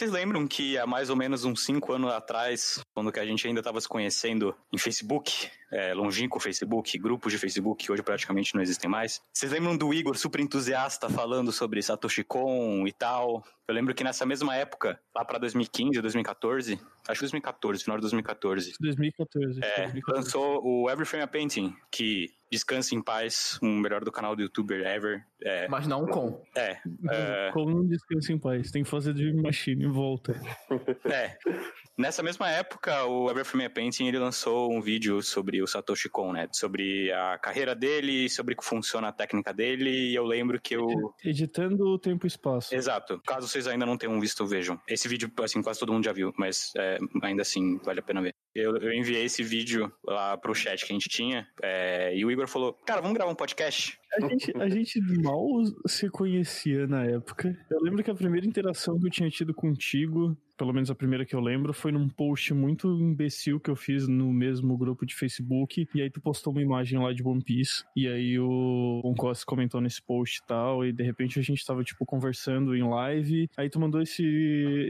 Vocês lembram que há mais ou menos uns 5 anos atrás, quando que a gente ainda estava se conhecendo em Facebook, é, longínquo Facebook, grupos de Facebook que hoje praticamente não existem mais, vocês lembram do Igor super entusiasta falando sobre Satoshi Kon e tal? Eu lembro que nessa mesma época, lá para 2015, 2014, acho que 2014, final de 2014. 2014. É, 2014. lançou o Every Frame a Painting, que descanse em paz, um melhor do canal do youtuber ever. É, Mas não com. é, é, Como um descanso em paz. Tem que fazer Dream Machine em volta. é. Nessa mesma época, o Every Frame a Painting, ele lançou um vídeo sobre o Satoshi Kon, né? Sobre a carreira dele, sobre como funciona a técnica dele, e eu lembro que eu... Editando o tempo e espaço. Exato. Caso vocês ainda não tenham visto, vejam. Esse vídeo, assim, quase todo mundo já viu, mas é, ainda assim, vale a pena ver. Eu, eu enviei esse vídeo lá pro chat que a gente tinha, é, e o Igor falou, cara, vamos gravar um podcast? A gente, a gente mal se conhecia na época. Eu lembro que a primeira interação que eu tinha tido contigo, pelo menos a primeira que eu lembro, foi num post muito imbecil que eu fiz no mesmo grupo de Facebook. E aí tu postou uma imagem lá de One Piece. E aí o Boncos comentou nesse post e tal. E de repente a gente tava, tipo, conversando em live. Aí tu mandou esse,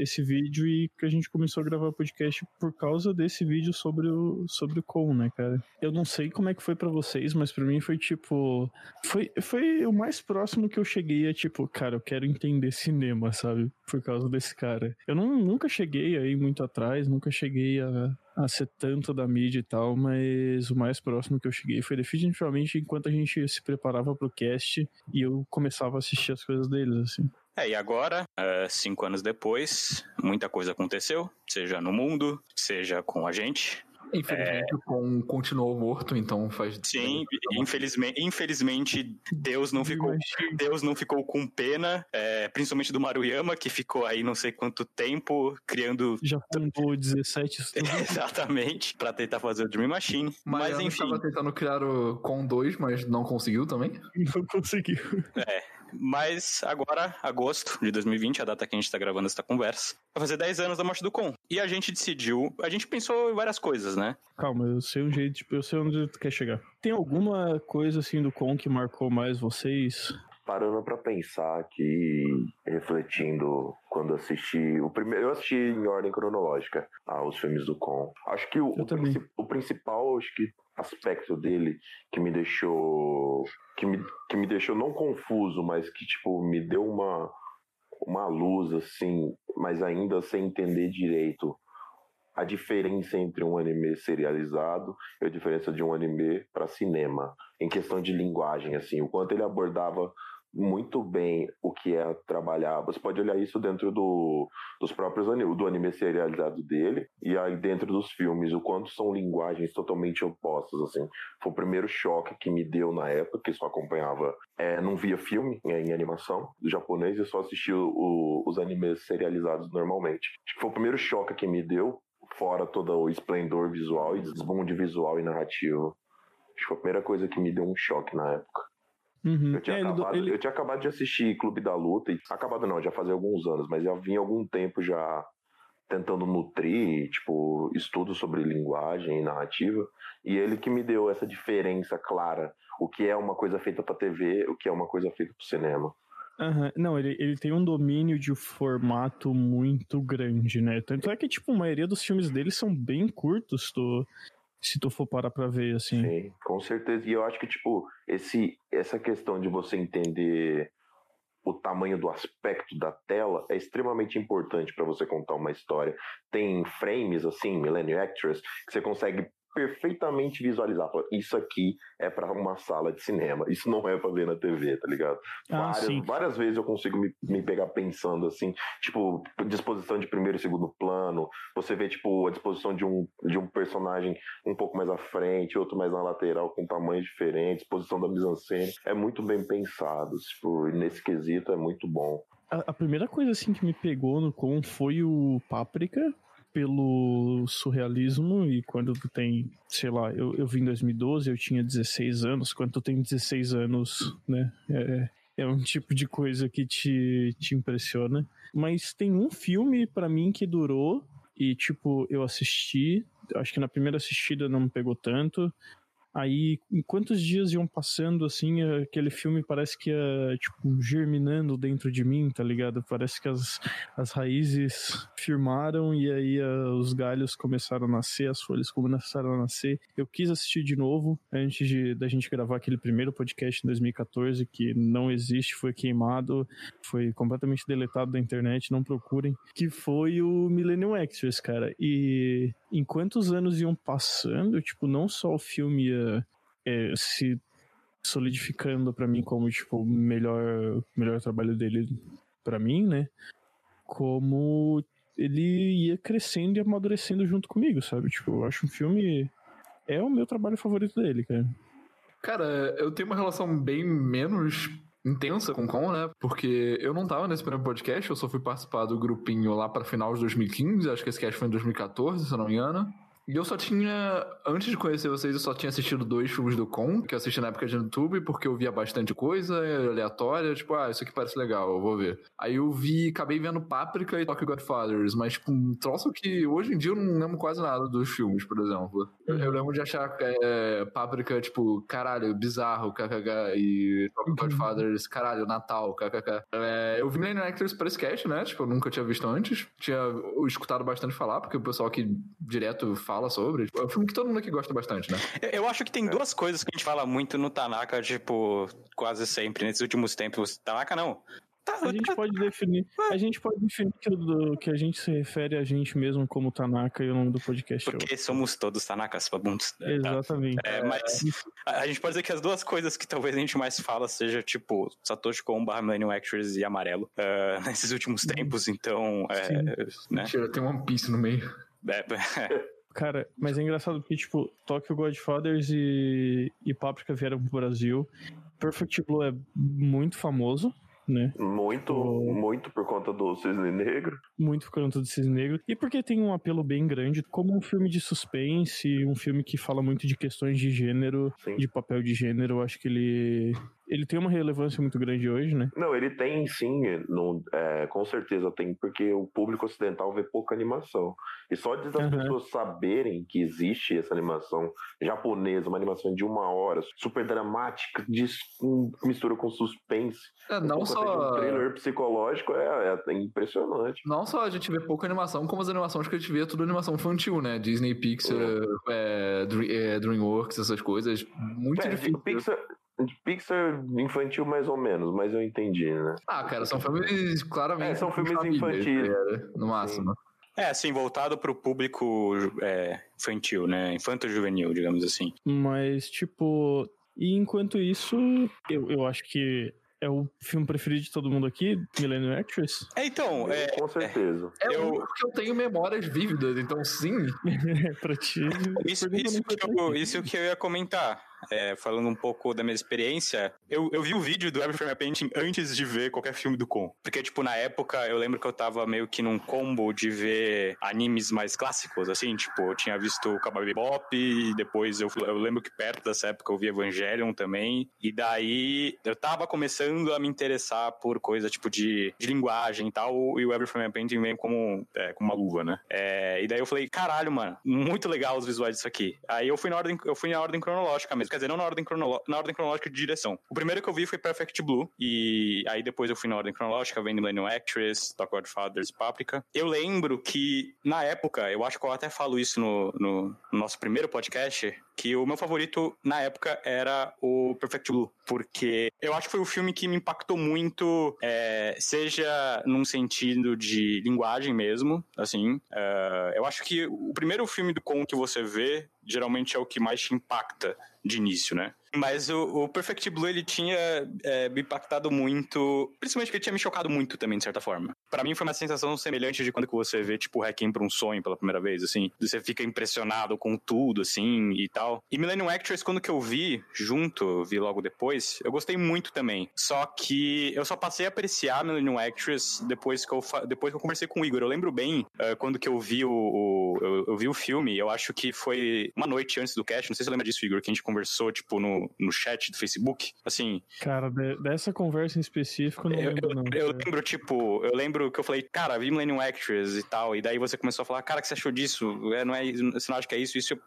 esse vídeo e a gente começou a gravar podcast por causa desse vídeo sobre o, sobre o Con, né, cara? Eu não sei como é que foi pra vocês, mas pra mim foi tipo. Foi, foi o mais próximo que eu cheguei a, tipo, cara, eu quero entender cinema, sabe? Por causa desse cara. Eu não, nunca cheguei aí muito atrás, nunca cheguei a, a ser tanto da mídia e tal, mas o mais próximo que eu cheguei foi definitivamente enquanto a gente se preparava pro cast e eu começava a assistir as coisas deles, assim. É, e agora, é, cinco anos depois, muita coisa aconteceu, seja no mundo, seja com a gente. Infelizmente, o com continuou morto, então faz. Sim, infelizmente, infelizmente Deus não ficou, Deus não ficou com pena, é, principalmente do Maruyama, que ficou aí não sei quanto tempo criando Já fundou 17 estúdios. exatamente para tentar fazer o Dream Machine. Mas, Mas enfim, estava tentando criar o com 2, mas não conseguiu também. Não conseguiu. é. Mas agora, agosto de 2020, a data que a gente tá gravando essa conversa, vai fazer 10 anos da morte do Con. E a gente decidiu, a gente pensou em várias coisas, né? Calma, eu sei um jeito, eu sei onde tu quer chegar. Tem alguma coisa assim do Con que marcou mais vocês? Parando pra pensar aqui, refletindo quando assisti o primeiro, eu assisti em ordem cronológica aos filmes do Con. Acho que o, o, o principal, acho que aspecto dele que me deixou que me, que me deixou não confuso, mas que tipo me deu uma uma luz assim, mas ainda sem entender direito a diferença entre um anime serializado e a diferença de um anime para cinema em questão de linguagem assim, o quanto ele abordava muito bem o que é trabalhar. Você pode olhar isso dentro do, dos próprios animes, do anime serializado dele e aí dentro dos filmes, o quanto são linguagens totalmente opostas assim. Foi o primeiro choque que me deu na época, que só acompanhava, é, não via filme é, em animação do japonês e só assistia o- os animes serializados normalmente. Acho que foi o primeiro choque que me deu, fora todo o esplendor visual e desbunde visual e narrativo. Acho que foi a primeira coisa que me deu um choque na época. Uhum. Eu tinha, É, acabado, ele- eu tinha acabado de assistir Clube da Luta, e acabado não, já fazia alguns anos, mas já vinha algum tempo já tentando nutrir, tipo, estudo sobre linguagem e narrativa, e ele que me deu essa diferença clara, o que é uma coisa feita pra TV, o que é uma coisa feita pro cinema. Aham, Não, ele, ele tem um domínio de formato muito grande, né? Tanto é que, tipo, a maioria dos filmes dele são bem curtos, tu, se tu for parar pra ver, assim. Sim, com certeza. E eu acho que, tipo, esse, essa questão de você entender o tamanho do aspecto da tela é extremamente importante para você contar uma história. Tem frames, assim, Millennium Actress, que você consegue perfeitamente visualizar. Isso aqui é para uma sala de cinema. Isso não é para ver na TV, tá ligado? Ah, várias, várias vezes eu consigo me, me pegar pensando assim, tipo, disposição de primeiro e segundo plano. Você vê, tipo, a disposição de um, de um personagem um pouco mais à frente, outro mais na lateral, com tamanhos diferentes, posição da mise-en-scène. É muito bem pensado. Tipo, nesse quesito é muito bom. A, a primeira coisa, assim, que me pegou no com foi o Páprica, pelo surrealismo, e quando tu tem, sei lá, eu, eu vim em 2012, eu tinha 16 anos, quando tu tem 16 anos, né, é, é um tipo de coisa que te, te impressiona. Mas tem um filme pra mim que durou, e tipo, eu assisti, acho que na primeira assistida não me pegou tanto, Aí, em quantos dias iam passando, assim, aquele filme parece que ia, tipo, germinando dentro de mim, tá ligado? Parece que as, as raízes firmaram e aí uh, os galhos começaram a nascer, as folhas começaram a nascer. Eu quis assistir de novo, antes de, da gente gravar aquele primeiro podcast em 2014, que não existe, foi queimado, foi completamente deletado da internet, não procurem, que foi o Millennium Extras, cara. E enquanto os anos iam passando, tipo, não só o filme ia é, se solidificando para mim como tipo melhor melhor trabalho dele para mim, né? Como ele ia crescendo e amadurecendo junto comigo, sabe? Tipo, eu acho um filme é o meu trabalho favorito dele, cara. Cara, eu tenho uma relação bem menos intensa com o Con, né? Porque eu não tava nesse primeiro podcast, eu só fui participar do grupinho lá para final de 2015, acho que esse cast foi em 2014, se eu não me engano. E eu só tinha, antes de conhecer vocês, eu só tinha assistido dois filmes do Con, que eu assisti na época de YouTube, porque eu via bastante coisa aleatória, tipo, ah, isso aqui parece legal, eu vou ver. Aí eu vi, acabei vendo Páprica e Tokyo Godfathers, mas, tipo, um troço que hoje em dia eu não lembro quase nada dos filmes, por exemplo. Eu, eu lembro de achar é, Páprica, tipo, caralho, bizarro, kkk, e Tokyo Godfathers, caralho, Natal, kkk. É, eu vi Lane Actors esse cast, né, tipo, eu nunca tinha visto antes, tinha escutado bastante falar, porque o pessoal aqui direto fala fala sobre. Tipo, é um filme que todo mundo aqui gosta bastante, né? Eu acho que tem é. duas coisas que a gente fala muito no Tanaka, tipo, quase sempre, nesses últimos tempos. Tanaka não. Tá, a gente pode definir. A gente pode definir que, do, que a gente se refere a gente mesmo como Tanaka e o nome do podcast. É Porque somos todos Tanakas babuntos. Né? Exatamente. É, mas a, a, gente pode dizer que as duas coisas que talvez a gente mais fala seja tipo Satoshi Kon barra Millennium Actors e Amarelo uh, nesses últimos tempos, então. É, né? Tem One Piece no meio. É, Cara, mas é engraçado porque, tipo, Tokyo Godfathers e, e Paprika vieram pro Brasil. Perfect Blue é muito famoso, né? Muito, o... muito por conta do Cisne Negro. Muito por conta do Cisne Negro. E porque tem um apelo bem grande, como um filme de suspense, um filme que fala muito de questões de gênero, Sim. de papel de gênero. Eu acho que ele ele tem uma relevância muito grande hoje, né? Não, ele tem sim, não, é, com certeza tem, porque o público ocidental vê pouca animação. E só de as uhum. pessoas saberem que existe essa animação japonesa, uma animação de uma hora, super dramática, de, mistura com suspense. É, não só. Um trailer psicológico é, é, impressionante. Não só a gente vê pouca animação, como as animações que a gente vê, é tudo animação infantil, né? Disney, Pixar, é. É, Dreamworks, essas coisas. Muito difícil. Pixar, Pixar infantil mais ou menos, mas eu entendi, né? Ah, cara, são filmes claramente. É, são filmes infantis. no máximo. É, assim, voltado pro público é, infantil, né? Infanto-juvenil, digamos assim. Mas, tipo. E enquanto isso, eu, eu acho que é o filme preferido de todo mundo aqui, Millennium Actress? É, então. É, com certeza. É, eu... porque eu tenho memórias vívidas, então sim. pra ti. Isso, isso, que eu, isso que eu ia comentar é, falando um pouco da minha experiência, eu, eu vi o vídeo do Every Frame Painting antes de ver qualquer filme do Kon. Porque, tipo, na época, eu lembro que eu tava meio que num combo de ver animes mais clássicos, assim, tipo, eu tinha visto Cowboy Bebop, e depois eu, eu lembro que perto dessa época eu vi Evangelion também, e daí eu tava começando a me interessar por coisa, tipo, de, de linguagem e tal, e o Every Frame Painting veio como, é, como uma luva, né? É, e daí eu falei, caralho, mano, muito legal os visuais disso aqui. Aí eu fui na ordem, eu fui na ordem cronológica mesmo quer dizer, não na ordem, na ordem cronológica de direção. O primeiro que eu vi foi Perfect Blue, e aí depois eu fui na ordem cronológica, vendo Millennium Actress, Talk Godfathers, Paprika. Eu lembro que, na época, eu acho que eu até falo isso no, no, no nosso primeiro podcast, que o meu favorito na época era o Perfect Blue, porque eu acho que foi o filme que me impactou muito, é, seja num sentido de linguagem mesmo, assim. Uh, eu acho que o primeiro filme do Con que você vê geralmente é o que mais te impacta de início, né? Mas o, o, Perfect Blue, ele tinha é, me impactado muito, principalmente porque ele tinha me chocado muito também, de certa forma. Para mim foi uma sensação semelhante de quando você vê, tipo, Hacking pra um sonho pela primeira vez, assim. Você fica impressionado com tudo, assim, e tal. E Millennium Actress, quando que eu vi, junto, vi logo depois, eu gostei muito também. Só que eu só passei a apreciar Millennium Actress depois que eu, depois que eu conversei com o Igor. Eu lembro bem uh, quando que eu vi o, o eu, eu, vi o filme, eu acho que foi uma noite antes do cast, não sei se você lembra disso, Igor, que a gente conversou, tipo, no no, chat do Facebook, assim... Cara, dessa conversa em específico, eu não eu, lembro, não. Eu, eu lembro, tipo, eu lembro que eu falei, cara, vi Millennium Actress e tal, e daí você começou a falar, cara, o que você achou disso? É, não é, você não acha que é isso? Isso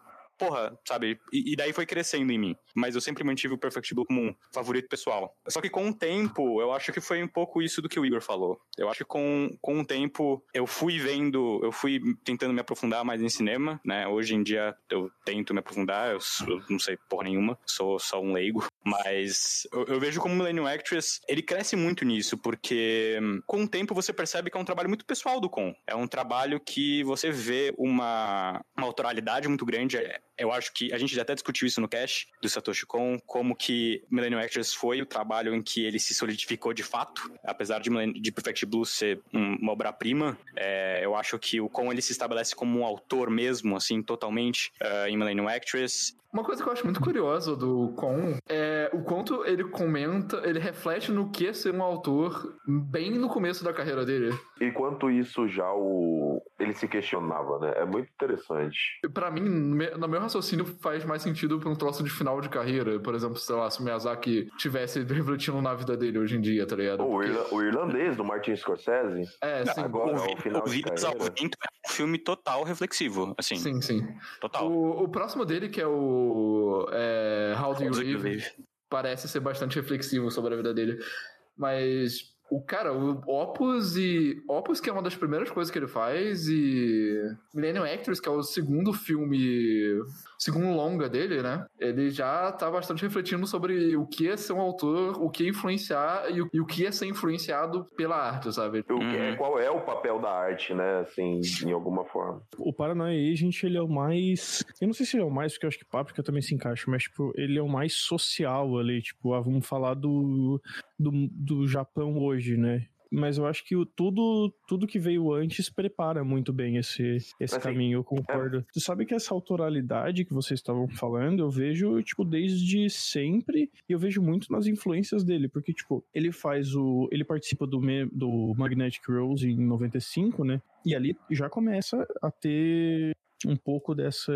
porra, sabe? E, e, daí foi crescendo em mim. Mas eu sempre mantive o Perfect Blue como um favorito pessoal. Só que com o tempo, eu acho que foi um pouco isso do que o Igor falou. Eu acho que com, com o tempo, eu fui vendo, eu fui tentando me aprofundar mais em cinema, né? Hoje em dia eu tento me aprofundar, eu, eu não sei porra nenhuma, sou só um leigo. Mas eu, eu vejo como Millennium Actress, ele cresce muito nisso, porque com o tempo você percebe que é um trabalho muito pessoal do Con. É um trabalho que você vê uma, uma autoralidade muito grande. É, eu acho que a gente já até discutiu isso no cast do Satoshi Kon, como que Millennium Actress foi o trabalho em que ele se solidificou de fato, apesar de, de Perfect Blue ser um, uma obra-prima. É, eu acho que o Kon ele se estabelece como um autor mesmo, assim, totalmente uh, em Millennium Actress. Uma coisa que eu acho muito curiosa do Con é o quanto ele comenta, ele reflete no que é ser um autor bem no começo da carreira dele. Enquanto isso já o ele se questionava, né? É muito interessante. Para mim, no meu raciocínio faz mais sentido para um troço de final de carreira, por exemplo, sei lá, se o Miyazaki tivesse refletindo na vida dele hoje em dia, tá ligado? O, Porque... o irlandês do Martin Scorsese. É, sim. Agora, o, o final o de carreira. é um filme total reflexivo, assim. Sim, sim. Total. O, o próximo dele que é o é, How Do You Live, parece ser bastante reflexivo sobre a vida dele. Mas o cara, o Opus e. Opus, que é uma das primeiras coisas que ele faz, e. Millennium Actors, que é o segundo filme. Segundo longa dele, né? Ele já tá bastante refletindo sobre o que é ser um autor, o que é influenciar e o, e o que é ser influenciado pela arte, sabe? O, uhum. Qual é o papel da arte, né? Assim, em alguma forma. O Paranoia Agent, ele é o mais. Eu não sei se ele é o mais, porque eu acho que Páprica também se encaixa, mas, tipo, ele é o mais social ali. Tipo, ah, vamos falar do, do, do Japão hoje, né? Mas eu acho que o, tudo, tudo que veio antes prepara muito bem esse, esse assim, caminho, eu concordo. É. Tu sabe que essa autoralidade que vocês estavam falando, eu vejo, tipo, desde sempre, e eu vejo muito nas influências dele, porque, tipo, ele faz o. Ele participa do, do Magnetic Rose em 95, né? E ali já começa a ter um pouco dessa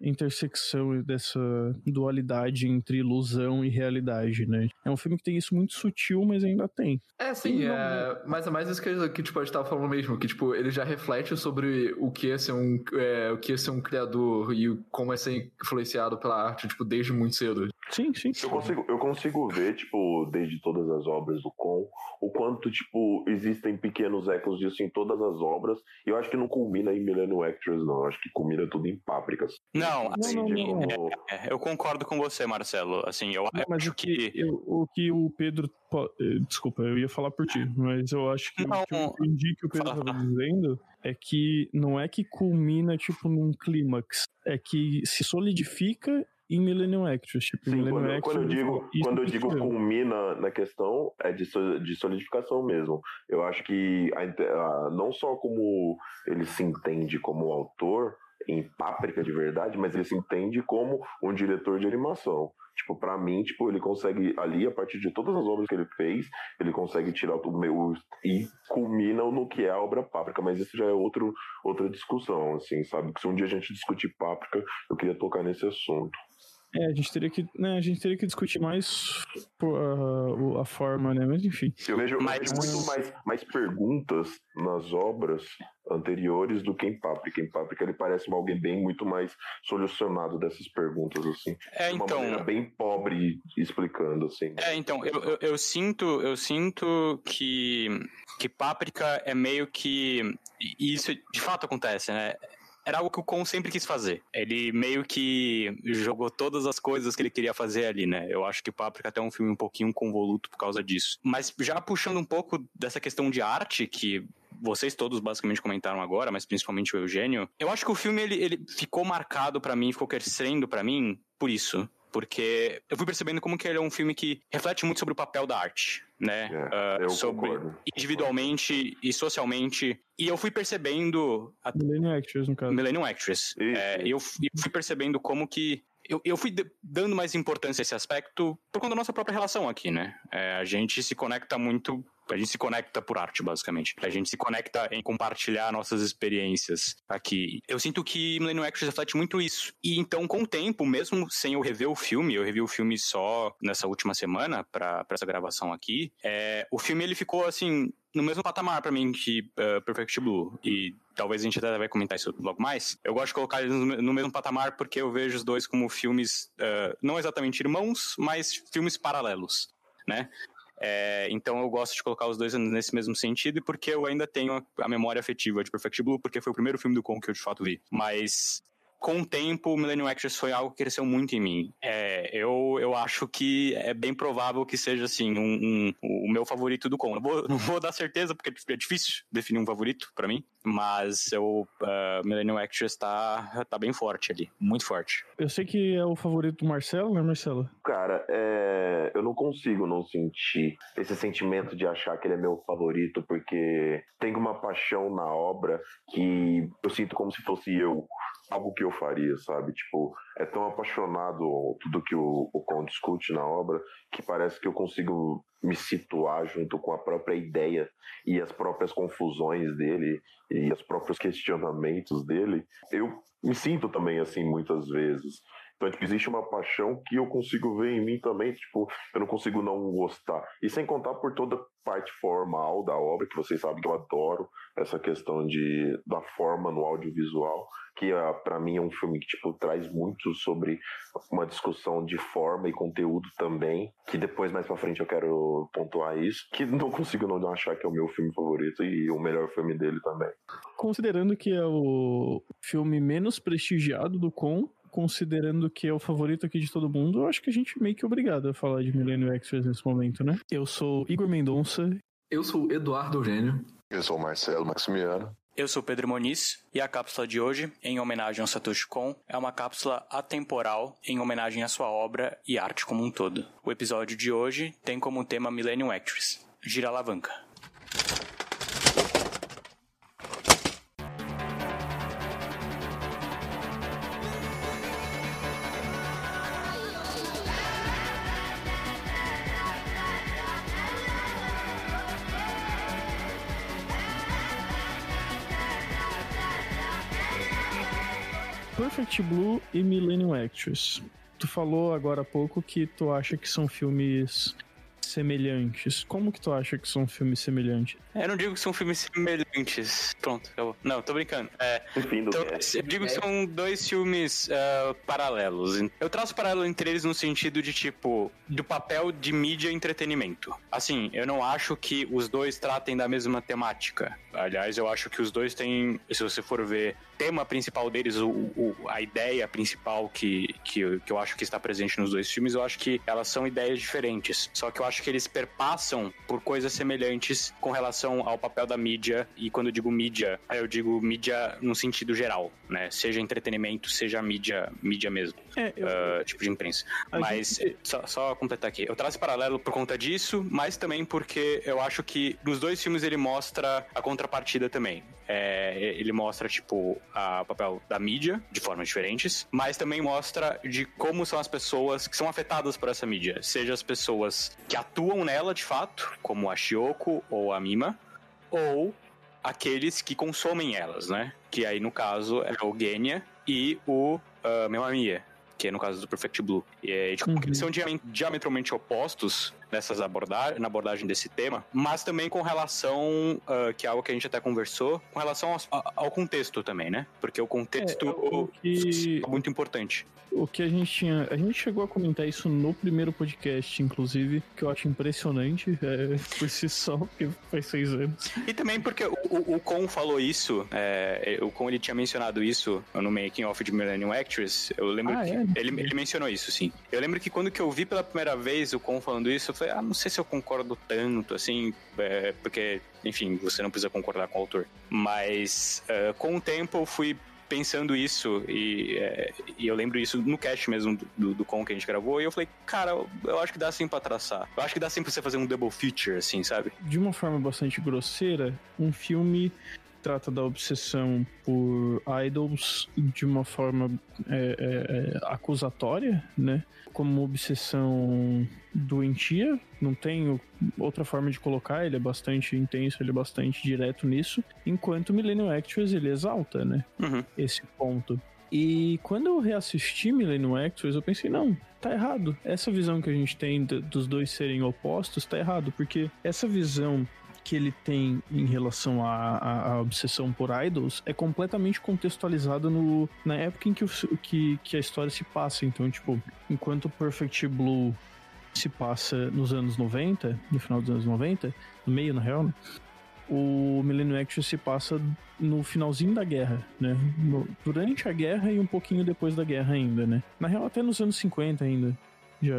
intersecção dessa dualidade entre ilusão e realidade, né? É um filme que tem isso muito sutil, mas ainda tem. É, sim, é, é... mas é mais isso que, que tipo, a gente tava falando mesmo, que tipo, ele já reflete sobre o que é ser um, é, o que é ser um criador e como é ser influenciado pela arte, tipo, desde muito cedo. Sim, sim. Eu consigo, eu consigo ver, tipo, desde todas as obras do Con, o quanto, tipo, existem pequenos ecos disso em todas as obras, e eu acho que não culmina em Millennium Actors, não. Eu acho que culmina tudo em Pápricas. Não, assim, não, não, não. É, é, eu concordo com você, Marcelo. Assim, eu não, mas acho que... Eu, o que o Pedro... Eh, desculpa, eu ia falar por ti, mas eu acho que, não, que eu entendi que o Pedro estava dizendo é que não é que culmina, tipo, num clímax, é que se solidifica em Millennium Actress. Tipo, Sim, Millennium quando, quando, eu digo, quando eu digo culmina na questão, é de, de solidificação mesmo. Eu acho que a, a, não só como ele se entende como autor, em Páprica de verdade, mas ele se entende como um diretor de animação. Tipo, para mim, tipo, ele consegue ali, a partir de todas as obras que ele fez, ele consegue tirar o meu e culmina no que é a obra Páprica, mas isso já é outro, outra discussão, assim, sabe? Que se um dia a gente discutir Páprica, eu queria tocar nesse assunto. É, a gente teria que, né, a gente teria que discutir mais a, a forma, né? Mas enfim. Eu vejo, mais... muito mais, mais perguntas nas obras anteriores do que em Páprica. Em Páprica ele parece alguém bem muito mais solucionado dessas perguntas, assim. É, de uma então... maneira bem pobre explicando, assim. É, então, eu, eu, eu sinto, eu sinto que, que Páprica é meio que... E isso de fato acontece, né? Era algo que o Con sempre quis fazer. Ele meio que jogou todas as coisas que ele queria fazer ali, né? Eu acho que Paprika até é um filme um pouquinho convoluto por causa disso. Mas já puxando um pouco dessa questão de arte, que vocês todos basicamente comentaram agora, mas principalmente o Eugênio, eu acho que o filme ele, ele ficou marcado para mim, ficou crescendo para mim por isso porque eu fui percebendo como que ele é um filme que reflete muito sobre o papel da arte, né? É, uh, sobre concordo. individualmente e socialmente. E eu fui percebendo. A... Millennium Actress, no caso. Millennium Actress. É, eu fui percebendo como que eu, eu fui dando mais importância a esse aspecto por conta da nossa própria relação aqui, né? É, a gente se conecta muito a gente se conecta por arte, basicamente. A gente se conecta em compartilhar nossas experiências aqui. Eu sinto que Millennium Actress reflete muito isso. E então, com o tempo, mesmo sem eu rever o filme, eu revi o filme só nessa última semana para essa gravação aqui, é, o filme ele ficou assim no mesmo patamar para mim que uh, Perfect Blue. E talvez a gente até vai comentar isso logo mais. Eu gosto de colocar eles no, mesmo patamar porque eu vejo os dois como filmes, uh, não exatamente irmãos, mas filmes paralelos, né? É, então eu gosto de colocar os dois nesse mesmo sentido, e porque eu ainda tenho a, a memória afetiva de Perfect Blue, porque foi o primeiro filme do Kong que eu de fato vi. Mas com o tempo, o Millennium Actress foi algo que cresceu muito em mim. É, eu, eu acho que é bem provável que seja, assim, um, um o meu favorito do Con. Não vou, não vou dar certeza, porque é difícil definir um favorito para mim, mas o uh, Millennium Actress tá, tá bem forte ali, muito forte. Eu sei que é o favorito do Marcelo, né, Marcelo? Cara, é... eu não consigo não sentir esse sentimento de achar que ele é meu favorito, porque tem uma paixão na obra que eu sinto como se fosse eu algo que eu faria, sabe? Tipo, é tão apaixonado tudo que o, o discute na obra que parece que eu consigo me situar junto com a própria ideia e as próprias confusões dele e os próprios questionamentos dele. Eu me sinto também assim muitas vezes. Então, tipo, existe uma paixão que eu consigo ver em mim também, tipo, eu não consigo não gostar. E sem contar por toda parte formal da obra, que vocês sabem que eu adoro essa questão de, da forma no audiovisual, que ah, para mim é um filme que, tipo, traz muito sobre uma discussão de forma e conteúdo também, que depois, mais pra frente, eu quero pontuar isso, que não consigo não achar que é o meu filme favorito e o melhor filme dele também. Considerando que é o filme menos prestigiado do Con, considerando que é o favorito aqui de todo mundo, eu acho que a gente meio que é obrigado a falar de Millennium Extras nesse momento, né? Eu sou Igor Mendonça. Eu sou Eduardo Eugênio. Eu sou Marcelo Maximiano. Eu sou Pedro Moniz e a cápsula de hoje, em homenagem ao Satoshi Kon, é uma cápsula atemporal em homenagem à sua obra e arte como um todo. O episódio de hoje tem como tema Millennium Actress. Gira a alavanca. Perfect Blue e Millennium Actress. Tu falou agora há pouco que tu acha que são filmes semelhantes. Como que tu acha que são filmes semelhantes? É, eu não digo que são filmes semelhantes. Pronto, acabou. Não, tô brincando. É, então, eu digo que são dois filmes uh, paralelos. Eu traço paralelo entre eles no sentido de, tipo, do papel de mídia e entretenimento. Assim, eu não acho que os dois tratem da mesma temática. Aliás, eu acho que os dois têm, se você for ver, tema principal deles, o, o, a ideia principal que, que, que eu acho que está presente nos dois filmes, eu acho que elas são ideias diferentes. Só que eu acho que eles perpassam por coisas semelhantes com relação ao papel da mídia. E quando eu digo mídia, eu digo mídia no sentido geral, né? Seja entretenimento, seja mídia, mídia mesmo. É, eu... uh, tipo de imprensa. A mas, gente... só, só completar aqui. Eu traço paralelo por conta disso, mas também porque eu acho que nos dois filmes ele mostra a contrapartida também. É, ele mostra, tipo, o papel da mídia de formas diferentes, mas também mostra de como são as pessoas que são afetadas por essa mídia. Seja as pessoas que atuam nela de fato, como a Shioko ou a Mima, ou aqueles que consomem elas, né? Que aí, no caso, é o Genya e o uh, Memamia, que é no caso do Perfect Blue. E, é, tipo, uhum. eles são diametralmente opostos nessas abordar, na abordagem desse tema, mas também com relação, uh, que é algo que a gente até conversou, com relação ao, ao contexto também, né? Porque o contexto é, que... é muito importante. O que a gente tinha. A gente chegou a comentar isso no primeiro podcast, inclusive, que eu acho impressionante é, por si só, porque faz seis anos. E também porque o, o, o Con falou isso, é, o Con ele tinha mencionado isso no making of de Millennium Actress. Eu lembro ah, que é? ele, ele mencionou isso, sim. Eu lembro que quando que eu vi pela primeira vez o Con falando isso, falei, ah, não sei se eu concordo tanto, assim, é, porque, enfim, você não precisa concordar com o autor. Mas uh, com o tempo eu fui pensando isso, e, é, e, eu lembro isso no cast mesmo do, do, do com que a gente gravou, e eu falei, cara, eu acho que dá sim pra traçar. Eu acho que dá sim pra você fazer um double feature, assim, sabe? De uma forma bastante grosseira, um filme trata da obsessão por idols de uma forma é, é, é acusatória, né? Como obsessão doentia, não tem outra forma de colocar, ele é bastante intenso, ele é bastante direto nisso, enquanto Millennium Actress ele exalta, né? Uhum. Esse ponto. E quando eu reassisti Millennium Actress, eu pensei, não, tá errado. Essa visão que a gente tem dos dois serem opostos tá errado, porque essa visão que ele tem em relação à, obsessão por idols é completamente contextualizado no, na época em que, o, que, que a história se passa. Então, tipo, enquanto Perfect Blue se passa nos anos 90, no final dos anos 90, no meio, na real, né? o Millennium Action se passa no finalzinho da guerra, né? Durante a guerra e um pouquinho depois da guerra ainda, né? Na real, até nos anos 50 ainda. Já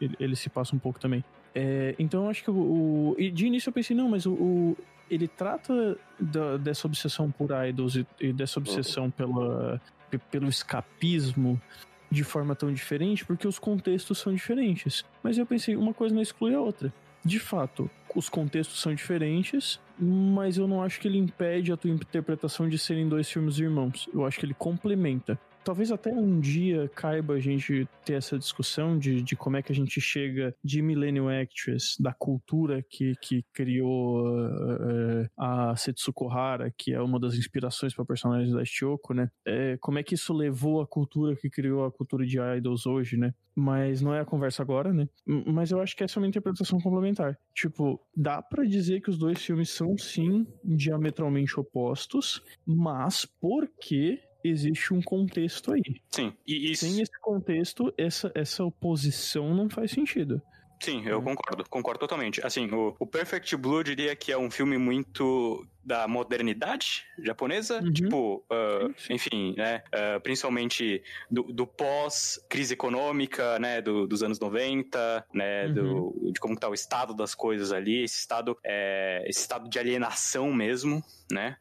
ele, ele se passa um pouco também. É, então acho que o, de início eu pensei, não, mas o. o ele trata da, dessa obsessão por idols e, e dessa obsessão pela, pelo escapismo de forma tão diferente porque os contextos são diferentes. Mas eu pensei, uma coisa não exclui a outra. De fato, os contextos são diferentes, mas eu não acho que ele impede a tua interpretação de serem dois filmes irmãos. Eu acho que ele complementa. Talvez até um dia caiba a gente ter essa discussão de, de como é que a gente chega de Millennium Actress, da cultura que, que criou uh, a Setsuko Hara, que é uma das inspirações para personagens da Shioko, né? É, como é que isso levou a cultura que criou a cultura de idols hoje, né? Mas não é a conversa agora, né? Mas eu acho que essa é uma interpretação complementar. Tipo, dá para dizer que os dois filmes são sim diametralmente opostos, mas porque existe um contexto aí. Sim, e. Sem esse contexto, essa, essa oposição não faz sentido. Sim, eu concordo, concordo totalmente. Assim, o, o, Perfect Blue eu diria que é um filme muito da modernidade japonesa, uhum. tipo, uh, enfim, né, uh, principalmente do, do pós-crise econômica, né, do, dos anos 90, né, uhum. do, de como está o estado das coisas ali, esse estado, é, esse estado de alienação mesmo, né,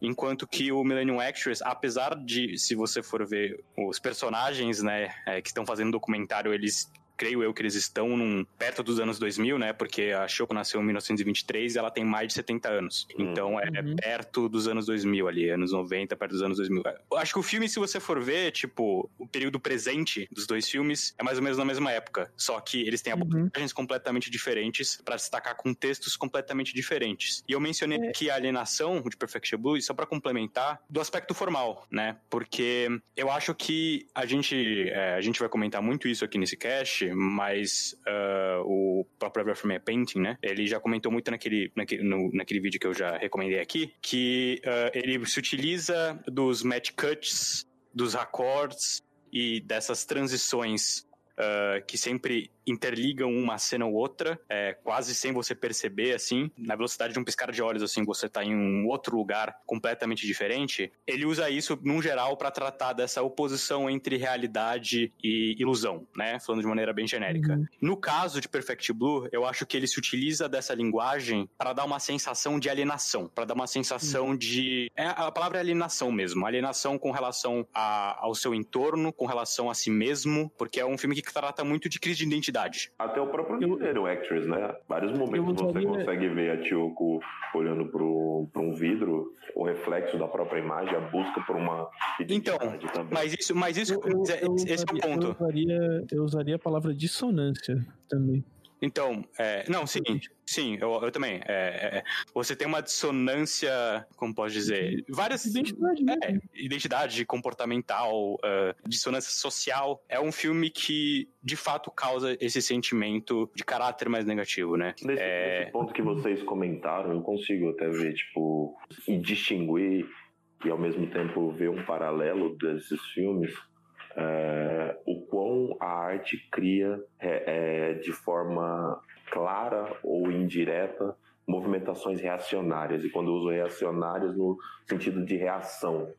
Enquanto que o Millennium Actress, apesar de, se você for ver os personagens, né, é, que estão fazendo documentário, eles creio eu que eles estão num, perto dos anos 2000, né? Porque a Shoko nasceu em 1923 e ela tem mais de 70 anos. Hum. Então é uhum. perto dos anos 2000 ali, anos 90, perto dos anos 2000. Eu acho que o filme, se você for ver, tipo, o período presente dos dois filmes é mais ou menos na mesma época. Só que eles têm abordagens uhum. completamente diferentes para destacar contextos completamente diferentes. E eu mencionei é. aqui a alienação de Perfect Blue, só para complementar, do aspecto formal, né? Porque eu acho que a gente, é, a gente vai comentar muito isso aqui nesse cast, mas uh, o próprio Everframe Painting, né? Ele já comentou muito naquele, naquele, no, naquele vídeo que eu já recomendei aqui, que uh, ele se utiliza dos match cuts, dos accords e dessas transições uh, que sempre interligam uma cena ou outra, é, quase sem você perceber, assim, na velocidade de um piscar de olhos, assim, você tá em um outro lugar completamente diferente. Ele usa isso, num geral, para tratar dessa oposição entre realidade e ilusão, né? Falando de maneira bem genérica. Uhum. No caso de Perfect Blue, eu acho que ele se utiliza dessa linguagem para dar uma sensação de alienação, para dar uma sensação uhum. de. É, a palavra é alienação mesmo. Alienação com relação a, ao seu entorno, com relação a si mesmo, porque é um filme que trata muito de crise de identidade verdade. Até o próprio eu, Actress, né? Vários momentos você consegue ver a Tiyoko olhando para um vidro, o reflexo da própria imagem, a busca por uma Então, também. mas isso, mas isso eu, eu, é, esse é o ponto. Eu usaria, eu usaria a palavra dissonância também. Então, é, não, sim, sim, eu, eu também. É, é, você tem uma dissonância, como posso dizer, várias. Identidade, é, identidade comportamental, uh, dissonância social. É um filme que, de fato, causa esse sentimento de caráter mais negativo, né? Nesse, é... nesse ponto que vocês comentaram, eu consigo até ver, tipo, e distinguir e ao mesmo tempo ver um paralelo desses filmes é, o quão a arte cria é, é, de forma clara ou indireta movimentações reacionárias. E quando eu uso reacionárias no sentido de reação.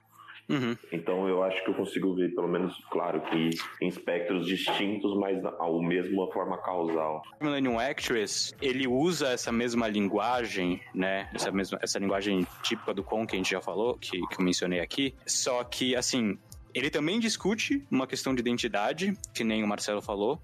Uhum. Então eu acho que eu consigo ver, pelo menos, claro, que em espectros distintos, mas ao mesmo forma causal. Millennium Actress, ele usa essa mesma linguagem, né? Essa mesma essa linguagem típica do Con que a gente já falou, que, que eu mencionei aqui. Só que, assim, ele também discute uma questão de identidade, que nem o Marcelo falou,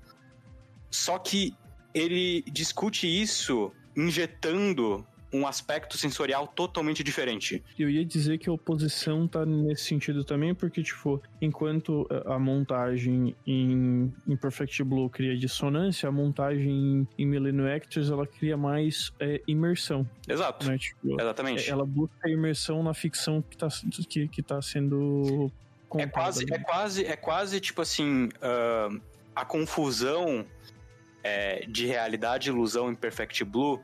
só que ele discute isso injetando um aspecto sensorial totalmente diferente. Eu ia dizer que a oposição tá nesse sentido também, porque, tipo, enquanto a montagem em, em Perfect Blue cria dissonância, a montagem em Millennium Actors, ela cria mais é, imersão. Exato. Né? Tipo, Exatamente. Ela busca imersão na ficção que tá, que, que tá sendo é quase, é quase, é quase tipo assim, uh, a confusão é, de realidade ilusão em Perfect Blue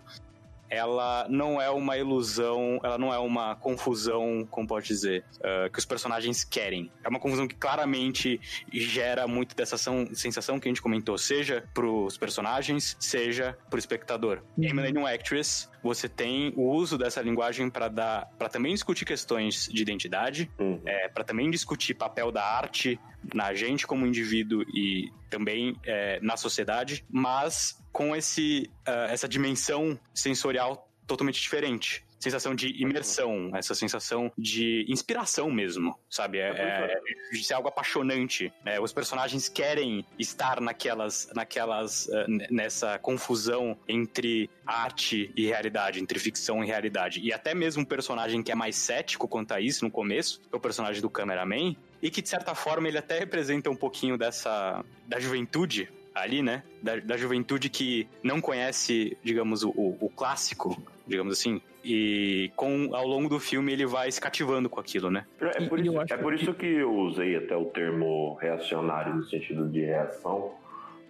ela não é uma ilusão, ela não é uma confusão, como pode dizer, uh, que os personagens querem. É uma confusão que claramente gera muito dessa sensação que a gente comentou, seja pros personagens, seja pro espectador. Uhum. Em Millennium Actress, você tem o uso dessa linguagem para dar para também discutir questões de identidade, uhum. é, para também discutir papel da arte na gente como indivíduo e também é, na sociedade, mas com esse, uh, essa dimensão sensorial totalmente diferente sensação de imersão, essa sensação de inspiração mesmo, sabe? É, é, é de ser algo apaixonante. Né? Os personagens querem estar naquelas, naquelas, uh, nessa confusão entre arte e realidade, entre ficção e realidade. E até mesmo um personagem que é mais cético quanto a isso no começo, é o personagem do cameraman, e que de certa forma ele até representa um pouquinho dessa da juventude ali, né? Da, da juventude que não conhece, digamos, o, o, clássico, digamos assim. E com ao longo do filme ele vai se cativando com aquilo, né? É, por, isso, é por isso que eu usei até o termo reacionário no sentido de reação,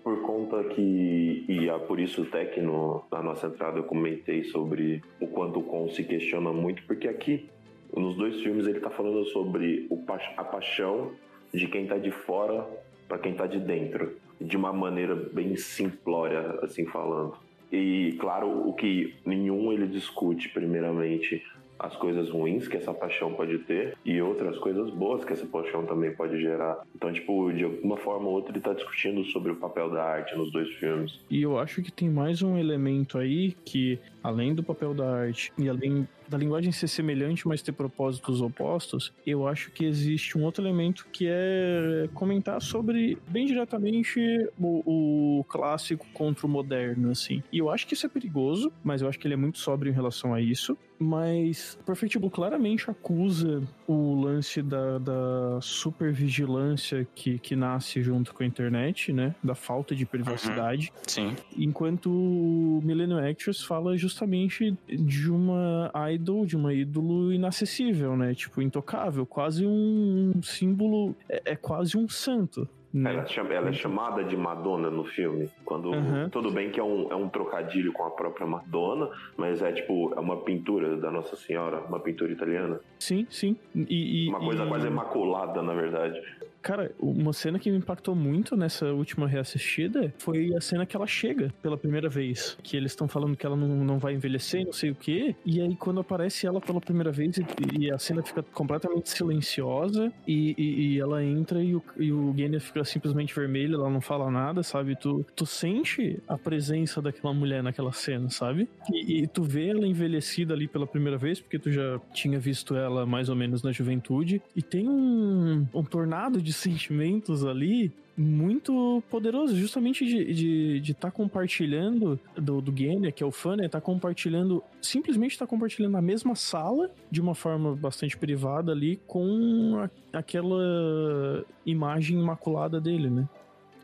por conta que, e é por isso até que no, na nossa entrada eu comentei sobre o quanto o Con se questiona muito, porque aqui, nos dois filmes, ele tá falando sobre o, a paixão de quem tá de fora para quem tá de dentro de uma maneira bem simplória, assim falando. E claro, o que nenhum ele discute primeiramente as coisas ruins que essa paixão pode ter e outras coisas boas que essa paixão também pode gerar. Então, tipo, de alguma forma ou outra ele tá discutindo sobre o papel da arte nos dois filmes. E eu acho que tem mais um elemento aí que, além do papel da arte e além da linguagem ser semelhante, mas ter propósitos opostos, eu acho que existe um outro elemento que é comentar sobre, bem diretamente, o, o clássico contra o moderno, assim. E eu acho que isso é perigoso, mas eu acho que ele é muito sóbrio em relação a isso. Mas Perfect Blue claramente acusa o lance da, da supervigilância que, que nasce junto com a internet, né? Da falta de privacidade. Uhum. Sim. Enquanto o Millennium Actress fala justamente de uma idol, de uma ídolo inacessível, né? Tipo, intocável, quase um símbolo, é, é quase um santo. Né? Ela, ela, é chamada de Madonna no filme. Quando uhum. tudo bem que é um, é um trocadilho com a própria Madonna, mas é tipo é uma pintura da Nossa Senhora, uma pintura italiana. Sim, sim. E, e uma coisa e... quase imaculada, na verdade. Cara, uma cena que me impactou muito nessa última reassistida foi a cena que ela chega pela primeira vez. Que eles estão falando que ela não, não vai envelhecer, não sei o quê. E aí, quando aparece ela pela primeira vez e, e a cena fica completamente silenciosa e, e, e ela entra e o, e o Genya fica simplesmente vermelho, ela não fala nada, sabe? Tu, tu sente a presença daquela mulher naquela cena, sabe? E, e tu vê ela envelhecida ali pela primeira vez, porque tu já tinha visto ela mais ou menos na juventude. E tem um, um tornado de sentimentos ali muito poderoso, justamente de estar de, de tá compartilhando do, do que é o fã, né? Tá compartilhando, simplesmente tá compartilhando a mesma sala de uma forma bastante privada ali com a, aquela imagem imaculada dele, né?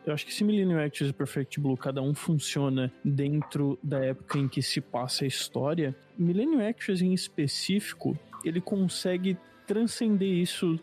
Eu acho que se Millennium Actors e Perfect Blue cada um funciona dentro da época em que se passa a história, Millennium Actors em específico, ele consegue transcender isso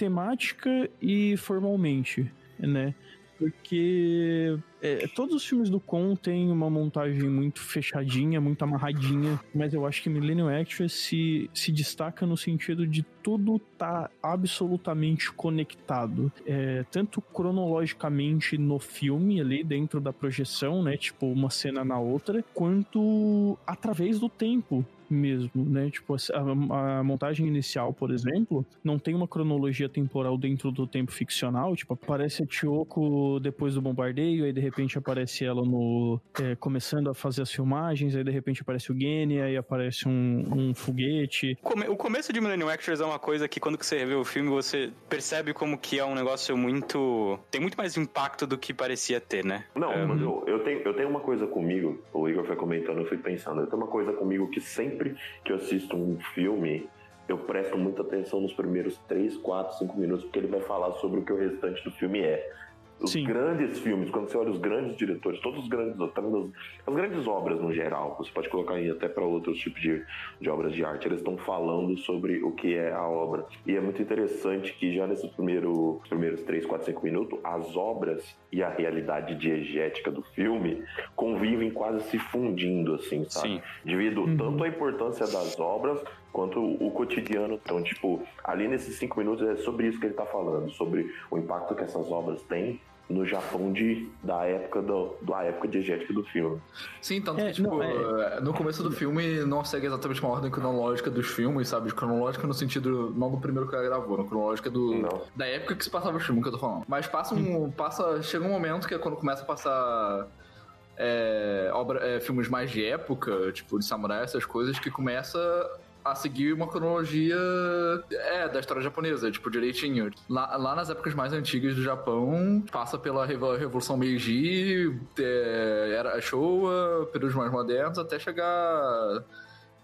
temática e formalmente, né? Porque é, todos os filmes do Con têm uma montagem muito fechadinha, muito amarradinha, mas eu acho que Millennium Actress se, se destaca no sentido de tudo tá absolutamente conectado, é, tanto cronologicamente no filme ali dentro da projeção, né, tipo uma cena na outra, quanto através do tempo mesmo, né? Tipo, a, a, montagem inicial, por exemplo, não tem uma cronologia temporal dentro do tempo ficcional. Tipo, aparece a Tioko depois do bombardeio, aí de repente aparece ela no. É, começando a fazer as filmagens, aí de repente aparece o Gene, aí aparece um, um foguete. O começo de Millennium Actors é uma coisa que quando você revê o filme, você percebe como que é um negócio muito. tem muito mais impacto do que parecia ter, né? Não, um... eu, eu, tenho, eu tenho uma coisa comigo, o Igor foi comentando, eu fui pensando, eu tenho uma coisa comigo que sempre sempre que eu assisto um filme, eu presto muita atenção nos primeiros 3, 4, 5 minutos, porque ele vai falar sobre o que o restante do filme é. os Sim. grandes filmes, quando você olha os grandes diretores, todos os grandes, as grandes obras no geral, você pode colocar aí até para outros tipos de, de obras de arte, eles estão falando sobre o que é a obra. E é muito interessante que já nesses primeiro, primeiros 3, 4, 5 minutos, as obras e a realidade diegética do filme convivem quase se fundindo, assim, sabe? Sim. Devido Uhum. tanto à importância das obras quanto o cotidiano. Então, tipo, ali nesses cinco minutos é sobre isso que ele tá falando, sobre o impacto que essas obras têm no Japão de, da época do, da época diegética do filme. Sim, tanto É, que, tipo, não, é- no começo do filme não segue exatamente uma ordem cronológica dos filmes, sabe? Cronológica no sentido, não do primeiro que ela gravou, no cronológica do, Não. da época que se passava o filme que eu tô falando. Mas passa um. passa, chega um momento que é quando começa a passar. é, obra, é, filmes mais de época, tipo de samurai, essas coisas, que começa a seguir uma cronologia é, da história japonesa, tipo, direitinho. Lá, lá nas épocas mais antigas do Japão, passa pela Revo- Revolução Meiji, é, era Showa, períodos mais modernos, até chegar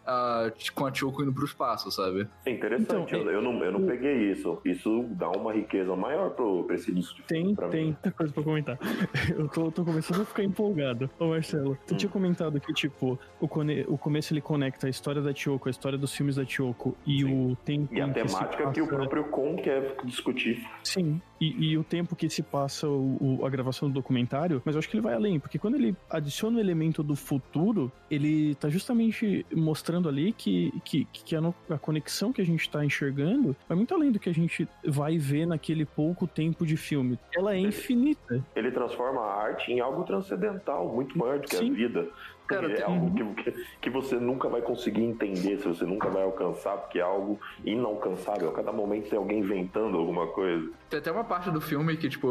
a, com a Choco indo pro espaço, sabe? É interessante, Então, eu, eu não, eu não peguei isso. Isso dá uma riqueza maior pro, pra esse início de Tem, tem muita coisa pra comentar. Eu tô, tô começando a ficar empolgado. Ô, Marcelo, tu Hum. tinha comentado que, tipo, o, cone- o começo ele conecta a história da Tioco, a história dos filmes da Tioco e Sim. o tempo E a em que temática que o passa- próprio Kon quer discutir. Sim, e, e o tempo que se passa o, o- a gravação do documentário, mas eu acho que ele vai além, porque quando ele adiciona o elemento do futuro, ele tá justamente mostrando ali que, que, que a, conexão que a gente tá enxergando vai muito além do que a gente vai ver naquele pouco tempo de filme. Ela é infinita. Ele transforma a arte em algo transcendental, muito maior do que Sim. a vida. Cara, é tem- algo que, que, que você nunca vai conseguir entender, se você nunca vai alcançar, porque é algo inalcançável. A cada momento tem alguém inventando alguma coisa. Tem até uma parte do filme que, tipo,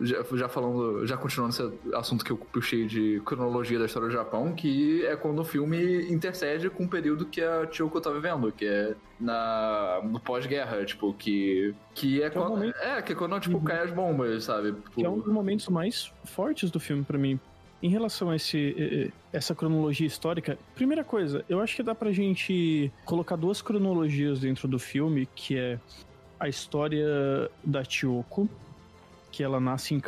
já, já falando, já continuando esse assunto que eu puxei de cronologia da história do Japão, que é quando o filme intercede com o período que a Choco tá vivendo, que é na, no pós-guerra, tipo, que, que é Que é um quando. momento- É, que é quando, tipo, Uhum. cai as bombas, sabe? Que é um dos momentos mais fortes do filme pra mim. Em relação a esse, essa cronologia histórica, primeira coisa, eu acho que dá pra gente colocar duas cronologias dentro do filme, que é a história da Tiyoko, que ela nasce em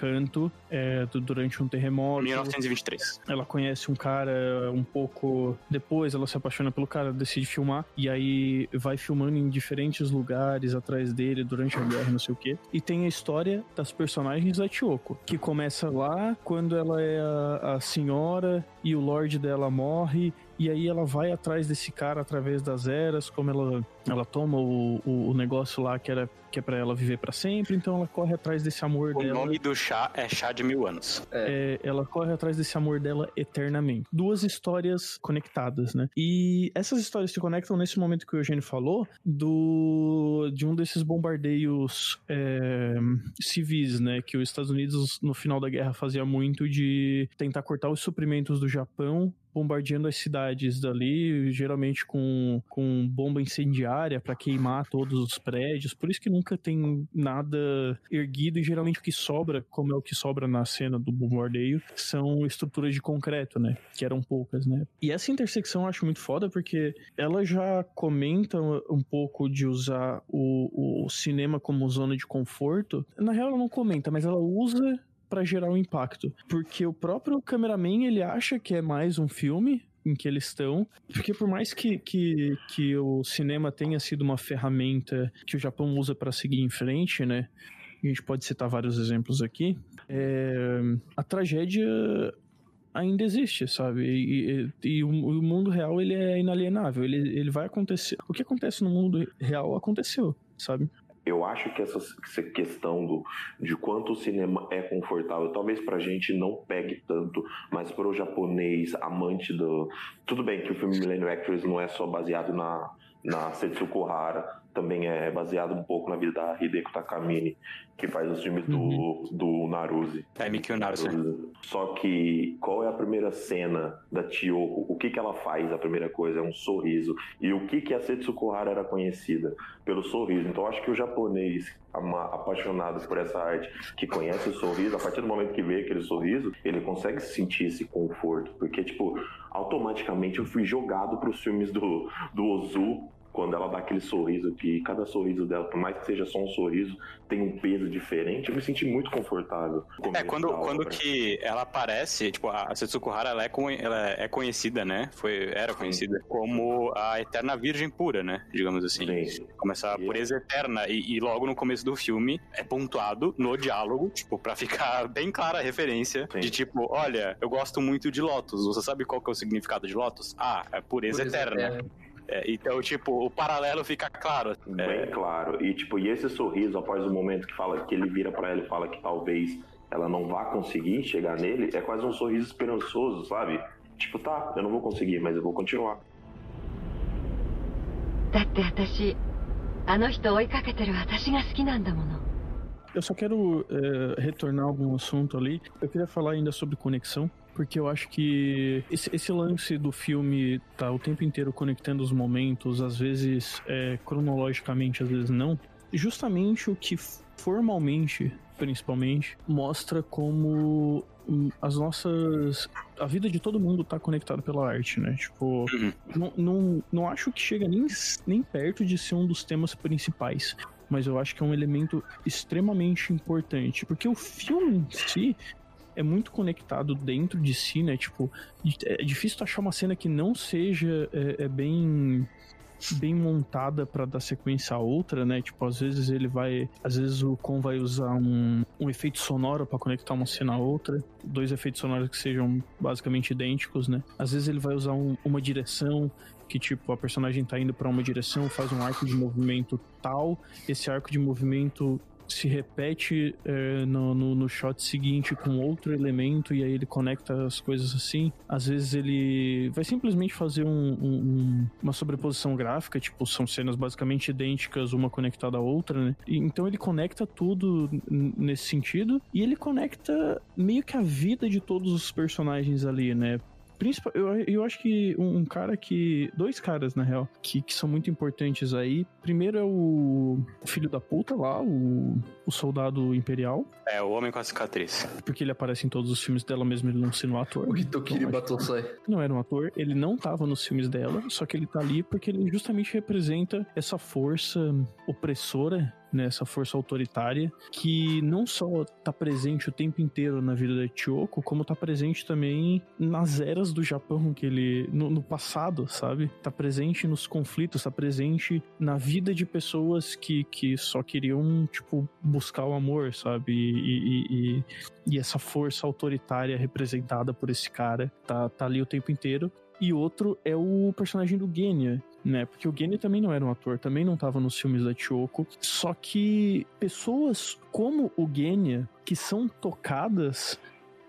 eh, du- durante um terremoto. 1923. Ela conhece um cara um pouco depois, ela se apaixona pelo cara, decide filmar e aí vai filmando em diferentes lugares atrás dele durante a guerra, não sei o quê. E tem a história das personagens da Tiyoko, que começa lá quando ela é a, a senhora e o lord dela morre e aí ela vai atrás desse cara através das eras, como ela, ela toma o, o, o negócio lá que era que é para ela viver para sempre, então ela corre atrás desse amor O dela. nome do chá é chá de mil anos. É, ela corre atrás desse amor dela eternamente. Duas histórias conectadas, né? E essas histórias se conectam nesse momento que o Eugênio falou do de um desses bombardeios é, civis, né? Que os Estados Unidos no final da guerra fazia muito de tentar cortar os suprimentos do Japão bombardeando as cidades dali, geralmente com, com bomba incendiária para queimar todos os prédios. Por isso que nunca tem nada erguido e geralmente o que sobra, como é o que sobra na cena do bombardeio, são estruturas de concreto, né? Que eram poucas, né? E essa intersecção eu acho muito foda porque ela já comenta um pouco de usar o, o cinema como zona de conforto. Na real, ela não comenta, mas ela usa para gerar um impacto. Porque o próprio cameraman, ele acha que é mais um filme em que eles estão, porque por mais que, que, que o cinema tenha sido uma ferramenta que o Japão usa para seguir em frente, né? A gente pode citar vários exemplos aqui. É, a tragédia ainda existe, sabe? E, e, e o, o, mundo real ele é inalienável, ele, ele vai acontecer. O que acontece no mundo real aconteceu, sabe? Eu acho que essa, questão do, de quanto o cinema é confortável, talvez pra gente não pegue tanto, mas pro japonês, amante do. Tudo bem que o filme Millennium Actress não é só baseado na, na Setsuko Hara, também é baseado um pouco na vida da Hideko Takamine, que faz os filmes Uhum. do, do Naruzi. É Mikio Naruzi. Só que qual é a primeira cena da Tiyoko? O que, que ela faz? A primeira coisa é um sorriso. E o que, que a Setsuko Hara era conhecida? Pelo sorriso. Então acho que o japonês apaixonado por essa arte, que conhece o sorriso, a partir do momento que vê aquele sorriso, ele consegue sentir esse conforto. Porque, tipo, automaticamente eu fui jogado para os filmes do, do Ozu quando ela dá aquele sorriso que cada sorriso dela, por mais que seja só um sorriso, tem um peso diferente, eu me senti muito confortável. É, quando, quando que ela aparece, tipo, a Setsuko Hara, ela é, ela é conhecida, né? Foi, era conhecida Sim. como a Eterna Virgem Pura, né? Digamos assim. Sim. Começa a pureza eterna. E, e, logo no começo do filme é pontuado no diálogo, tipo, pra ficar bem clara a referência Sim. de tipo, olha, eu gosto muito de Lotus. Você sabe qual que é o significado de Lotus? Ah, é pureza, pureza eterna. eterna. É, então, tipo, o paralelo fica claro. Bem é... claro. E, tipo, e esse sorriso, após o momento que fala que ele vira para ela e fala que talvez ela não vá conseguir chegar nele, é quase um sorriso esperançoso, sabe? Tipo, tá, eu não vou conseguir, mas eu vou continuar. Eu só quero é, retornar a algum assunto ali. Eu queria falar ainda sobre conexão porque eu acho que esse, esse, lance do filme tá o tempo inteiro conectando os momentos, às vezes é, cronologicamente, às vezes não. Justamente o que formalmente, principalmente, mostra como hum, as nossas. A vida de todo mundo tá conectada pela arte, né? Tipo, uhum. não, não, não acho que chega nem, nem perto de ser um dos temas principais mas eu acho que é um elemento extremamente importante, porque o filme em si, é muito conectado dentro de si, né? Tipo, é difícil achar uma cena que não seja é, é bem bem montada para dar sequência a outra, né? Tipo, às vezes ele vai, às vezes o Con vai usar um, um efeito sonoro para conectar uma cena a outra, dois efeitos sonoros que sejam basicamente idênticos, né? Às vezes ele vai usar um, uma direção que tipo a personagem tá indo para uma direção, faz um arco de movimento tal, esse arco de movimento se repete é, no, no, no, shot seguinte com outro elemento e aí ele conecta as coisas assim. Às vezes ele vai simplesmente fazer um, um, uma sobreposição gráfica, tipo, são cenas basicamente idênticas, uma conectada à outra, né? E, então ele conecta tudo nesse sentido e ele conecta meio que a vida de todos os personagens ali, né? Principal, eu, eu acho que um, um, cara que. Dois caras, na real, que, que são muito importantes aí. Primeiro é o, filho da puta lá, o, o soldado imperial. É, o homem com a cicatriz. Porque ele aparece em todos os filmes dela, mesmo ele não sendo um ator. O Hitokiri então, Batosai. Não era um ator, ele não tava nos filmes dela, só que ele tá ali porque ele justamente representa essa força opressora né, essa força autoritária, que não só está presente o tempo inteiro na vida da Chioko, como está presente também nas eras do Japão, que ele. no, no passado, sabe? Está presente nos conflitos, está presente na vida de pessoas que, que só queriam, tipo, buscar o amor, sabe? E, e, e, e essa força autoritária representada por esse cara tá, tá ali o tempo inteiro. E outro é o personagem do Genya, né? Porque o Genya também não era um ator, também não estava nos filmes da Chioko. Só que pessoas como o Genya, que são tocadas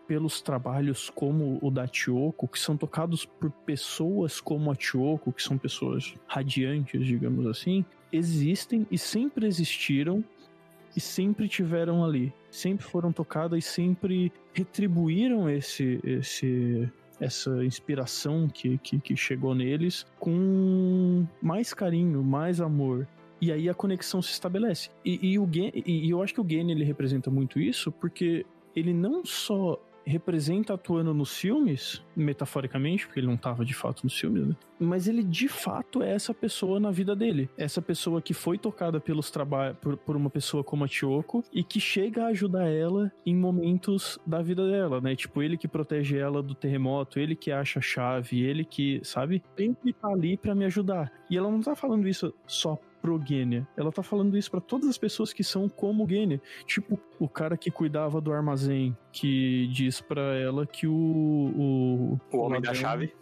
pelos trabalhos como o da Chioko, que são tocados por pessoas como a Chioko, que são pessoas radiantes, digamos assim, existem e sempre existiram e sempre tiveram ali, sempre foram tocadas e sempre retribuíram esse esse essa inspiração que, que, que chegou neles com mais carinho, mais amor. E aí a conexão se estabelece. E, e o Gen, e, e eu acho que o Gen ele representa muito isso porque ele não só representa atuando nos filmes, metaforicamente, porque ele não estava de fato nos filmes, né? Mas ele de fato é essa pessoa na vida dele. Essa pessoa que foi tocada pelos trabalhos por, por, uma pessoa como a Tioko e que chega a ajudar ela em momentos da vida dela, né? Tipo, ele que protege ela do terremoto, ele que acha a chave, ele que, sabe? Sempre tá ali para me ajudar. E ela não tá falando isso só pro Gênia. Ela tá falando isso para todas as pessoas que são como Gênia. Tipo, o cara que cuidava do armazém, que diz para ela que o. O, o homem da chave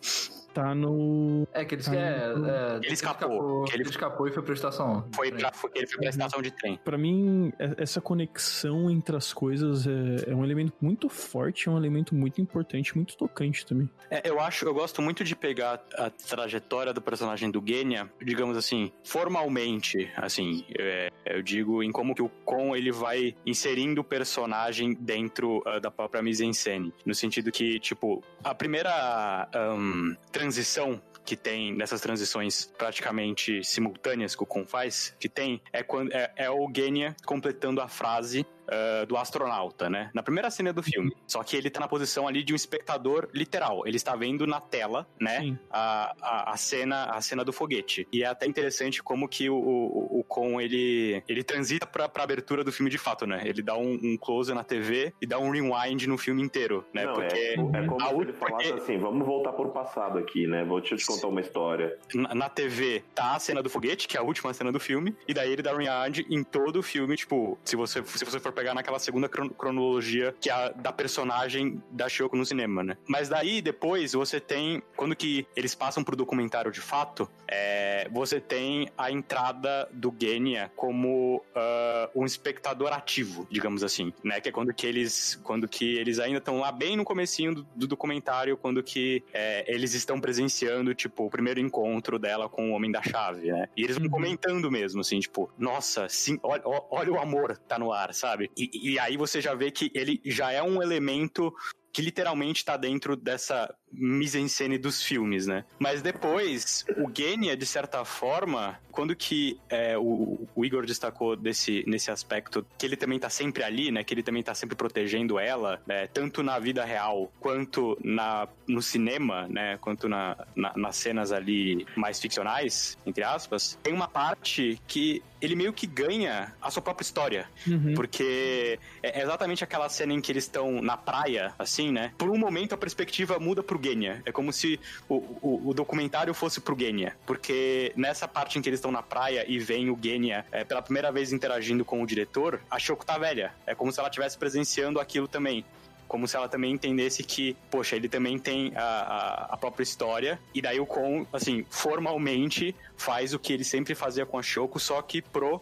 tá no. É, que ele, tá é, no... é, ele escapou. ele... ele... escapou e foi pra estação. Foi pra, foi, ele foi pra estação de trem. Pra mim, é, essa conexão entre as coisas é, é, um elemento muito forte, é um elemento muito importante, muito tocante também. É, eu acho, eu gosto muito de pegar a trajetória do personagem do Genya, digamos assim, formalmente, assim, é, eu digo em como que o Kon ele vai inserindo o personagem dentro uh, da própria mise-en-scène. No sentido que, tipo, a primeira um, transição que tem nessas transições praticamente simultâneas que o Con faz, que tem, é, quando, é, é o Genya completando a frase uh, do astronauta, né? Na primeira cena do filme. Só que ele tá na posição ali de um espectador literal. Ele está vendo na tela, né? A, a, a, cena a cena do foguete. E é até interessante como que o, o, o Con, ele, ele transita pra, pra abertura do filme de fato, né? Ele dá um, um close na TV e dá um rewind no filme inteiro, né? Não, porque é, é como se ele falasse porque... assim, vamos voltar pro passado aqui, né? Vou te contar uma história. Na, na, TV tá a cena do foguete, que é a última cena do filme, e daí ele dá rewind em todo o filme, tipo, se você, se você for pegar naquela segunda cronologia que é a da personagem da Shoko no cinema, né? Mas daí, depois, você tem, quando que eles passam pro documentário de fato, é, você tem a entrada do Genya como uh, um espectador ativo, digamos assim, né? Que é quando que eles, quando que eles ainda estão lá bem no comecinho do, do documentário, quando que é, eles estão presenciando, tipo, o primeiro encontro dela com o Homem da Chave, né? E eles vão uhum. comentando mesmo, assim, tipo, nossa, sim, olha, olha o amor tá no ar, sabe? E, e aí você já vê que ele já é um elemento que literalmente tá dentro dessa mise-en-scène dos filmes, né? Mas depois, o Genya, de certa forma, quando que é, o, o, Igor destacou desse, nesse aspecto, que ele também tá sempre ali, né? Que ele também tá sempre protegendo ela, né? tanto na vida real quanto na, no cinema, né? Quanto na, na, nas cenas ali mais ficcionais, entre aspas, tem uma parte que ele meio que ganha a sua própria história. Uhum. Porque é exatamente aquela cena em que eles estão na praia, assim, né? Por um momento a perspectiva muda pro Genya. É como se o, o, o documentário fosse pro Genya. Porque nessa parte em que eles estão na praia e vem o Genya é, pela primeira vez interagindo com o diretor, a Shoko tá velha. É como se ela estivesse presenciando aquilo também como se ela também entendesse que, poxa, ele também tem a, a, a, própria história, e daí o Kon, assim, formalmente faz o que ele sempre fazia com a Shoko, só que pro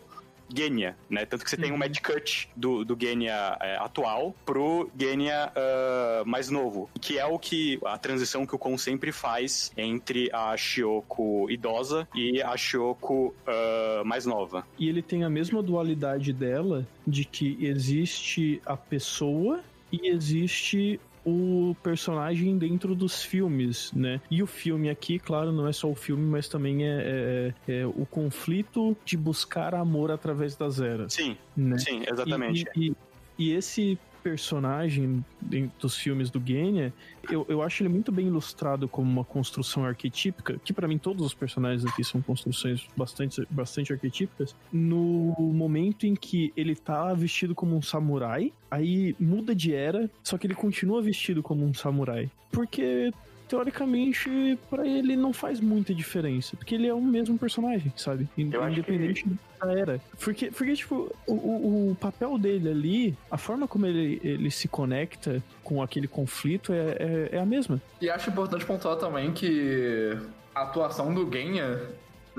Genya, né? Tanto que você uhum. tem um Mad Cut do, do Genya é, atual pro Genya uh, mais novo, que é o que a transição que o Kon sempre faz entre a Shioko idosa e a Shioko uh, mais nova. E ele tem a mesma dualidade dela de que existe a pessoa e existe o personagem dentro dos filmes, né? E o filme aqui, claro, não é só o filme, mas também é, é, é o conflito de buscar amor através das eras. Sim, né? sim, exatamente. E, e, e esse personagem dos filmes do Genya, eu, eu acho ele muito bem ilustrado como uma construção arquetípica, que para mim todos os personagens aqui são construções bastante, bastante arquetípicas, no momento em que ele tá vestido como um samurai, aí muda de era, só que ele continua vestido como um samurai. Porque teoricamente, para ele não faz muita diferença. Porque ele é o mesmo personagem, sabe? Independente que... da era. Porque, porque tipo, o, o, papel dele ali, a forma como ele, ele se conecta com aquele conflito é, é, é a mesma. E acho importante pontuar também que a atuação do Genya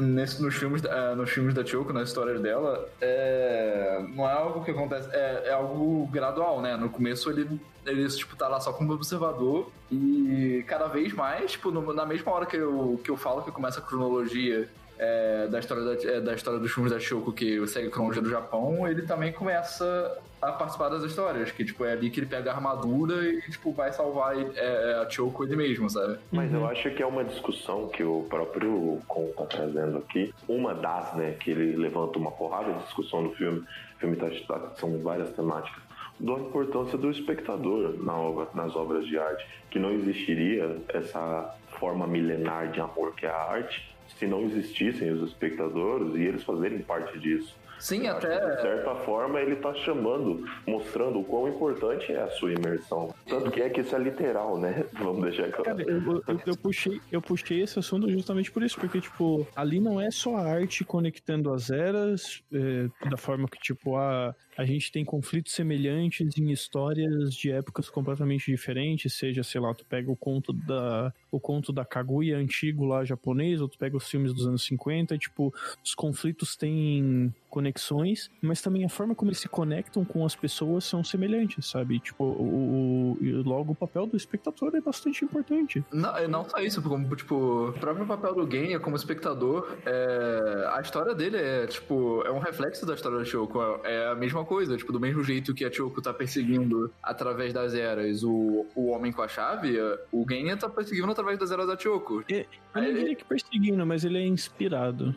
nesse, nos, filmes, é, nos filmes da Choco, na história dela, é, não é algo que acontece, é, é, algo gradual, né? No começo ele, ele tipo, tá lá só como observador e cada vez mais, tipo, no, na mesma hora que eu, que eu falo que começa a cronologia é, da, história da, é, da história dos filmes da Shoko, que segue a cronologia do Japão, ele também começa a participar das histórias, que tipo, é ali que ele pega a armadura e tipo, vai salvar é, é, a Choco ele mesmo, sabe? Mas eu acho que é uma discussão que o próprio Con tá trazendo aqui, uma das, né, que ele levanta uma porrada de discussão no filme, o filme tá, tá são várias temáticas, da importância do espectador na obra, nas obras de arte, que não existiria essa forma milenar de amor que é a arte se não existissem os espectadores e eles fazerem parte disso. Sim, Eu até. de certa forma, ele está chamando, mostrando o quão importante é a sua imersão. Tanto que é que isso é literal, né? Vamos deixar claro. Cara, eu, eu, eu, puxei, eu puxei esse assunto justamente por isso, porque, tipo, ali não é só a arte conectando as eras, é, da forma que, tipo, a, a gente tem conflitos semelhantes em histórias de épocas completamente diferentes, seja, sei lá, tu pega o conto da o conto da Kaguya antigo lá japonês, ou tu pega os filmes dos anos 50, tipo, os conflitos têm conexões, mas também a forma como eles se conectam com as pessoas são semelhantes, sabe? Tipo, o, o logo o papel do espectador é bastante importante. Não, não só isso, como, tipo, o próprio papel do Genya como espectador, é, a história dele é, tipo, é um reflexo da história da Shoko, é a mesma coisa, tipo, do mesmo jeito que a Shoko tá perseguindo através das eras o, o homem com a chave, o Genya tá perseguindo através das eras da Choko. Eu não diria que perseguindo, mas ele é inspirado.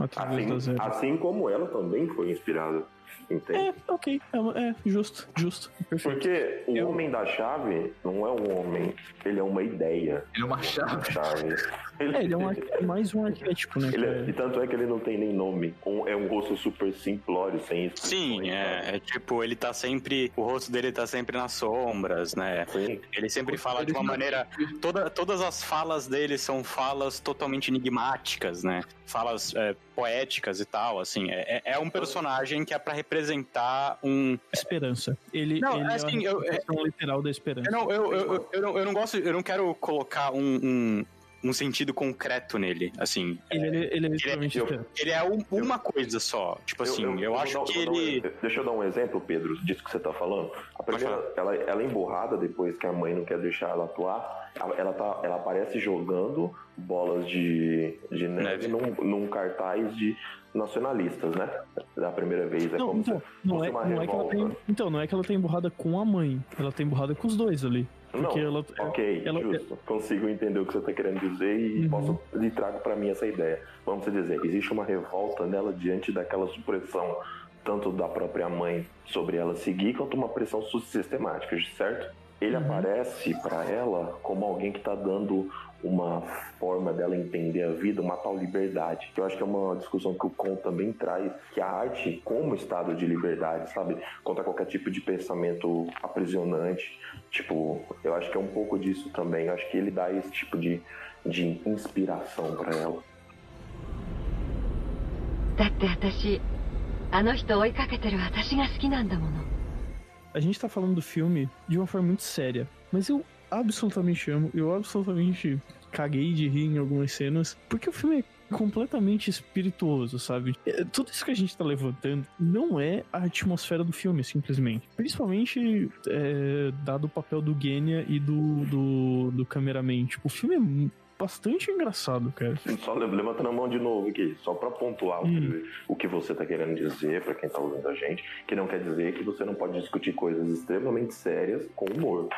através das Assim, eras. assim como ela também foi inspirada. Entende? É, ok. É, é, justo, justo. Perfeito. Porque o Eu- homem da chave não é um homem, ele é uma ideia. Ele é uma chave. Chave. Ele, É, ele é um arque- mais um arquétipo, né? ele é- e tanto é que ele não tem nem nome. Um- é um rosto super simplório, sem Sim, expressões, sabe? é, é tipo, ele tá sempre. O rosto dele tá sempre nas sombras, né? Sim. Ele sempre fala de uma maneira. Toda, todas as falas dele são falas totalmente enigmáticas, né? Falas é, poéticas e tal, assim. É, é- é um personagem que é pra representar um. Esperança. Ele, Não, ele assim, é a eu- representação literal da esperança. Eu não, eu, eu, eu, eu não, eu não gosto. Eu não quero colocar um, um, um sentido concreto nele, assim. Ele, ele, ele é literalmente eu- esperança. Ele é um- uma coisa só. Tipo assim, eu, vou acho dar- que um ele. deixa eu dar um exemplo, Pedro, disso que você tá falando. A primeira, ela, ela é emburrada depois que a mãe não quer deixar ela atuar. Ela, ela tá, ela aparece jogando bolas de, de neve Neve. num, num cartaz de nacionalistas, né? Da primeira vez. É Não, como então, se não fosse é, uma não é que ela revolta. tem. Então, não é que ela tem emburrada com a mãe. Ela tem emburrada com os dois ali. Porque Não, ela. ok, ela- justo. Consigo entender o que você está querendo dizer e Uhum. posso lhe trago para mim essa ideia. Vamos dizer, existe uma revolta nela diante daquela supressão tanto da própria mãe sobre ela seguir quanto uma pressão sistemática, certo? Ele Uhum. aparece para ela como alguém que está dando uma forma dela entender a vida, uma tal liberdade. Eu acho que é uma discussão que o Con também traz, que a arte como estado de liberdade, sabe? Contra qualquer tipo de pensamento aprisionante. Tipo, eu acho que é um pouco disso também. Eu acho que ele dá esse tipo de, de inspiração para ela. だって私あの人追いかけてる私が好きなんだもの a gente tá falando do filme de uma forma muito séria. Mas eu absolutamente amo. Eu absolutamente caguei de rir em algumas cenas. Porque o filme é completamente espirituoso, sabe? É, Tudo isso que a gente tá levantando não é a atmosfera do filme, simplesmente. Principalmente é, dado o papel do Genya e do, do, do cameraman. Tipo, o filme é bastante engraçado, cara. Só le- levantando a mão de novo aqui, só para pontuar o Hum. que- o que você tá querendo dizer para quem tá ouvindo a gente, que não quer dizer que você não pode discutir coisas extremamente sérias com humor.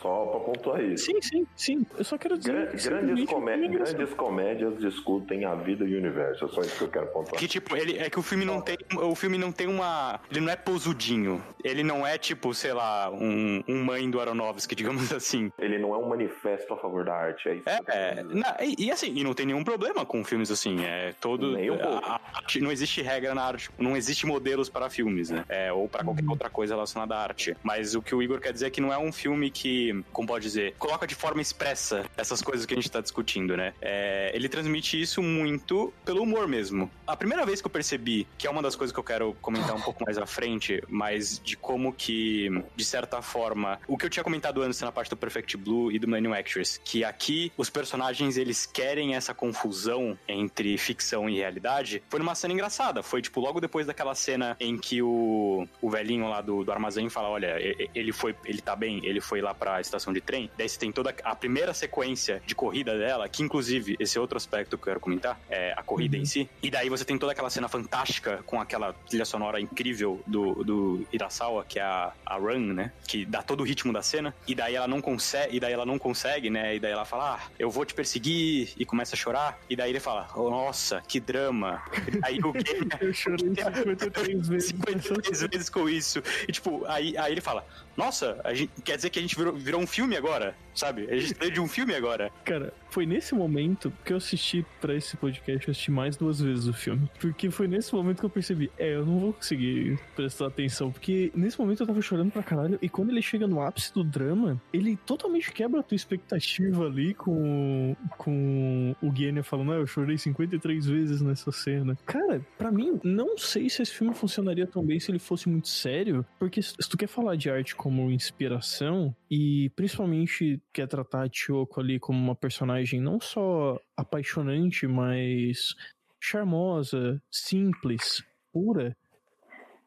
Só para pontuar isso. Sim, sim, sim. Eu só quero dizer Gra- que grandes, comé- é grandes comédias discutem a vida e o universo. É só isso que eu quero pontuar. Que tipo, ele é que o filme não tem. O filme não tem uma. Ele não é posudinho. Ele não é tipo, sei lá, um, um mãe do Aronofsky, digamos assim. Ele não é um manifesto a favor da arte, é isso. É, que eu quero é, na- e, e assim, e não tem nenhum problema com filmes assim. É todo. Nem um pouco. a- a arte- não existe regra na arte, não existe modelos para filmes, né? É, ou para qualquer outra coisa relacionada à arte. Mas o que o Igor quer dizer é que não é um filme que, como pode dizer, coloca de forma expressa essas coisas que a gente tá discutindo, né? É, ele transmite isso muito pelo humor mesmo. A primeira vez que eu percebi, que é uma das coisas que eu quero comentar um pouco mais à frente, mas de como que, de certa forma, o que eu tinha comentado antes na parte do Perfect Blue e do Actress, que aqui os personagens eles querem essa confusão entre ficção e realidade, foi numa cena engraçada. Foi tipo logo depois daquela cena em que o, o velhinho lá do, do armazém fala: Olha, ele foi, ele tá bem, ele foi lá pra estação de trem. Daí você tem toda a primeira sequência de corrida dela, que inclusive, esse outro aspecto que eu quero comentar, é a corrida em si. E daí você tem toda aquela cena fantástica com aquela trilha sonora incrível do, do Hirasawa, que é a, a Run, né? Que dá todo o ritmo da cena. E daí ela não consegue, e daí ela não consegue, né? E daí ela fala: Ah, eu vou te perseguir, e começa a chorar. E daí ele fala: oh, Nossa, que drama. Aí o Genya Eu chorei 53 vezes. 53 vezes com isso. E tipo, aí, aí ele fala: Nossa, gente, quer dizer que a gente virou, virou um filme agora, sabe? A gente veio de um filme agora. Cara, foi nesse momento que eu assisti pra esse podcast, eu assisti mais duas vezes o filme. Porque foi nesse momento que eu percebi, é, eu não vou conseguir prestar atenção. Porque nesse momento eu tava chorando pra caralho. E quando ele chega no ápice do drama, ele totalmente quebra a tua expectativa ali com, com o Guinness falando, ah, eu chorei 53 vezes nessa cena. Cara, pra mim, não sei se esse filme funcionaria tão bem se ele fosse muito sério. Porque se tu quer falar de arte como inspiração, e principalmente quer tratar a Chioko ali como uma personagem não só apaixonante, mas charmosa, simples, pura.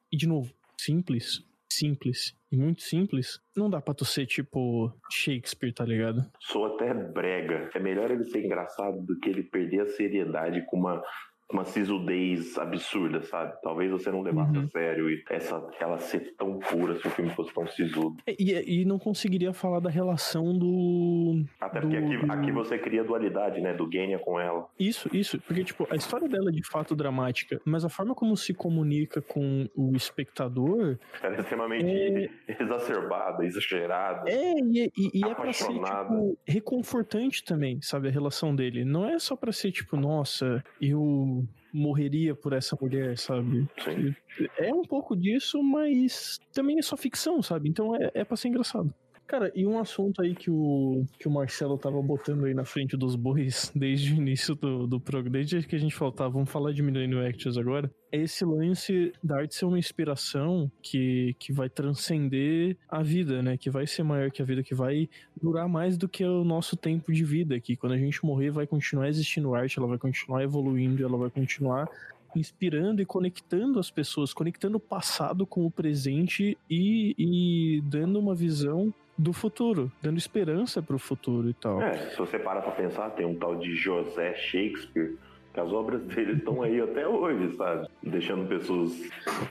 E de novo, simples, simples e muito simples, não dá pra tu ser tipo Shakespeare, tá ligado? Sou até brega. É melhor ele ser engraçado do que ele perder a seriedade com uma uma sisudez absurda, sabe? Talvez você não levasse Uhum. a sério e essa, ela ser tão pura se o filme fosse tão sisudo. E, e não conseguiria falar da relação do. Até do- porque aqui, do- aqui você cria dualidade, né? Do Genya com ela. Isso, isso. Porque, tipo, a história dela é de fato dramática, mas a forma como se comunica com o espectador Ela é extremamente exacerbada, exagerada. é, e, e- e é pra ser, tipo, reconfortante também, sabe? A relação dele. Não é só pra ser, tipo, nossa, eu morreria por essa mulher, sabe? Sim. É um pouco disso, mas também é só ficção, sabe? Então é, é pra ser engraçado. Cara, e um assunto aí que o, que o Marcelo tava botando aí na frente dos bois desde o início do, do programa, desde que a gente tá, vamos falar de Millennium Actors agora, é esse lance da arte ser uma inspiração que, que vai transcender a vida, né? Que vai ser maior que a vida, que vai durar mais do que o nosso tempo de vida, que quando a gente morrer vai continuar existindo arte, ela vai continuar evoluindo, ela vai continuar inspirando e conectando as pessoas, conectando o passado com o presente e, e dando uma visão do futuro, dando esperança pro futuro e tal. É, se você parar pra pensar, tem um tal de José Shakespeare, que as obras dele estão aí até hoje, sabe? Deixando pessoas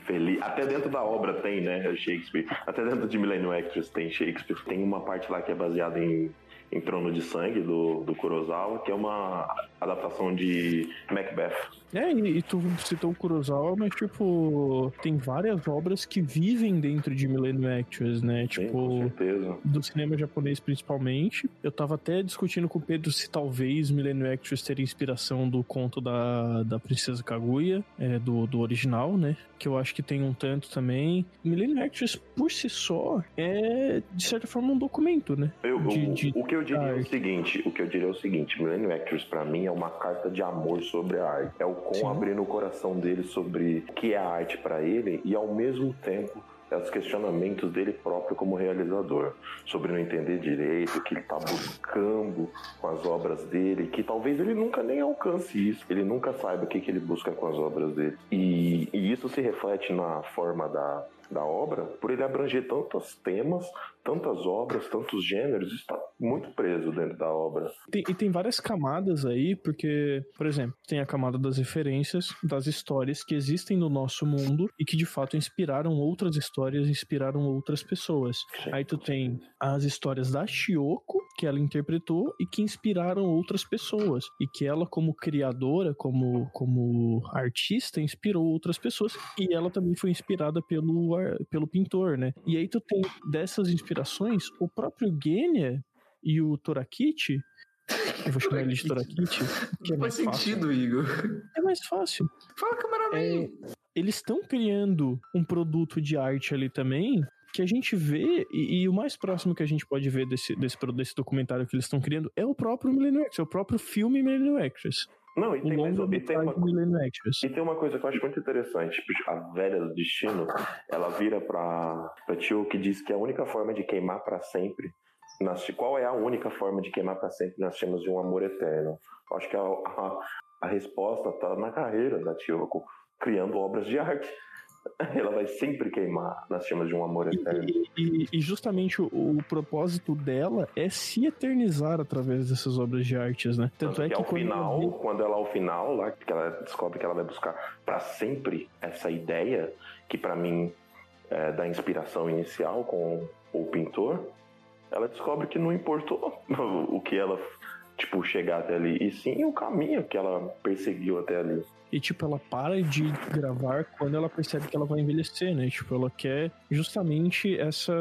felizes. Até dentro da obra tem, né, Shakespeare. Até dentro de Millennium Actress tem Shakespeare. Tem uma parte lá que é baseada em, em Trono de Sangue, do, do Kurosawa, que é uma adaptação de Macbeth. É, e, e tu citou o Kurosawa, mas tipo, tem várias obras que vivem dentro de Millennium Actors, né? Sim, com Tipo, certeza. do cinema japonês principalmente. Eu tava até discutindo com o Pedro se talvez Millennium Actress teria inspiração do conto da, da Princesa Kaguya, é, do, do original, né? Que eu acho que tem um tanto também. Millennium Actress, por si só, é, de certa forma, um documento, né? Eu- de- o- de o que eu diria é o seguinte, o que eu diria é o seguinte, Millennium Actors pra mim é uma carta de amor sobre a arte. É o Sim. com abrindo o coração dele sobre o que é a arte pra ele e ao mesmo tempo é os questionamentos dele próprio como realizador, sobre não entender direito, o que ele tá buscando com as obras dele, que talvez ele nunca nem alcance isso, ele nunca saiba o que, que ele busca com as obras dele. E, e isso se reflete na forma da, da obra, por ele abranger tantos temas, tantas obras, tantos gêneros, está muito preso dentro da obra. Tem- e tem várias camadas aí, porque, por exemplo, tem a camada das referências, das histórias que existem no nosso mundo e que de fato inspiraram outras histórias, inspiraram outras pessoas. Sim. Aí tu tem as histórias da Shioko, que ela interpretou e que inspiraram outras pessoas. E que ela, como criadora, como, como artista, inspirou outras pessoas. E ela também foi inspirada pelo, pelo pintor, né? E aí tu tem dessas inspirações, o próprio Genya e o Torakichi. Eu vou chamar ele de Torakichi, que é faz fácil. sentido, Igor. É mais fácil. Fala, cameraman. É, eles estão criando um produto de arte ali também que a gente vê, e, e o mais próximo que a gente pode ver desse, desse, desse documentário que eles estão criando é o próprio Millennium Actress, é o próprio filme Millennium Actress. Não, e tem, mais, e, tem uma, e tem uma coisa que eu acho muito interessante. tipo, A velha do destino, ela vira pra, pra tio que diz que a única forma de queimar pra sempre. Nas, qual é a única forma de queimar pra sempre nas chamas de um amor eterno? Eu acho que a, a, a resposta tá na carreira da Tiyoko, criando obras de arte. Ela vai sempre queimar nas chamas de um amor eterno. E, e- e justamente o, o propósito dela é se eternizar através dessas obras de artes, né? Tanto é que, ao quando ela final, vê- quando ela ao final, lá que ela descobre que ela vai buscar pra sempre essa ideia que pra mim é da inspiração inicial com o pintor, ela descobre que não importou o que ela tipo chegar até ali, e sim o caminho que ela perseguiu até ali. E, tipo, ela para de gravar quando ela percebe que ela vai envelhecer, né? Tipo, ela quer justamente essa.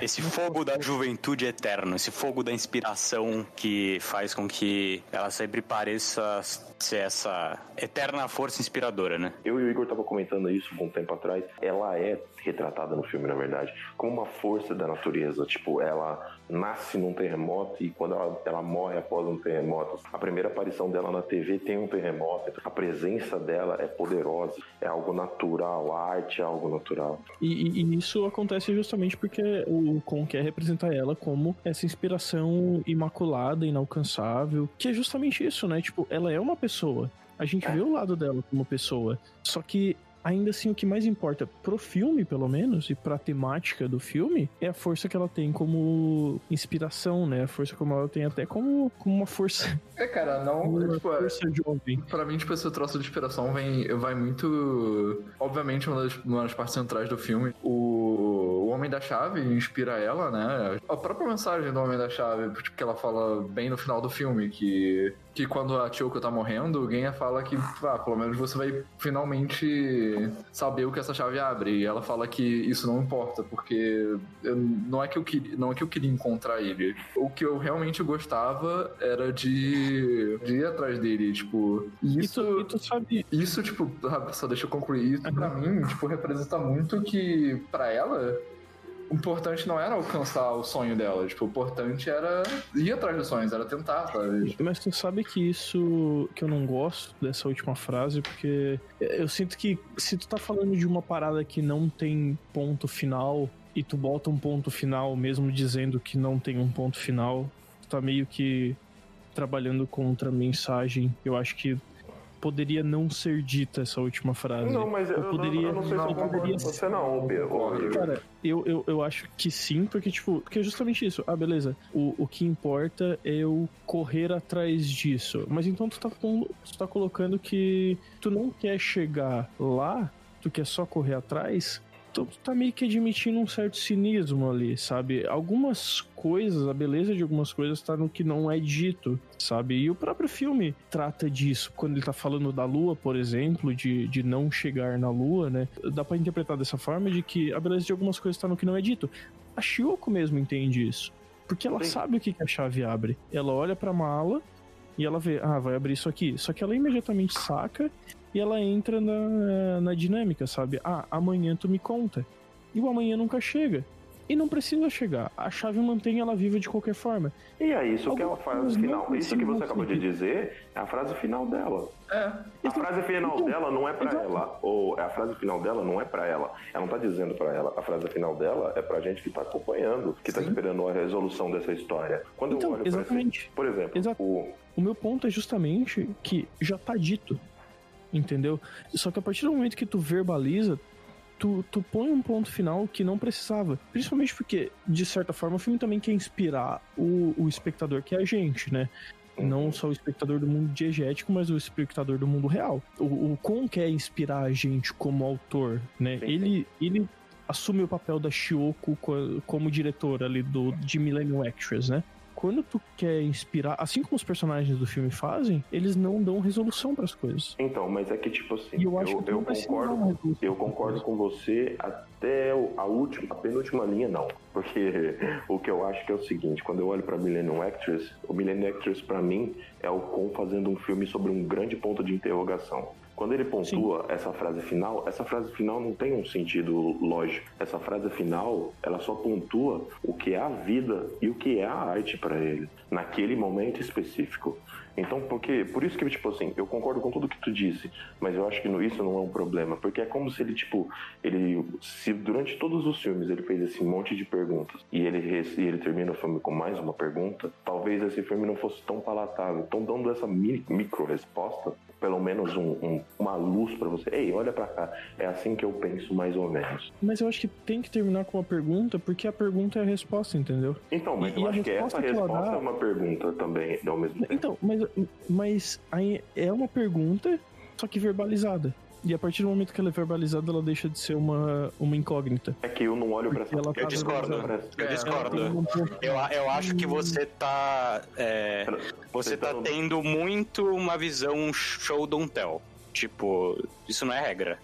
Esse fogo da juventude eterno, esse fogo da inspiração que faz com que ela sempre pareça ser essa eterna força inspiradora, né? Eu e o Igor tava comentando isso um tempo atrás. Ela é retratada no filme, na verdade, como uma força da natureza. Tipo, ela nasce num terremoto e quando ela, ela morre após um terremoto, a primeira aparição dela na TV tem um terremoto. A presença dela é poderosa, é algo natural, a arte é algo natural. E, e- e isso acontece justamente porque o Kon quer representar ela como essa inspiração imaculada, inalcançável, que é justamente isso, né? Tipo, ela é uma pessoa. A gente vê o lado dela como pessoa. Só que ainda assim o que mais importa pro filme, pelo menos, e pra temática do filme, é a força que ela tem como inspiração, né? A força como ela tem até como, como uma força. É, cara, não. Uma tipo, é- força jovem. Pra mim, tipo, esse troço de inspiração vem, vai muito. Obviamente, uma das, uma das partes centrais do filme. O, o Homem da Chave inspira ela, né? A própria mensagem do Homem da Chave, tipo, que ela fala bem no final do filme, que, que quando a Kyoko tá morrendo, alguém fala que, ah, pelo menos você vai finalmente saber o que essa chave abre. E ela fala que isso não importa, porque eu- não, é que eu queria, não é que eu queria encontrar ele. O que eu realmente gostava era de, de ir atrás dele, tipo. E E isso. tu, e tu. Isso, tipo, ah, só deixa eu concluir. Isso pra mim, tipo, representa muito que, pra ela, o importante não era alcançar o sonho dela. Tipo, o importante era ir atrás dos sonhos, era tentar, sabe? Mas tu sabe que isso que eu não gosto dessa última frase, porque eu sinto que se tu tá falando de uma parada que não tem ponto final e tu bota um ponto final mesmo dizendo que não tem um ponto final, tu tá meio que trabalhando contra a mensagem. Eu acho que poderia não ser dita essa última frase. Não, mas eu, eu poderia, eu não sei se eu poderia você não, Igor. Cara, eu, eu, eu acho que sim, porque, tipo, porque é justamente isso. Ah, beleza. O, o que importa é eu correr atrás disso. Mas então tu tá, tu tá colocando que tu não quer chegar lá, tu quer só correr atrás. Tu, tu tá meio que admitindo um certo cinismo ali, sabe? Algumas coisas, a beleza de algumas coisas tá no que não é dito, sabe? E o próprio filme trata disso. Quando ele tá falando da lua, por exemplo, de, de não chegar na lua, né? Dá pra interpretar dessa forma de que a beleza de algumas coisas tá no que não é dito. A Shioko mesmo entende isso. Porque ela Sim. sabe o que, que a chave abre. Ela olha pra mala e ela vê, ah, vai abrir isso aqui. Só que ela imediatamente saca e ela entra na, na dinâmica, sabe? Ah, amanhã tu me conta. E o amanhã nunca chega. E não precisa chegar. A chave mantém ela viva de qualquer forma. E é isso que é a frase final. Isso que você acabou de dizer é a frase final dela. É. A frase final então, dela não é pra exato. ela. Ou a frase final dela não é pra ela. Ela não tá dizendo pra ela. A frase final dela é pra gente que tá acompanhando, que tá Sim. esperando a resolução dessa história. Quando eu Então, olho pra esse, exatamente. por exemplo, Exato. o O meu ponto é justamente que já tá dito. Entendeu? Só que a partir do momento que tu verbaliza, tu, tu põe um ponto final que não precisava. Principalmente porque, de certa forma, o filme também quer inspirar o, o espectador, que é a gente, né? Não só o espectador do mundo diegético, mas o espectador do mundo real. O, o quer inspirar a gente como autor, né? Sim, Ele, ele assume o papel da Shioko co- como diretora ali do, de Millennium Actress, né? Quando tu quer inspirar, assim como os personagens do filme fazem, eles não dão resolução pras coisas. Então, mas é que tipo assim, E eu eu, concordo, eu concordo com você até a última, a penúltima linha não, porque o que eu acho que é o seguinte, quando eu olho para Millennium Actress, o Millennium Actress para mim é o Con fazendo um filme sobre um grande ponto de interrogação. Quando ele pontua essa frase final, essa frase final não tem um sentido lógico. Essa frase final, ela só pontua o que é a vida e o que é a arte para ele, naquele momento específico. Então, porque, por isso que, tipo assim, eu concordo com tudo que tu disse, mas eu acho que isso não é um problema, porque é como se ele, tipo, ele, se durante todos os filmes ele fez esse monte de perguntas e ele, e ele termina o filme com mais uma pergunta, talvez esse filme não fosse tão palatável. Então, dando essa mi- micro resposta, pelo menos um- um- uma luz pra você. Ei, olha pra cá. É assim que eu penso, mais ou menos. Mas eu acho que tem que terminar com uma pergunta, porque a pergunta é a resposta, entendeu? Então, mas E- eu e acho que essa resposta que resposta dá- é uma pergunta também, ao mesmo tempo. Então, mas, mas aí é uma pergunta, só que verbalizada. E a partir do momento que ela é verbalizada, ela deixa de ser uma, uma incógnita. É que eu não olho pra ela. ela Eu tá discordo. Eu É, discordo. Eu, eu acho que você tá. é, você tá tendo muito uma visão show don't tell. Tipo, isso não é regra.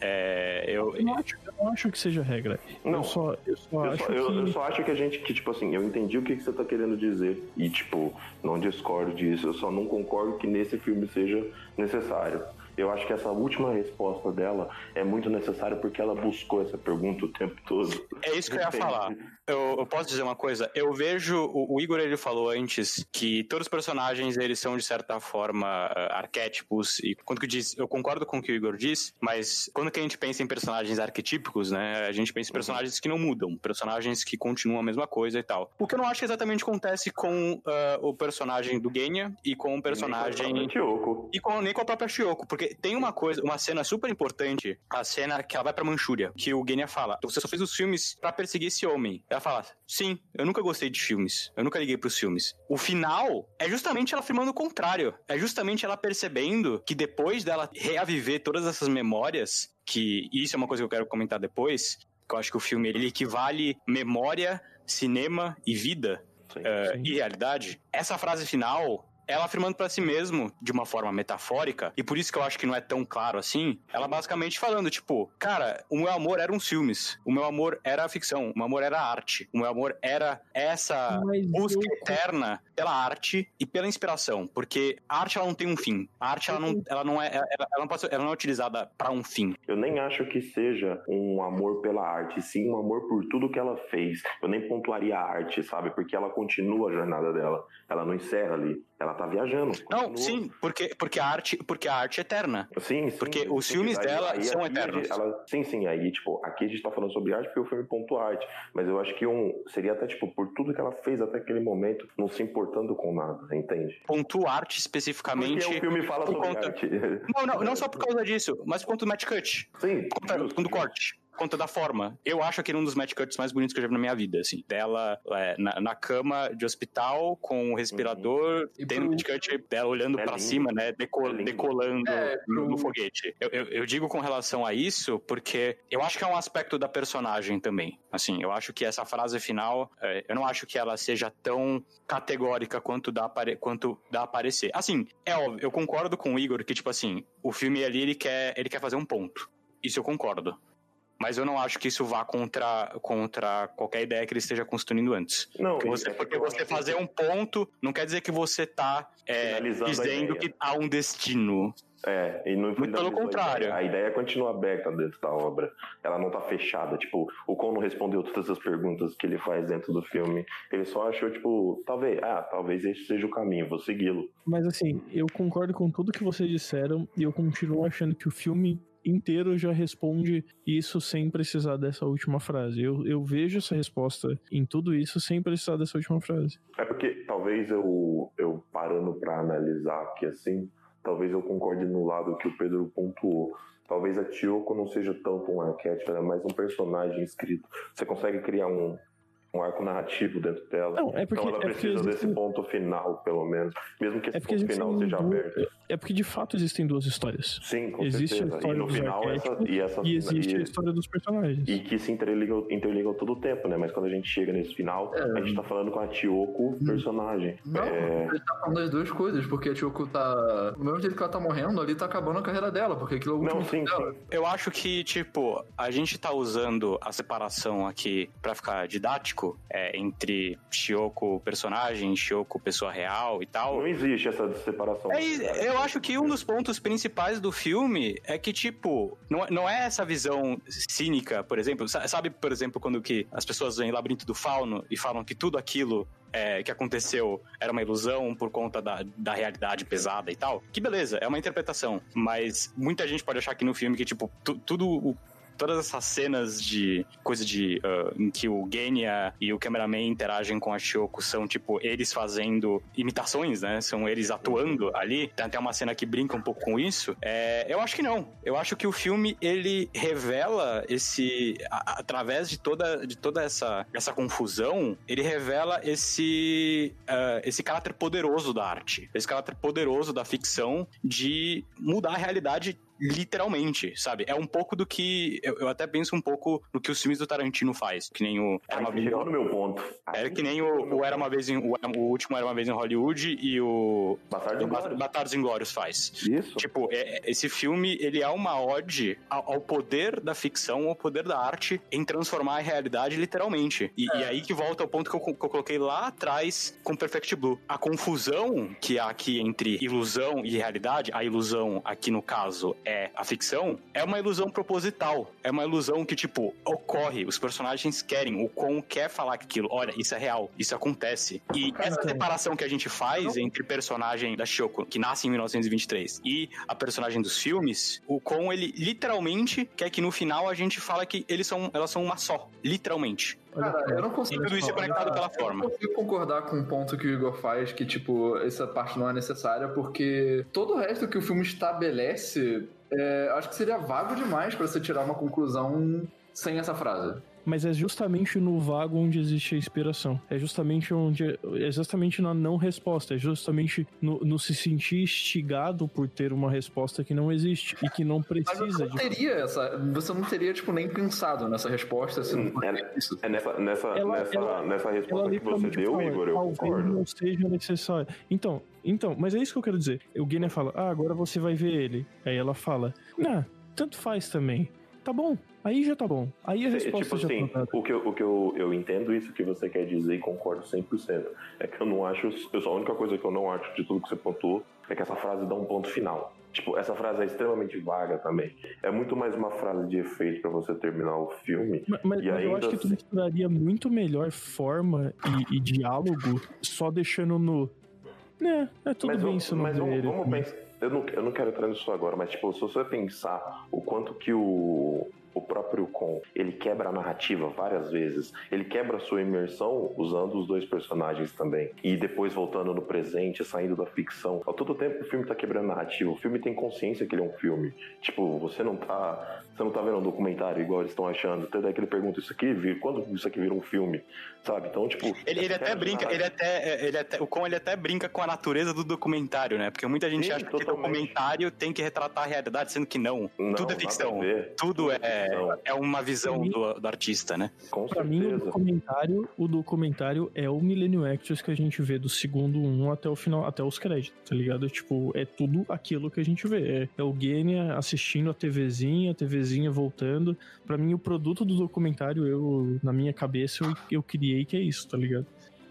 É, eu, Eu não acho, eu não acho que seja regra. Não. Eu só, eu só Eu acho só, eu- que. eu só acho que a gente, que, tipo assim, eu entendi o que, que você tá querendo dizer. E, tipo, não discordo disso. Eu só não concordo que nesse filme seja necessário. Eu acho que essa última resposta dela é muito necessária porque ela buscou essa pergunta o tempo todo. É isso que eu ia falar. Eu, eu posso dizer uma coisa? Eu vejo. O, o Igor ele falou antes que todos os personagens eles são, de certa forma, ah, arquétipos. E quando que eu disse, eu concordo com o que o Igor disse, mas quando que a gente pensa em personagens arquetípicos, né? A gente pensa em personagens que não mudam, personagens que continuam a mesma coisa e tal. O que eu não acho que exatamente acontece com ah, o personagem do Genya e com o personagem. Kyoko. E com, nem com a própria Shioko, porque tem uma coisa, uma cena super importante, a cena que ela vai pra Manchúria, que o Genya fala: Você só fez os filmes pra perseguir esse homem. Ela fala: Sim, eu nunca gostei de filmes. Eu nunca liguei pros filmes. O final é justamente ela afirmando o contrário. É justamente ela percebendo que depois dela reaviver todas essas memórias, que isso é uma coisa que eu quero comentar depois, que eu acho que o filme ele equivale memória, cinema e vida. Sim. eh, Sim. e realidade, essa frase final, ela afirmando pra si mesmo de uma forma metafórica, e por isso que eu acho que não é tão claro assim, ela basicamente falando, tipo, cara, o meu amor eram os filmes, o meu amor era a ficção, o meu amor era a arte, o meu amor era essa Mas busca eu- eterna pela arte e pela inspiração, porque a arte ela não tem um fim. A arte ela não, ela não é, ela, ela não pode ser, ela não é utilizada pra um fim. Eu nem acho que seja um amor pela arte, sim um amor por tudo que ela fez. Eu nem pontuaria a arte, sabe? Porque ela continua a jornada dela. Ela não encerra ali. Ela tá viajando. Não, continua. sim, porque porque a arte, porque a arte é eterna. Sim, sim. Porque os filmes dela aí são eternos. ela- sim, sim. Aí, tipo, aqui a gente tá falando sobre arte porque o filme pontua arte. Mas eu acho que um seria até, tipo, por tudo que ela fez até aquele momento, não se importando com nada, entende? Pontua arte especificamente. Porque o filme fala por sobre conta- arte. Não, não, não só por causa disso, mas por conta do match cut. Sim, Conta justo, do corte. Conta da forma. Eu acho aquele um dos match cuts mais bonitos que eu já vi na minha vida, assim. Dela é, na, na cama de hospital, com o respirador, E tendo o pro- match cut dela olhando É pra lindo. cima, né? deco- É decolando É, no, pro- no foguete. Eu, eu- eu digo com relação a isso porque eu acho que é um aspecto da personagem também. Assim, eu acho que essa frase final, é, eu não acho que ela seja tão categórica quanto dá, apare- quanto dá a parecer. Assim, é óbvio, eu concordo com o Igor que, tipo assim, o filme ali, ele quer, ele quer fazer um ponto. Isso eu concordo. Mas eu não acho que isso vá contra, contra qualquer ideia que ele esteja construindo antes. Não, Porque você, é porque você fazer um ponto não quer dizer que você tá é, dizendo que há um destino. É, e não Muito pelo finalizou a contrário. ideia. A ideia continua aberta dentro da obra. Ela não tá fechada. Tipo, o Con não respondeu todas as perguntas que ele faz dentro do filme. Ele só achou, tipo, talvez, ah, talvez esse seja o caminho, vou segui-lo. Mas assim, eu concordo com tudo que vocês disseram e eu continuo achando que o filme inteiro já responde isso sem precisar dessa última frase. Eu, eu vejo essa resposta em tudo isso sem precisar dessa última frase. É porque talvez eu, eu parando pra analisar aqui assim, talvez eu concorde no lado que o Pedro pontuou. Talvez a Tiyoko não seja tanto um arquétipo, ela é mais um personagem escrito. Você consegue criar um, um arco narrativo dentro dela. Não, é porque, então ela é porque precisa desse ponto final, pelo menos. Mesmo que esse é ponto final seja duas- aberto. é porque de fato existem duas histórias. Sim, com Existe a certeza. E história no dos final, essa, e essa. E existe a e- história dos personagens. e que se interligam, interligam todo o tempo, né? Mas quando a gente chega nesse final, a gente tá falando com a Tiyoko, personagem. Não, É, ele tá falando das duas coisas, porque a Choco tá. Do mesmo jeito que ela tá morrendo, ali tá acabando a carreira dela, porque aquilo é o último Não, sim, dela. sim. Eu acho que, tipo, a gente tá usando a separação aqui pra ficar didático é, entre Shiyoko personagem, Shiyoko pessoa real e tal. Não existe essa separação. É, eu acho que um dos pontos principais do filme é que, tipo, não, é- não é essa visão cínica, por exemplo. Sa- Sabe, por exemplo, quando que as pessoas vêm em Labirinto do Fauno e falam que tudo aquilo é, que aconteceu era uma ilusão por conta da, da realidade pesada e tal? Que beleza, é uma interpretação. Mas muita gente pode achar que no filme que, tipo, tu- tudo o todas essas cenas de coisa de ah, em que o Genya e o cameraman interagem com a Shoko são tipo eles fazendo imitações, né? São eles atuando ali. Tem até uma cena que brinca um pouco com isso. É, eu acho que não. Eu acho que o filme ele revela esse a- através de toda de toda essa essa confusão, ele revela esse ah, esse caráter poderoso da arte, esse caráter poderoso da ficção de mudar a realidade literalmente, sabe? É um pouco do que. Eu, eu até penso um pouco no que os filmes do Tarantino faz. Que nem o. Era uma vez, no meu ponto. era que nem o, o Era uma vez em. O, o último Era uma vez em Hollywood e o. Bastardo o Ba- Inglórios. Bastardos Inglórios faz. Isso. Tipo, é- é- esse filme, ele é uma ode ao, ao poder da ficção, ao poder da arte em transformar a realidade literalmente. E, e aí que volta ao ponto que eu, que eu coloquei lá atrás com Perfect Blue. A confusão que há aqui entre ilusão e realidade, a ilusão aqui no caso é a ficção, é uma ilusão proposital. É uma ilusão que, tipo, ocorre, os personagens querem, o Con quer falar que aquilo, olha, isso é real, isso acontece. E essa separação que a gente faz entre personagem da Shoko, que nasce em 1923, e a personagem dos filmes, o Con, ele literalmente quer que no final a gente fala que eles são, elas são uma só. Literalmente. Cara, eu não consigo. E tudo isso é conectado pela forma. Eu não consigo concordar com o ponto que o Igor faz, que, tipo, essa parte não é necessária, porque todo o resto que o filme estabelece, é, acho que seria vago demais pra você tirar uma conclusão sem essa frase. Mas é justamente no vago onde existe a inspiração. É justamente onde. É justamente na não resposta. É justamente no, no se sentir instigado por ter uma resposta que não existe e que não Mas você precisa não de. teria essa. Você não teria, tipo, nem pensado nessa resposta se não Hum, fosse é- isso. É nessa, nessa, Ela- nessa, ela- nessa Ela resposta que você deu, fala, Igor, eu talvez concordo. não seja necessário. Então, então, mas é isso que eu quero dizer. O Guinness fala, ah, agora você vai ver ele. Aí ela fala, nah, tanto faz também. Tá bom, aí já tá bom. Aí a É, resposta tipo já assim, tá dada. o que, eu, o que eu, eu entendo isso que você quer dizer e concordo 100%. É que eu não acho. Eu só, a única coisa que eu não acho de tudo que você pontuou é que essa frase dá um ponto final. Tipo, essa frase é extremamente vaga também. É muito mais uma frase de efeito pra você terminar o filme. Mas, mas E eu acho que tu misturaria muito melhor forma e, e diálogo só deixando no. Né, é tudo mas bem isso mas vamos, ele vamos pensar. Eu não, eu não quero entrar nisso agora, mas tipo, se você pensar o quanto que o, o próprio Con ele quebra a narrativa várias vezes, ele quebra a sua imersão usando os dois personagens também. E depois voltando no presente, saindo da ficção. A todo tempo o filme tá quebrando a narrativa. O filme tem consciência que ele é um filme. Tipo, você não tá. Você não tá vendo um documentário igual eles estão achando. Até daí que ele pergunta isso aqui, vir, quando isso aqui vira um filme? Sabe? Então, tipo. Ele, ele essa até brinca, ele até, ele até, o Con ele até brinca com a natureza do documentário, né? Porque muita gente Sim, acha que totalmente. documentário tem que retratar a realidade, sendo que não. Não, Tudo é ficção. Tudo é, ficção. é uma visão mim- do, do artista, né? Com Pra mim, o documentário, o documentário é o Millennium Actors que a gente vê do segundo um até o final, até os créditos, tá ligado? Tipo, é tudo aquilo que a gente vê. É, é o Genia assistindo a TVzinha, a TVzinha voltando. Pra mim, o produto do documentário, eu, na minha cabeça, eu, eu criei que é isso, tá ligado?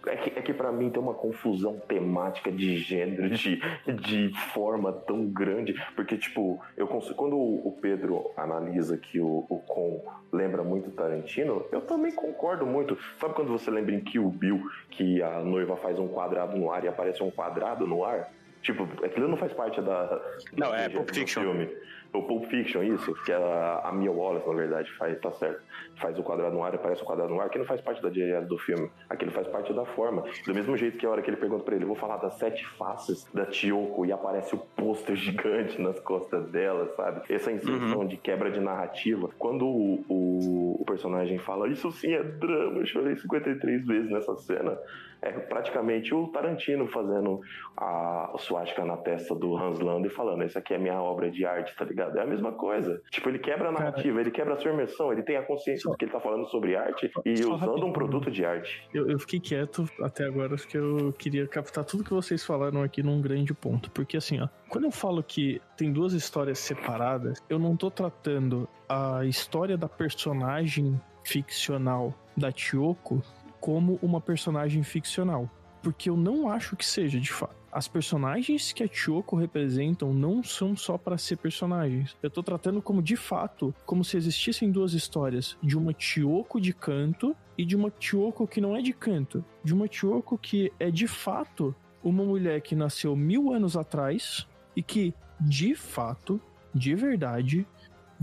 É que, é que pra mim tem uma confusão temática de gênero, de, de forma tão grande. Porque, tipo, eu consigo, quando o Pedro analisa que o, o Con lembra muito Tarantino, eu também concordo muito. Sabe quando você lembra em Kill Bill que a noiva faz um quadrado no ar e aparece um quadrado no ar? Tipo, aquilo não faz parte da. Não, é Pulp Fiction. Filme. O Pulp Fiction, isso, que a, a Mia Wallace, na verdade, faz, tá certo. Faz o quadrado no ar, aparece o quadrado no ar, que não faz parte da diária do filme. Aquilo faz parte da forma. Do mesmo jeito que a hora que ele pergunta pra ele, eu vou falar das sete faces da Tiyoko e aparece o pôster gigante nas costas dela, sabe? Essa inserção de quebra de narrativa. Quando o, o, o personagem fala, isso sim é drama, eu chorei 53 vezes nessa cena. É praticamente o Tarantino fazendo a suástica na testa do Hans Landa e falando, essa aqui é minha obra de arte, tá ligado? É a mesma coisa. Tipo, ele quebra a narrativa, ele quebra a sua imersão, ele tem a consciência Só- do que ele tá falando sobre arte e usando rapidinho. um produto de arte. Eu, eu fiquei quieto até agora porque eu queria captar tudo que vocês falaram aqui num grande ponto. Porque assim, ó, quando eu falo que tem duas histórias separadas, eu não tô tratando a história da personagem ficcional da Tiyoko como uma personagem ficcional. Porque eu não acho que seja, de fato. As personagens que a Tiyoko representam não são só para ser personagens. Eu tô tratando como, de fato, como se existissem duas histórias. De uma Tiyoko de canto e de uma Tiyoko que não é de canto. De uma Tiyoko que é, de fato, uma mulher que nasceu mil anos atrás e que, de fato, de verdade,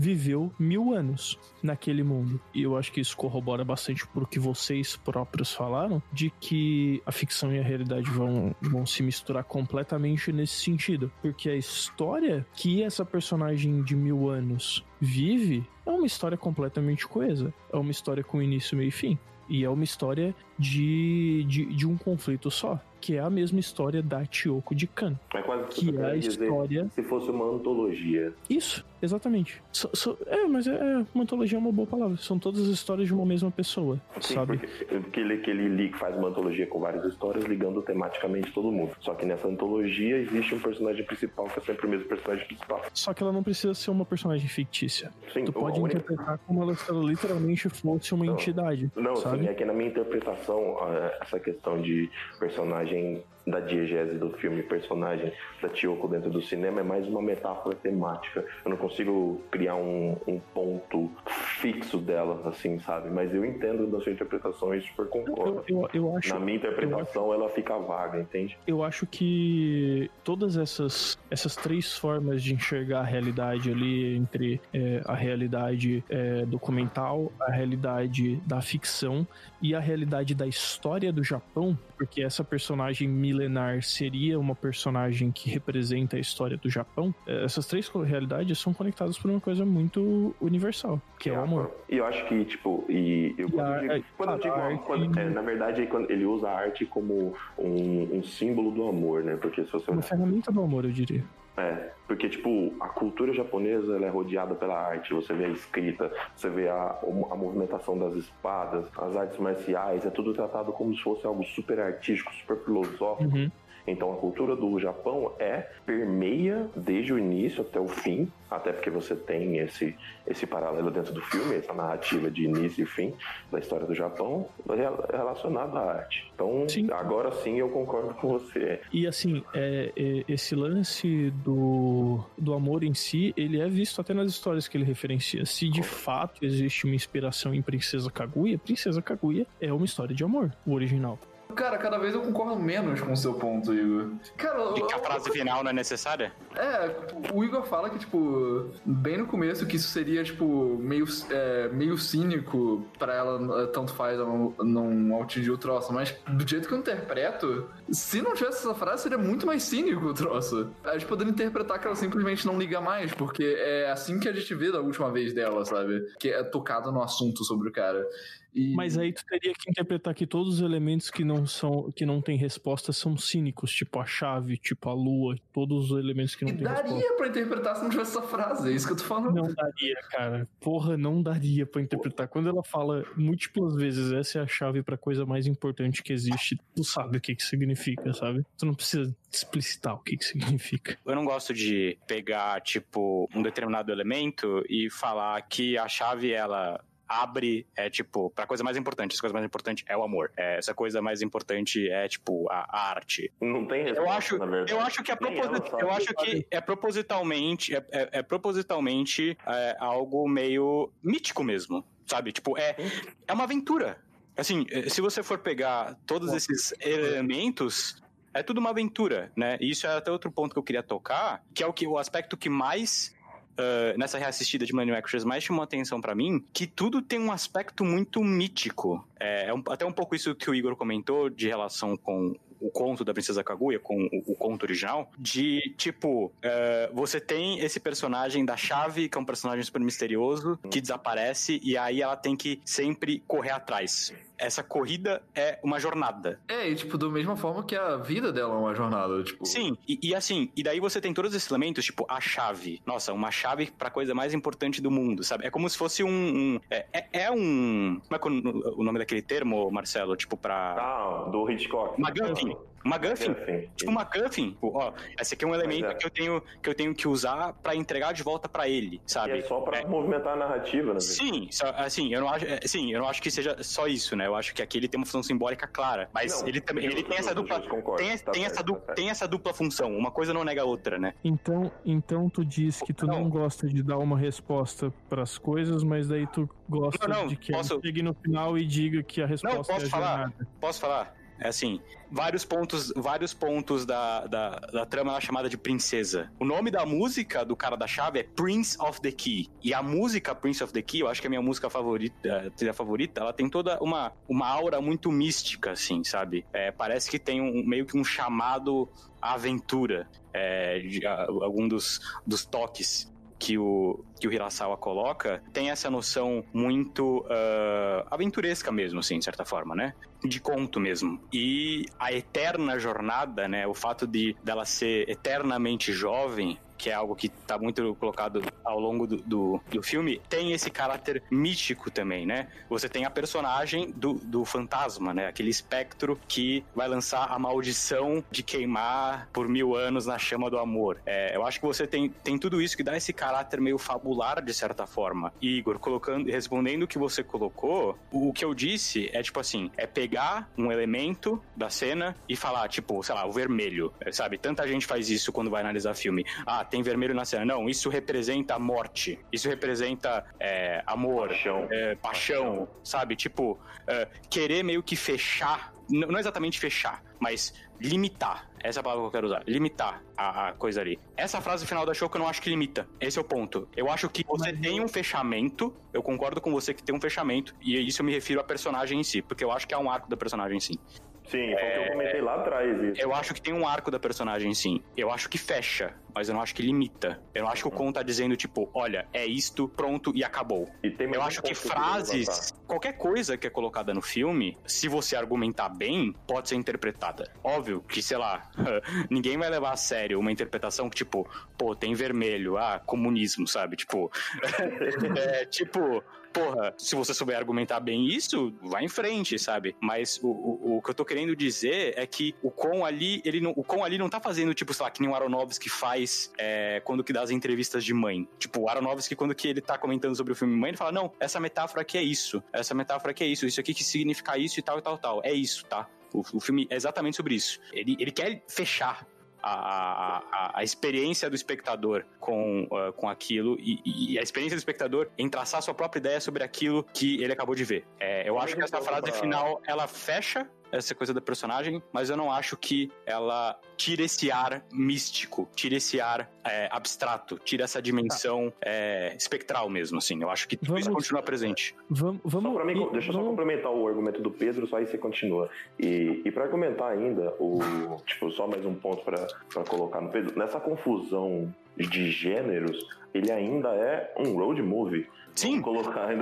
viveu mil anos naquele mundo. E eu acho que isso corrobora bastante pro que vocês próprios falaram, de que a ficção e a realidade vão, vão se misturar completamente nesse sentido. Porque a história que essa personagem de mil anos vive é uma história completamente coesa. É uma história com início, meio e fim. E é uma história de, de, de um conflito só, que é a mesma história da Tiyoko de Kan, É quase que é a dizer história se fosse uma antologia. isso, exatamente. So- so- é, mas é, é, uma antologia é uma boa palavra. São todas as histórias de uma mesma pessoa, Sim, sabe? porque, porque ele, que ele faz uma antologia com várias histórias ligando tematicamente todo mundo. Só que nessa antologia existe um personagem principal que é sempre o mesmo personagem principal. Só que ela não precisa ser uma personagem fictícia. Sim, Tu pode única- interpretar como ela, se ela literalmente fosse uma Não. entidade, Não, sabe? sim, é que na minha interpretação, ah, essa questão de personagem da diegese do filme, personagem da Tiyoko dentro do cinema, é mais uma metáfora temática. Eu não consigo criar um, um ponto fixo dela, assim, sabe? Mas eu entendo da sua interpretação e super concordo. Eu, eu, eu acho, Na minha interpretação, ela fica vaga, entende? eu acho que todas essas, essas três formas de enxergar a realidade ali, entre é, a realidade é, documental, a realidade da ficção e a realidade da história do Japão, porque essa personagem milenar seria uma personagem que representa a história do Japão, é, essas três realidades são conectadas por uma coisa muito universal, que é o amor. E eu acho que, tipo, e eu, E quando, a- eu digo, quando eu a digo arte- quando- é, na verdade, é quando ele usa a arte como um, um símbolo do amor, né? Porque se você Uma ferramenta do amor, eu diria. É, porque, tipo, a cultura japonesa ela é rodeada pela arte. Você vê a escrita, você vê a, a movimentação das espadas, as artes marciais, é tudo tratado como se fosse algo super artístico, super filosófico. Uhum. Então a cultura do Japão é permeia desde o início até o fim, até porque você tem esse, esse paralelo dentro do filme, essa narrativa de início e fim da história do Japão rel- relacionada à arte. Então Sim. agora sim eu concordo com você. E assim, é, é, esse lance do, do amor em si, ele é visto até nas histórias que ele referencia. Se de fato existe uma inspiração em Princesa Kaguya, Princesa Kaguya é uma história de amor, o original. Cara, cada vez eu concordo menos com o seu ponto, Igor. Cara, E que a eu- frase final não é necessária? É, o Igor fala que, tipo, bem no começo que isso seria, tipo, meio, é, meio cínico pra ela, é, tanto faz ela não, não atingir o troço, mas do jeito que eu interpreto, se não tivesse essa frase, seria muito mais cínico o troço. A gente poderia interpretar que ela simplesmente não liga mais, porque é assim que a gente vê da última vez dela, sabe? Que é tocado no assunto sobre o cara. E... Mas aí tu teria que interpretar que todos os elementos que não são, que não tem resposta são cínicos, tipo a chave, tipo a lua, todos os elementos que E não tem resposta. daria pra interpretar se não tivesse essa frase, é isso que eu tô falando. Não daria, cara. Porra, não daria pra interpretar. Quando ela fala múltiplas vezes essa é a chave pra coisa mais importante que existe, tu sabe o que que significa, sabe? Tu não precisa explicitar o que que significa. Eu não gosto de pegar, tipo, um determinado elemento e falar que a chave, ela abre, é tipo, pra coisa mais importante. Essa coisa mais importante é o amor. É, essa coisa mais importante é, tipo, a, a arte. Não tem Eu acho, na verdade. eu acho que é Nem ela proposi- sabe. eu acho que é propositalmente, é, é- é propositalmente é, algo meio mítico mesmo, sabe? Tipo, é, é uma aventura. Assim, eh, se você for pegar todos esses elementos, é tudo uma aventura, né? E isso é até outro ponto que eu queria tocar, que é o que o aspecto que mais ah, nessa reassistida de Manufacturers mais chamou atenção pra mim, que tudo tem um aspecto muito mítico. É, é um- até um pouco isso que o Igor comentou de relação com o conto da Princesa Kaguya, com o, o conto original, de tipo, eh, você tem esse personagem da chave, que é um personagem super misterioso, que desaparece, e aí ela tem que sempre correr atrás. Essa corrida é uma jornada. É, e tipo, da mesma forma que a vida dela é uma jornada, tipo... Sim, e, e assim, e daí você tem todos esses elementos, tipo, a chave. Nossa, uma chave pra coisa mais importante do mundo, sabe? É como se fosse um. um- é, é- é um. Como é que é o, nome daquele termo, Marcelo? Tipo, pra. Ah, do Hitchcock. MacGuffin. MacGuffin. MacGuffin. Tipo, MacGuffin. Tipo, ó, esse aqui é um elemento é. que, eu tenho, que eu tenho que usar pra entregar de volta pra ele, E sabe? é só pra É. movimentar a narrativa, né? Sim, só- assim, eu não acho, é, sim, eu não acho que seja só isso, né? Eu acho que aqui ele tem uma função simbólica clara, mas Não, ele também, ele tem essa dupla, concordo. tem, Tá tem certo, essa tá dupla, certo. tem essa dupla função. Uma coisa não nega a outra, né? Então, então tu diz que tu não, Não. gosta de dar uma resposta pras coisas, mas daí tu gosta Não, não, de que posso- chegue no final e diga que a resposta Não, posso é a falar? jornada. Posso falar? É assim, vários pontos, vários pontos da, da, da trama é chamada de princesa. O nome da música do cara da chave é Prince of the Key. E a música Prince of the Key, eu acho que é a minha música favorita, a trilha favorita, ela tem toda uma, uma aura muito mística, assim, sabe? É, parece que tem um, meio que um chamado à aventura. É, de, a- algum dos, dos toques que o, que o Hirasawa coloca tem essa noção muito ah, aventuresca mesmo, assim, de certa forma, né? De conto mesmo. E a eterna jornada, né? O fato de dela ser eternamente jovem, que é algo que tá muito colocado ao longo do, do, do filme, tem esse caráter místico também, né? Você tem a personagem do, do fantasma, né? Aquele espectro que vai lançar a maldição de queimar por mil anos na chama do amor. É, eu acho que você tem, tem tudo isso que dá esse caráter meio regular de certa forma. Igor, colocando, respondendo o que você colocou, o, o que eu disse é tipo assim, é pegar um elemento da cena e falar, tipo, sei lá, o vermelho, sabe? Tanta gente faz isso quando vai analisar filme. Ah, tem vermelho na cena. Não, isso representa morte. Isso representa é, amor, Paixão. é, paixão, sabe? Tipo, é, querer meio que fechar, não exatamente fechar, mas limitar. Essa é a palavra que eu quero usar. Limitar a, a coisa ali. Essa frase final da Shoko eu não acho que limita. Esse é o ponto. Eu acho que você tem um fechamento. Eu concordo com você que tem um fechamento. E isso eu me refiro à personagem em si. Porque eu acho que há um arco da personagem em si. Sim, foi o que eu comentei lá atrás. Isso. Eu acho que tem um arco da personagem, sim. Eu acho que fecha, mas eu não acho que limita. Eu não acho que o Kon tá dizendo, tipo, olha, é isto, pronto e acabou. E Eu acho que frases, qualquer coisa que é colocada no filme, se você argumentar bem, pode ser interpretada. Óbvio que, sei lá, ninguém vai levar a sério uma interpretação que, tipo, pô, tem vermelho, ah, comunismo, sabe? Tipo, é, tipo, porra, se você souber argumentar bem isso, vai em frente, sabe? Mas o, o, o que eu tô querendo dizer é que o Con ali, ele não, o Con ali não tá fazendo, tipo, sei lá, que nem o Aronofsky faz é, quando que dá as entrevistas de mãe. Tipo, o Aronofsky, quando que ele tá comentando sobre o filme Mãe, ele fala, não, essa metáfora aqui é isso, essa metáfora aqui é isso, isso aqui que significa isso e tal e tal e tal. É isso, tá? O, o filme é exatamente sobre isso. Ele, ele quer fechar a, a, a- experiência do espectador com, ah, com aquilo e, e a experiência do espectador em traçar sua própria ideia sobre aquilo que ele acabou de ver. É, eu acho que essa frase final ela fecha essa coisa da personagem, mas eu não acho que ela tira esse ar místico, tira esse ar é, abstrato, tira essa dimensão é, espectral mesmo, assim. Eu acho que tudo isso Vamos- continua presente. Vamos, vamos, Só pra mim, e- deixa eu só vamos- complementar o argumento do Pedro, só aí você continua. E, e para argumentar ainda, o, tipo, só mais um ponto pra colocar no Pedro, nessa confusão de gêneros, ele ainda é um road movie. Sim,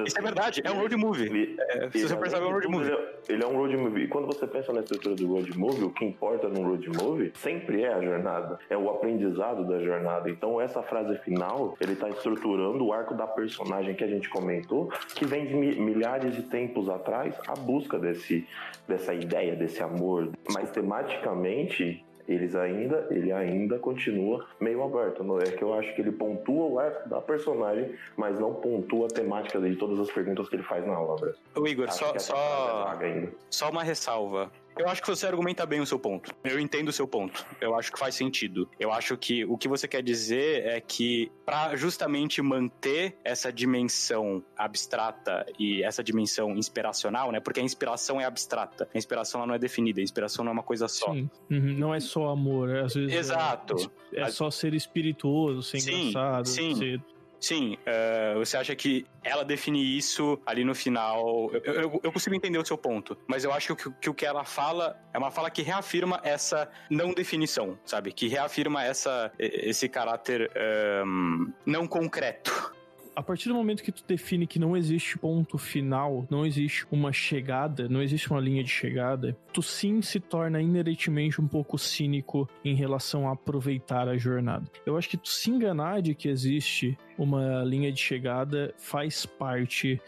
isso é assim. verdade, é um road movie. Ele, É, se você além perceber, é um road movie. Ele é, é um road movie. E quando você pensa na estrutura do road movie, o que importa num road movie sempre é a jornada. É o aprendizado da jornada. Então, essa frase final, ele tá estruturando o arco da personagem que a gente comentou, que vem de mi- milhares de tempos atrás, a busca desse, dessa ideia, desse amor. Mas tematicamente. Eles ainda, ele ainda continua meio aberto. É que eu acho que ele pontua o arco da personagem, mas não pontua a temática de todas as perguntas que ele faz na obra. O Igor, Acho só, é só, ainda. só uma ressalva. Eu acho que você argumenta bem o seu ponto. Eu entendo o seu ponto. Eu acho que faz sentido. Eu acho que o que você quer dizer é que para justamente manter essa dimensão abstrata e essa dimensão inspiracional, né? Porque a inspiração é abstrata. A inspiração não é definida. A inspiração não é uma coisa só. Sim. Uhum, Não é só amor, é, às vezes. é- Exato. É, só ser espirituoso, ser Sim, engraçado. sim. ser- Sim, eh, você acha que ela define isso ali no final? Eu, eu- eu consigo entender o seu ponto, mas eu acho que, o que- o que ela fala é uma fala que reafirma essa não definição, sabe? Que reafirma essa, esse caráter ehm, não concreto. A partir do momento que tu define que não existe ponto final, não existe uma chegada, não existe uma linha de chegada, tu sim se torna inerentemente um pouco cínico em relação a aproveitar a jornada. Eu acho que tu se enganar de que existe uma linha de chegada faz parte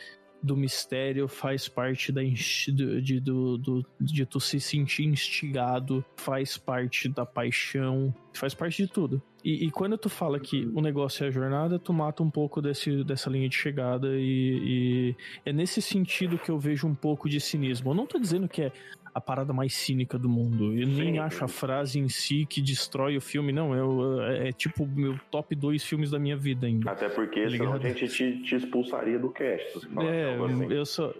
do mistério, faz parte da do- de, do, do- de tu se sentir instigado, faz parte da paixão, faz parte de tudo. E, e quando tu fala que o negócio é a jornada, tu mata um pouco desse, dessa linha de chegada e, e é nesse sentido que eu vejo um pouco de cinismo. Eu não tô dizendo que é a parada mais cínica do mundo. Eu nem Sim. acho a frase em si que destrói o filme, não. Eu, é, é tipo meu top dois filmes da minha vida ainda. Até porque senão a gente te, te expulsaria do cast. É, assim. eu só.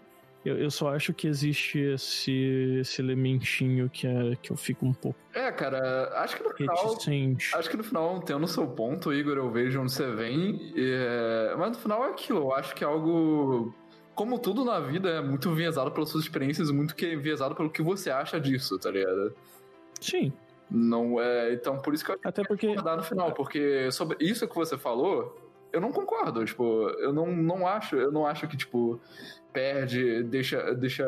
Eu, eu só acho que existe esse, esse elementinho que, é, que eu fico um pouco É, cara, acho que no final. reticente. Acho que no final, tendo o seu ponto, Igor, eu vejo onde você vem. é, Mas no final é aquilo, eu acho que é algo. Como tudo na vida, é muito enviesado pelas suas experiências e muito que é enviesado pelo que você acha disso, tá ligado? Sim, Não é. Então, por isso que eu acho até que porque. vai concordar no final, porque sobre isso que você falou, eu não concordo. Tipo, eu não, não acho, eu não acho que, tipo, perde, deixa, deixa.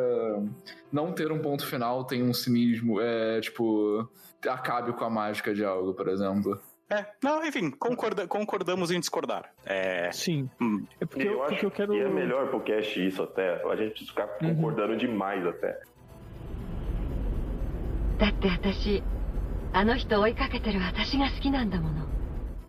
Não ter um ponto final tem um cinismo, é, tipo. Acabe com a mágica de algo, por exemplo. É, não, enfim, concorda- concordamos em discordar. É, Sim. hum, É porque eu, eu, porque acho eu quero. que é melhor pro cast isso até. A gente precisa ficar Uhum. concordando demais até. だって私あの人追いかけてる私が好きなんだもの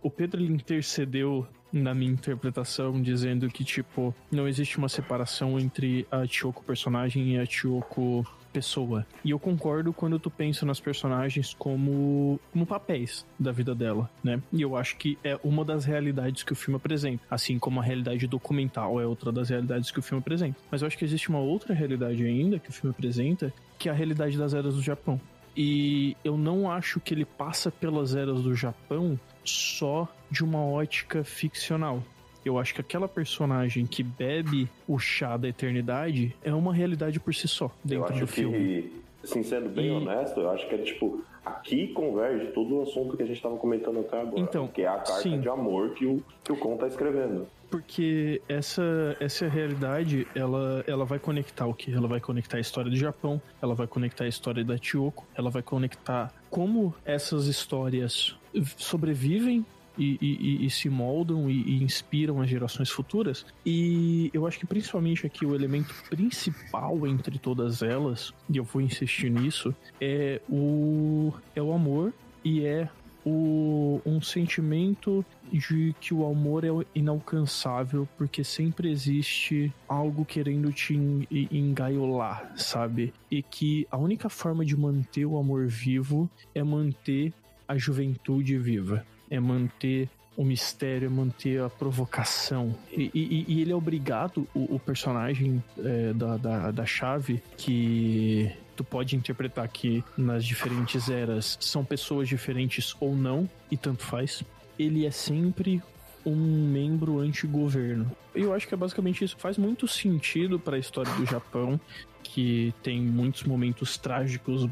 O Pedro ele intercedeu na minha interpretação, dizendo que, tipo, não existe uma separação entre a Chioko personagem e a Chioko pessoa. E eu concordo quando tu pensa nas personagens como, como papéis da vida dela, né? E eu acho que é uma das realidades que o filme apresenta. Assim como a realidade documental é outra das realidades que o filme apresenta. Mas eu acho que existe uma outra realidade ainda que o filme apresenta, que é a realidade das eras do Japão. E eu não acho que ele passa pelas eras do Japão só de uma ótica ficcional. Eu acho que aquela personagem que bebe o chá da eternidade é uma realidade por si só dentro eu acho do que, filme. assim, sendo bem E- honesto, eu acho que é tipo, aqui converge todo o assunto que a gente estava comentando até agora. Então, que é a carta sim. de amor que o, que o Con tá escrevendo. Porque essa, essa realidade, ela, ela vai conectar o quê? Ela vai conectar a história do Japão, ela vai conectar a história da Chioko, ela vai conectar como essas histórias sobrevivem e, e- e- se moldam e, e inspiram as gerações futuras. E eu acho que principalmente aqui o elemento principal entre todas elas, e eu vou insistir nisso, é o, é o amor e é o, um sentimento de que o amor é inalcançável porque sempre existe algo querendo te en- engaiolar, sabe? E que a única forma de manter o amor vivo é manter a juventude viva, é manter o mistério, é manter a provocação. E, e- e ele é obrigado, o, o personagem é, da, da, da chave, que tu pode interpretar que nas diferentes eras são pessoas diferentes ou não, e tanto faz. Ele é sempre um membro anti-governo. Eu acho que é basicamente isso. Faz muito sentido para a história do Japão, que tem muitos momentos trágicos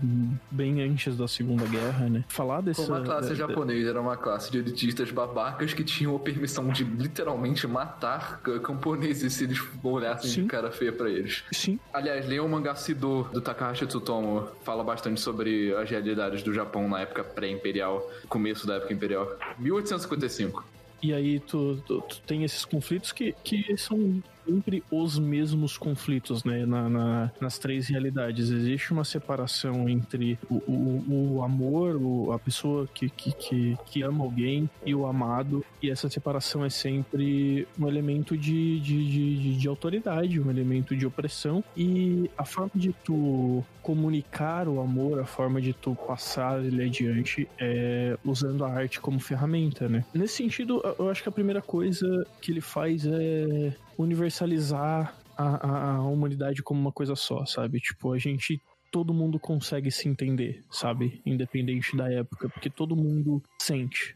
bem antes da Segunda Guerra, né? Falar dessa. Como a classe da- da- japonesa era uma classe de elitistas babacas que tinham a permissão de literalmente matar camponeses se eles olhassem Sim. de cara feia pra eles. Sim, Aliás, leiam o mangá Sido do Takahashi Tsutomu. Fala bastante sobre as realidades do Japão na época pré-imperial, começo da época imperial. 1855. E aí tu, tu, tu tem esses conflitos que, que são sempre os mesmos conflitos, né? Na, na- nas três realidades. Existe uma separação entre o, o, o amor, o- a pessoa que, que, que, que ama alguém e o amado. E essa separação é sempre um elemento de, de, de, de- de autoridade, um elemento de opressão. E a forma de tu comunicar o amor, a forma de tu passar ele adiante é usando a arte como ferramenta, né? Nesse sentido, eu acho que a primeira coisa que ele faz é universalizar a, a, a humanidade como uma coisa só, sabe? Tipo, a gente. Todo mundo consegue se entender, sabe? Independente da época, porque todo mundo sente,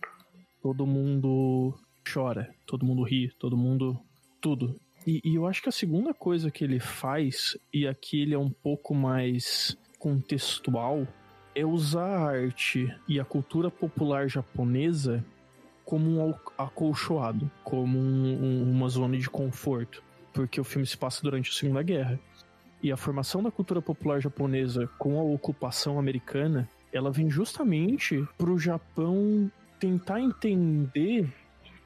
todo mundo chora, todo mundo ri, todo mundo. tudo. E, e eu acho que a segunda coisa que ele faz, e aqui ele é um pouco mais contextual, é usar a arte e a cultura popular japonesa como um acolchoado, como um- um- uma zona de conforto, porque o filme se passa durante a Segunda Guerra. E a formação da cultura popular japonesa com a ocupação americana, ela vem justamente para o Japão tentar entender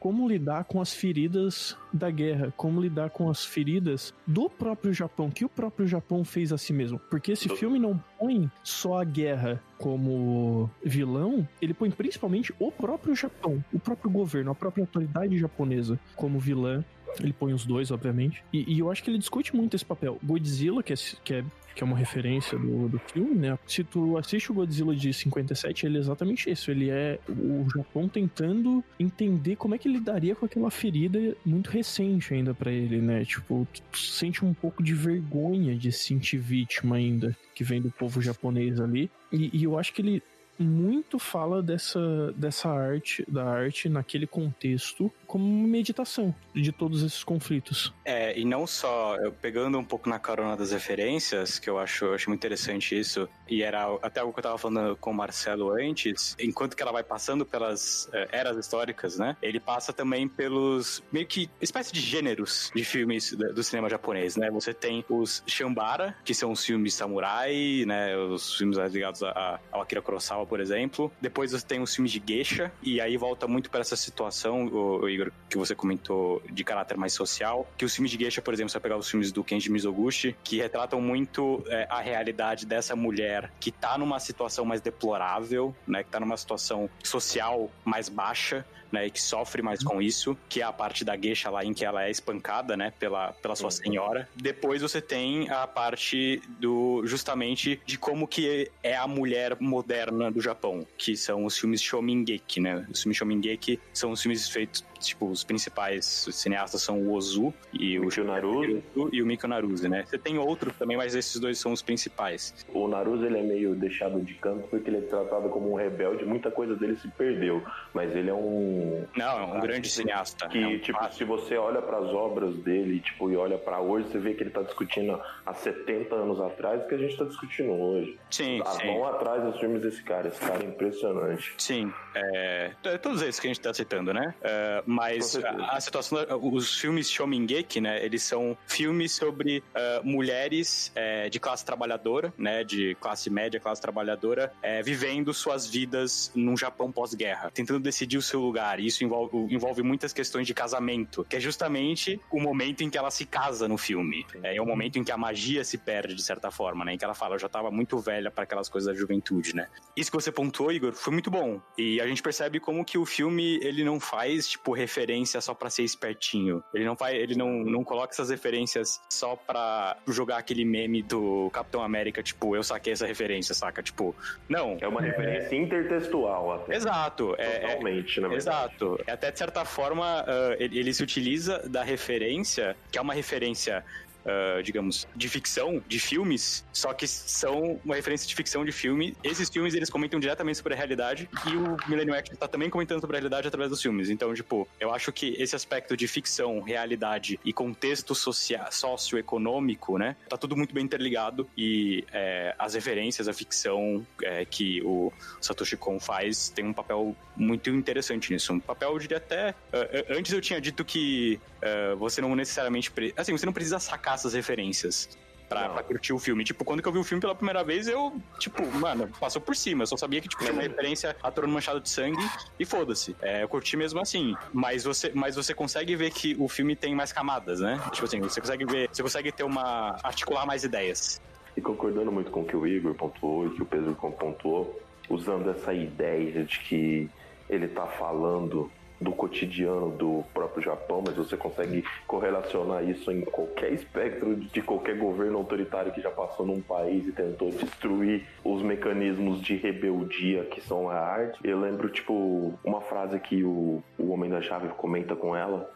como lidar com as feridas da guerra, como lidar com as feridas do próprio Japão, que o próprio Japão fez a si mesmo. Porque esse filme não põe só a guerra como vilão, ele põe principalmente o próprio Japão, o próprio governo, a própria autoridade japonesa como vilã. Ele põe os dois, obviamente. E, e eu acho que ele discute muito esse papel. Godzilla, que é, que é, que é uma referência do, do filme, né? Se tu assiste o Godzilla de 57, ele é exatamente isso. Ele é o Japão tentando entender como é que ele lidaria com aquela ferida muito recente ainda pra ele, né? Tipo, tu sente um pouco de vergonha de se sentir vítima ainda, que vem do povo japonês ali. E, e eu acho que ele muito fala dessa, dessa arte, da arte naquele contexto, como uma meditação de todos esses conflitos. É, e não só, eu pegando um pouco na carona das referências, que eu acho, eu acho muito interessante isso, e era até algo que eu tava falando com o Marcelo antes, enquanto que ela vai passando pelas eh, eras históricas, né? Ele passa também pelos, meio que, espécie de gêneros de filmes do cinema japonês, né? Você tem os Shambara, que são os filmes samurai, né? Os filmes ligados a- a- ao Akira Kurosawa, por exemplo. Depois você tem os filmes de geisha, e aí volta muito para essa situação, o, o Igor, que você comentou, de caráter mais social, que os filmes de geisha, por exemplo, você vai pegar os filmes do Kenji Mizoguchi, que retratam muito é, a realidade dessa mulher que tá numa situação mais deplorável, né? Que tá numa situação social mais baixa, né, e que sofre mais com isso, que é a parte da geisha lá em que ela é espancada, né, pela, pela sua senhora. Depois você tem a parte do justamente de como que é a mulher moderna do Japão, que são os filmes Shomingeki, né? Os filmes Shomingeki são os filmes feitos tipo, os principais cineastas são o Ozu e o Mikio Naruse. e o Mikio Naruse, né? Você tem outros também, mas esses dois são os principais. O Naruse ele é meio deixado de canto porque ele é tratado como um rebelde, muita coisa dele se perdeu, mas ele é um Não, é um grande cineasta. que é um tipo, clássico. se você olha para as obras dele, tipo, e olha para hoje, você vê que ele tá discutindo há 70 anos atrás o que a gente tá discutindo hoje. Sim, Há sim. mão atrás dos filmes desse cara, esse cara é impressionante. Sim, é, todos esses que a gente tá citando, né? É, mas a, a situação, os filmes Shomingeki, né? Eles são filmes sobre é, mulheres é, de classe trabalhadora, né? De classe média, classe trabalhadora, é, vivendo suas vidas num Japão pós-guerra, tentando decidir o seu lugar. E isso envolve, envolve muitas questões de casamento, que é justamente o momento em que ela se casa no filme. É, é o momento em que a magia se perde, de certa forma, né? Em que ela fala, eu já tava muito velha para aquelas coisas da juventude, né? Isso que você pontuou, Igor, foi muito bom. E a gente percebe como que o filme, ele não faz, tipo, referência só pra ser espertinho. Ele não faz, ele não, não coloca essas referências só pra jogar aquele meme do Capitão América, tipo, eu saquei essa referência, saca? Tipo, não. É uma referência intertextual até. Exato. É, é, Totalmente, na verdade. Exato. É Até de certa forma, ah, ele, ele se utiliza da referência, que é uma referência. Ah, digamos, de ficção, de filmes, só que são uma referência de ficção de filme. Esses filmes, eles comentam diretamente sobre a realidade e o Millennium Action tá também comentando sobre a realidade através dos filmes. Então, tipo, eu acho que esse aspecto de ficção, realidade e contexto social, socioeconômico, né, tá tudo muito bem interligado e é, as referências, a ficção é, que o Satoshi Kon faz tem um papel muito interessante nisso. Um papel, eu diria até. eh, antes eu tinha dito que eh, você não necessariamente. Assim, você não precisa sacar essas referências. Pra, pra curtir o filme. Tipo, quando que eu vi o filme pela primeira vez, eu, tipo, mano, passou por cima. Eu só sabia que, tipo, tinha uma referência a Trono Manchado de Sangue e foda-se. É, eu curti mesmo assim. Mas você, mas você consegue ver que o filme tem mais camadas, né? Tipo assim, você consegue ver, você consegue ter uma. articular mais ideias. E concordando muito com o que o Igor pontuou e que o Pedro pontuou, usando essa ideia de que ele tá falando do cotidiano do próprio Japão, mas você consegue correlacionar isso em qualquer espectro de qualquer governo autoritário que já passou num país e tentou destruir os mecanismos de rebeldia que são a arte. Eu lembro, tipo, uma frase que o, o Homem da Chave comenta com ela,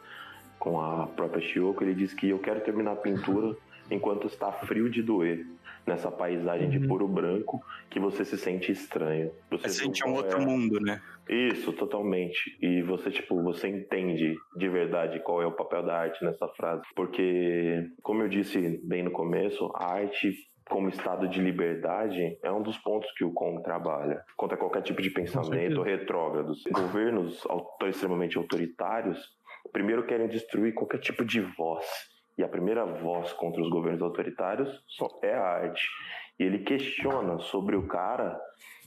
com a própria Shiyoko, ele diz que eu quero terminar a pintura enquanto está frio de doer nessa paisagem de puro branco que você se sente estranho. Você vê sente um outro é- mundo, né? Isso, totalmente. E você, tipo, você entende de verdade qual é o papel da arte nessa frase. Porque, como eu disse bem no começo, a arte como estado de liberdade é um dos pontos que o Kong trabalha contra qualquer tipo de pensamento retrógrado. Governos extremamente autoritários primeiro querem destruir qualquer tipo de voz. E a primeira voz contra os governos autoritários é a arte. E ele questiona sobre o cara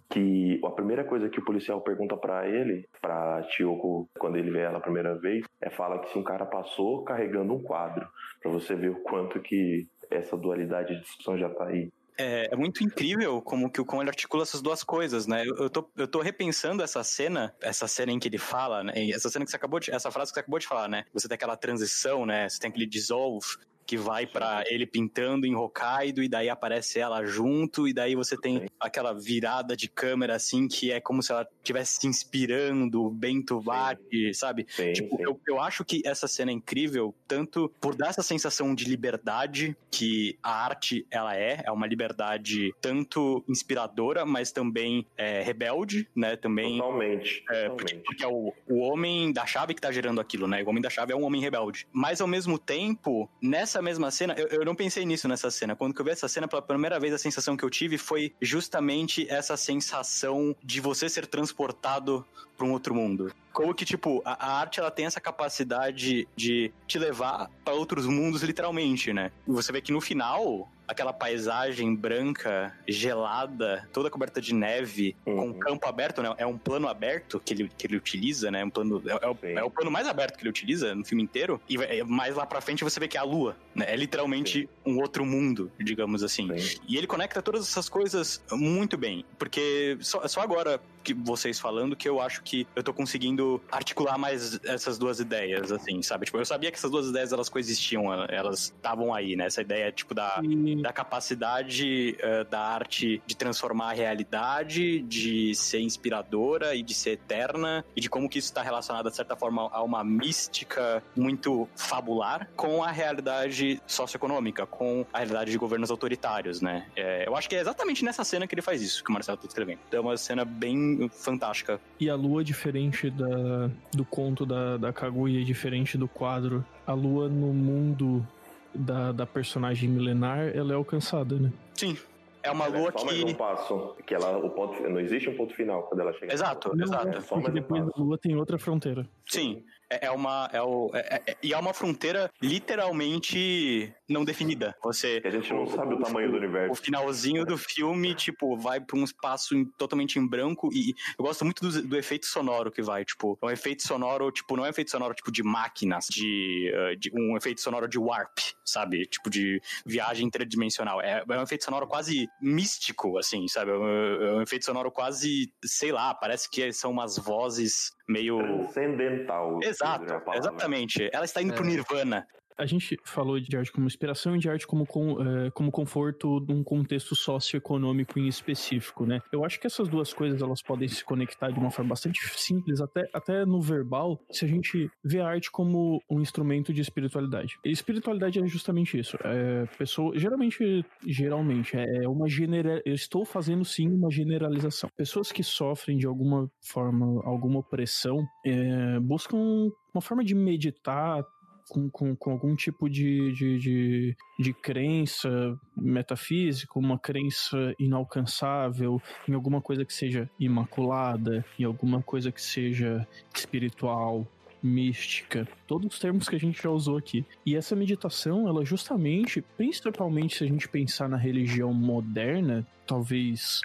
que a primeira coisa que o policial pergunta pra ele, pra Chioko, quando ele vê ela a primeira vez, é fala que se um cara passou carregando um quadro, Pra você ver o quanto que essa dualidade de discussão já tá aí. É, é muito incrível como que o como ele articula essas duas coisas, né? Eu, eu, tô, eu tô repensando essa cena, essa cena em que ele fala, né? Essa cena que você acabou de, essa frase que você acabou de falar, né? Você tem aquela transição, né? Você tem aquele dissolve que vai pra ele pintando em Hokkaido e daí aparece ela junto e daí você tem Sim. aquela virada de câmera assim que é como se ela estivesse se inspirando, Bento bate, sabe? Sim, Tipo, sim. eu, eu acho que essa cena é incrível, tanto por dar essa sensação de liberdade que a arte ela é, é uma liberdade tanto inspiradora, mas também é, rebelde, né? Também. Totalmente. É, porque, totalmente. porque é o, o homem da chave que tá gerando aquilo, né? O homem da chave é um homem rebelde. Mas ao mesmo tempo, nessa mesma cena, eu, eu não pensei nisso nessa cena. Quando eu vi essa cena pela primeira vez, a sensação que eu tive foi justamente essa sensação de você ser transportado para um outro mundo. Como que, tipo, a, a arte ela tem essa capacidade de te levar para outros mundos, literalmente, né? E você vê que no final, aquela paisagem branca, gelada, toda coberta de neve, com Uhum. campo aberto, né? É um plano aberto que ele, que ele utiliza, né? Um plano, é, é o, Sim. é o plano mais aberto que ele utiliza no filme inteiro. E vai- mais lá pra frente você vê que é a lua, né? É literalmente um outro mundo, digamos assim. Sim. E ele conecta todas essas coisas muito bem. Porque só, só agora, que vocês falando que eu acho que eu tô conseguindo articular mais essas duas ideias, assim, sabe? Tipo, eu sabia que essas duas ideias elas coexistiam, elas estavam aí, né? Essa ideia, tipo, da, da capacidade uh, da arte de transformar a realidade, de ser inspiradora e de ser eterna, e de como que isso está relacionado, de certa forma, a uma mística muito fabular com a realidade socioeconômica, com a realidade de governos autoritários, né? É, eu acho que é exatamente nessa cena que ele faz isso, que o Marcelo tá escrevendo. Então é uma cena bem fantástica. E a lua, diferente da, do conto da, da Kaguya, diferente do quadro, a lua no mundo da, da personagem milenar, ela é alcançada, né? Sim. É uma Ela lua é só mais que. um passo, que ela, o ponto, não existe um ponto final quando ela chega. Exato, Não, exato. é, porque mais um depois da lua tem outra fronteira. Sim. É, é uma. É o, é- é- e é uma fronteira literalmente não definida. Você. A gente não sabe o tamanho do O universo. finalzinho do filme, tipo, vai pra um espaço em- totalmente em branco e eu gosto muito do, do efeito sonoro que vai, tipo, é um efeito sonoro, tipo, não é um efeito sonoro tipo de máquinas, de, eh, de- um efeito sonoro de warp, sabe? Tipo de viagem interdimensional. É, é um efeito sonoro quase místico, assim, sabe? É um, é um efeito sonoro quase, sei lá, parece que são umas vozes meio Transcendental. Exato, exatamente. Ela está indo pro É. Nirvana. A gente falou de arte como inspiração e de arte como, com, eh, como conforto num contexto socioeconômico em específico, né? Eu acho que essas duas coisas elas podem se conectar de uma forma bastante simples, até, até no verbal, se a gente vê a arte como um instrumento de espiritualidade. E espiritualidade é justamente isso. É, pessoa, geralmente, geralmente, é uma genera... Eu estou fazendo sim uma generalização. Pessoas que sofrem de alguma forma, alguma opressão, eh, buscam uma forma de meditar, com, com, com algum tipo de, de, de, de crença metafísica, uma crença inalcançável, em alguma coisa que seja imaculada, em alguma coisa que seja espiritual, mística, todos os termos que a gente já usou aqui. E essa meditação, ela justamente, principalmente se a gente pensar na religião moderna, talvez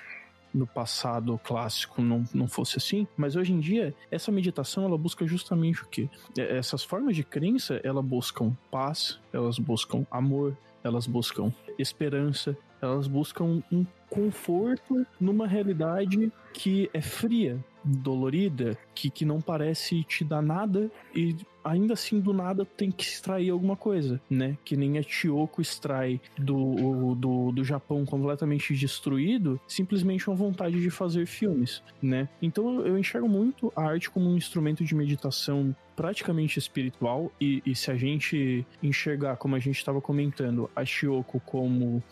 no passado clássico não, não fosse assim, mas hoje em dia essa meditação ela busca justamente o que? Essas formas de crença elas buscam paz, elas buscam amor, elas buscam esperança, elas buscam um conforto numa realidade que é fria, dolorida, que, que não parece te dar nada e ainda assim do nada tem que extrair alguma coisa, né? Que nem a Chioko extrai do, do, do Japão completamente destruído simplesmente uma vontade de fazer filmes, né? Então eu enxergo muito a arte como um instrumento de meditação praticamente espiritual e, e se a gente enxergar, como a gente estava comentando, a Chioko como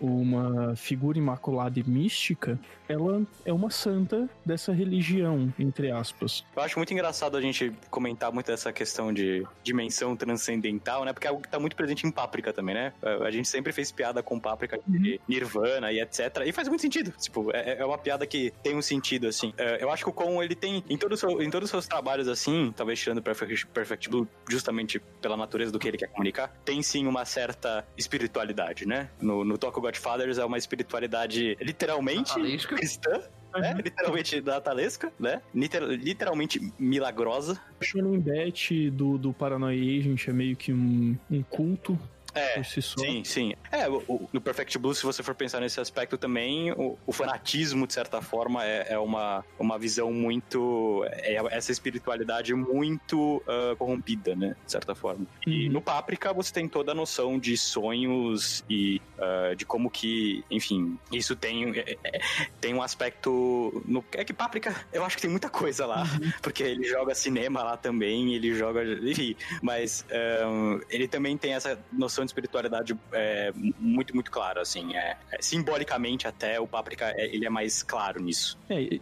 uma figura imaculada e mística, ela é uma santa dessa religião, entre aspas. Eu acho muito engraçado a gente comentar muito essa questão de dimensão transcendental, né? Porque é algo que tá muito presente em Páprica também, né? A gente sempre fez piada com Páprica de Nirvana e etc. E faz muito sentido. Tipo, é, é uma piada que tem um sentido, assim. É, Eu acho que o Con, ele tem, em, todo seu- em todos os seus trabalhos, assim, talvez tirando Perfect, Perfect Blue, justamente pela natureza do que ele quer comunicar, tem sim uma certa espiritualidade, né? No, no Godfathers é uma espiritualidade literalmente Natalesca. cristã, né? Literalmente natalesca, né? Liter- literalmente milagrosa. O Shonen Bet do, do Paranoia Agent é meio que um, um culto É, por si só. Sim, sim. É, o, o- no Perfect Blue, se você for pensar nesse aspecto também, o, o fanatismo, de certa forma, é, é uma, uma visão muito. É essa espiritualidade muito ah, corrompida, né? De certa forma. E Uhum. no Páprica você tem toda a noção de sonhos e ah, de como que, enfim, isso tem, é- é- tem um aspecto. No, é que Páprica, eu acho que tem muita coisa lá, porque ele joga cinema lá também, ele joga. Enfim, mas ahn, ele também tem essa noção de espiritualidade é, muito, muito clara, assim. É, é, simbolicamente, até, o Páprica é- ele é mais claro nisso. É,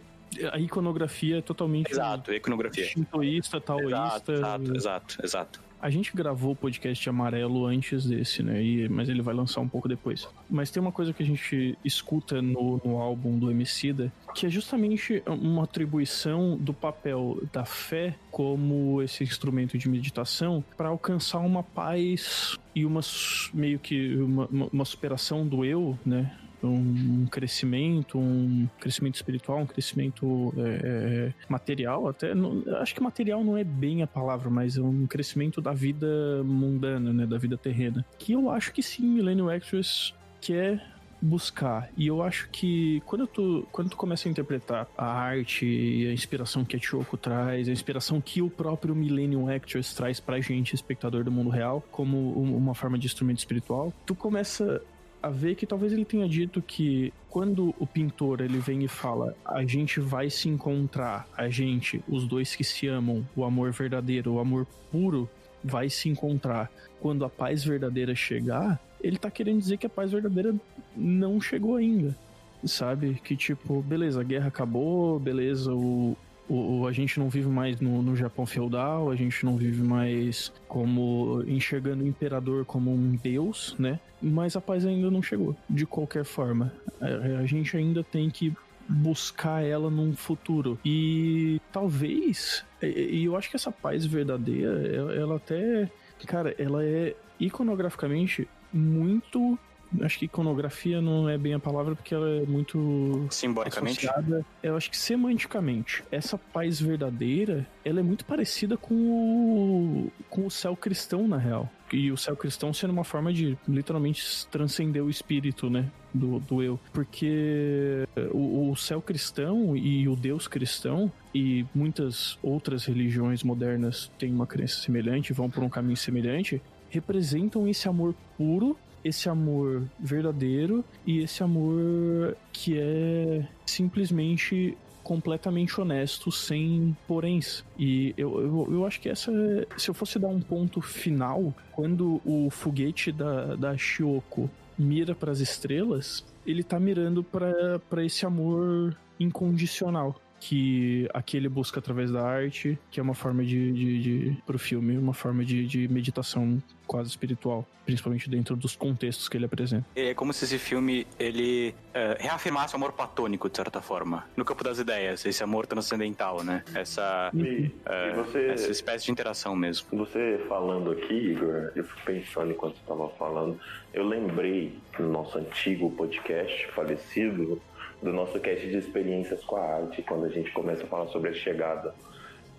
a iconografia é totalmente Exato, iconografia. shintoísta, taoísta. Exato, exato, exato, exato. A gente gravou o podcast amarelo antes desse, né? E- mas ele vai lançar um pouco depois. Mas tem uma coisa que a gente escuta no, no álbum do Emicida, que é justamente uma atribuição do papel da fé como esse instrumento de meditação para alcançar uma paz e uma meio que uma- uma superação do eu, né? Um crescimento, um crescimento espiritual, um crescimento é, é, material, até não- acho que material não é bem a palavra, mas é um crescimento da vida mundana, né, da vida terrena. Que eu acho que sim, Millennium Express quer buscar. E eu acho que quando tu, quando tu começa a interpretar a arte e a inspiração que a Choko traz, a inspiração que o próprio Millennium Actors traz pra gente, espectador do mundo real, como uma forma de instrumento espiritual, tu começa a ver que talvez ele tenha dito que quando o pintor ele vem e fala a gente vai se encontrar, a gente, os dois que se amam, o amor verdadeiro, o amor puro vai se encontrar quando a paz verdadeira chegar, ele tá querendo dizer que a paz verdadeira não chegou ainda. Sabe? Que tipo, beleza, a guerra acabou, beleza, o, o, a gente não vive mais no, no, Japão feudal, a gente não vive mais como enxergando o imperador como um deus, né? Mas a paz ainda não chegou, de qualquer forma. A, a gente ainda tem que buscar ela num futuro. E talvez, e eu acho que essa paz verdadeira, ela até, cara, ela é iconograficamente muito acho que iconografia não é bem a palavra porque ela é muito simbolicamente. Associada. Eu acho que semanticamente, essa paz verdadeira, ela é muito parecida com o com o céu cristão na real. E o céu cristão sendo uma forma de literalmente transcender o espírito, né? Do, do eu. Porque o, o céu cristão e o Deus cristão e muitas outras religiões modernas têm uma crença semelhante, vão por um caminho semelhante, representam esse amor puro esse amor verdadeiro e esse amor que é simplesmente completamente honesto, sem poréns. E eu, eu, eu acho que essa. Se eu fosse dar um ponto final, quando o foguete da, da Shioko mira para as estrelas, ele tá mirando para esse amor incondicional que aqui ele busca através da arte, que é uma forma de, de, de pro filme, uma forma de, de meditação quase espiritual, principalmente dentro dos contextos que ele apresenta. É como se esse filme ele uh, reafirmasse o amor platônico de certa forma, no campo das ideias, esse amor transcendental, né? Essa e, uh, e você, essa espécie de interação mesmo. Você falando aqui, Igor, eu fui pensando enquanto estava falando, eu lembrei no nosso antigo podcast falecido do nosso cast de experiências com a arte, quando a gente começa a falar sobre a chegada.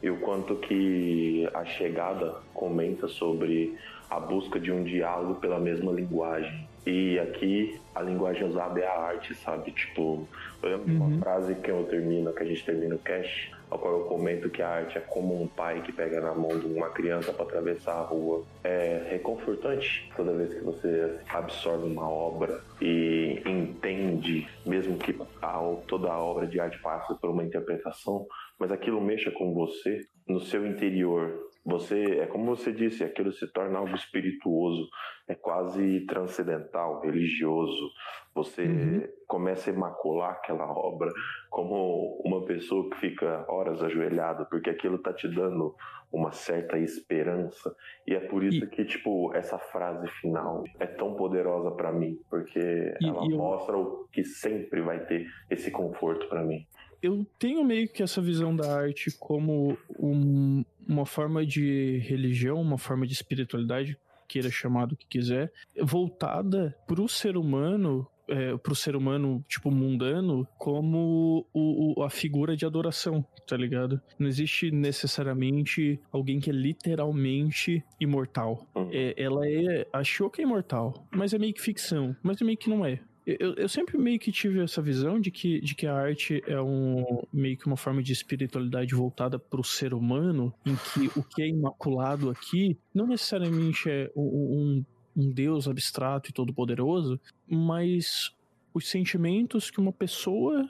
E o quanto que a chegada comenta sobre a busca de um diálogo pela mesma linguagem. E aqui a linguagem usada é a arte, sabe? Tipo, eu lembro uhum. uma frase que eu termino, que a gente termina o cast, ao qual eu comento que a arte é como um pai que pega na mão de uma criança para atravessar a rua. É reconfortante toda vez que você absorve uma obra e entende, mesmo que a, toda a obra de arte passe por uma interpretação, mas aquilo mexa com você no seu interior, você, é como você disse, aquilo se torna algo espirituoso, é quase transcendental, religioso. Você uhum. começa a imacular aquela obra como uma pessoa que fica horas ajoelhada, porque aquilo tá te dando uma certa esperança. E é por isso e... que, tipo, essa frase final é tão poderosa para mim, porque e, ela e mostra eu... o que sempre vai ter esse conforto para mim eu tenho meio que essa visão da arte como um, uma forma de religião, uma forma de espiritualidade, queira chamar do que quiser, voltada para o ser humano é, pro ser humano, tipo, mundano, como o, o, a figura de adoração, tá ligado? Não existe necessariamente alguém que é literalmente imortal. Uhum. É, ela é. Achou que é imortal, mas é meio que ficção, mas é meio que não é. Eu, eu sempre meio que tive essa visão de que, de que a arte é um meio que uma forma de espiritualidade voltada para o ser humano, em que o que é imaculado aqui não necessariamente é um, um Deus abstrato e todo-poderoso, mas os sentimentos que uma pessoa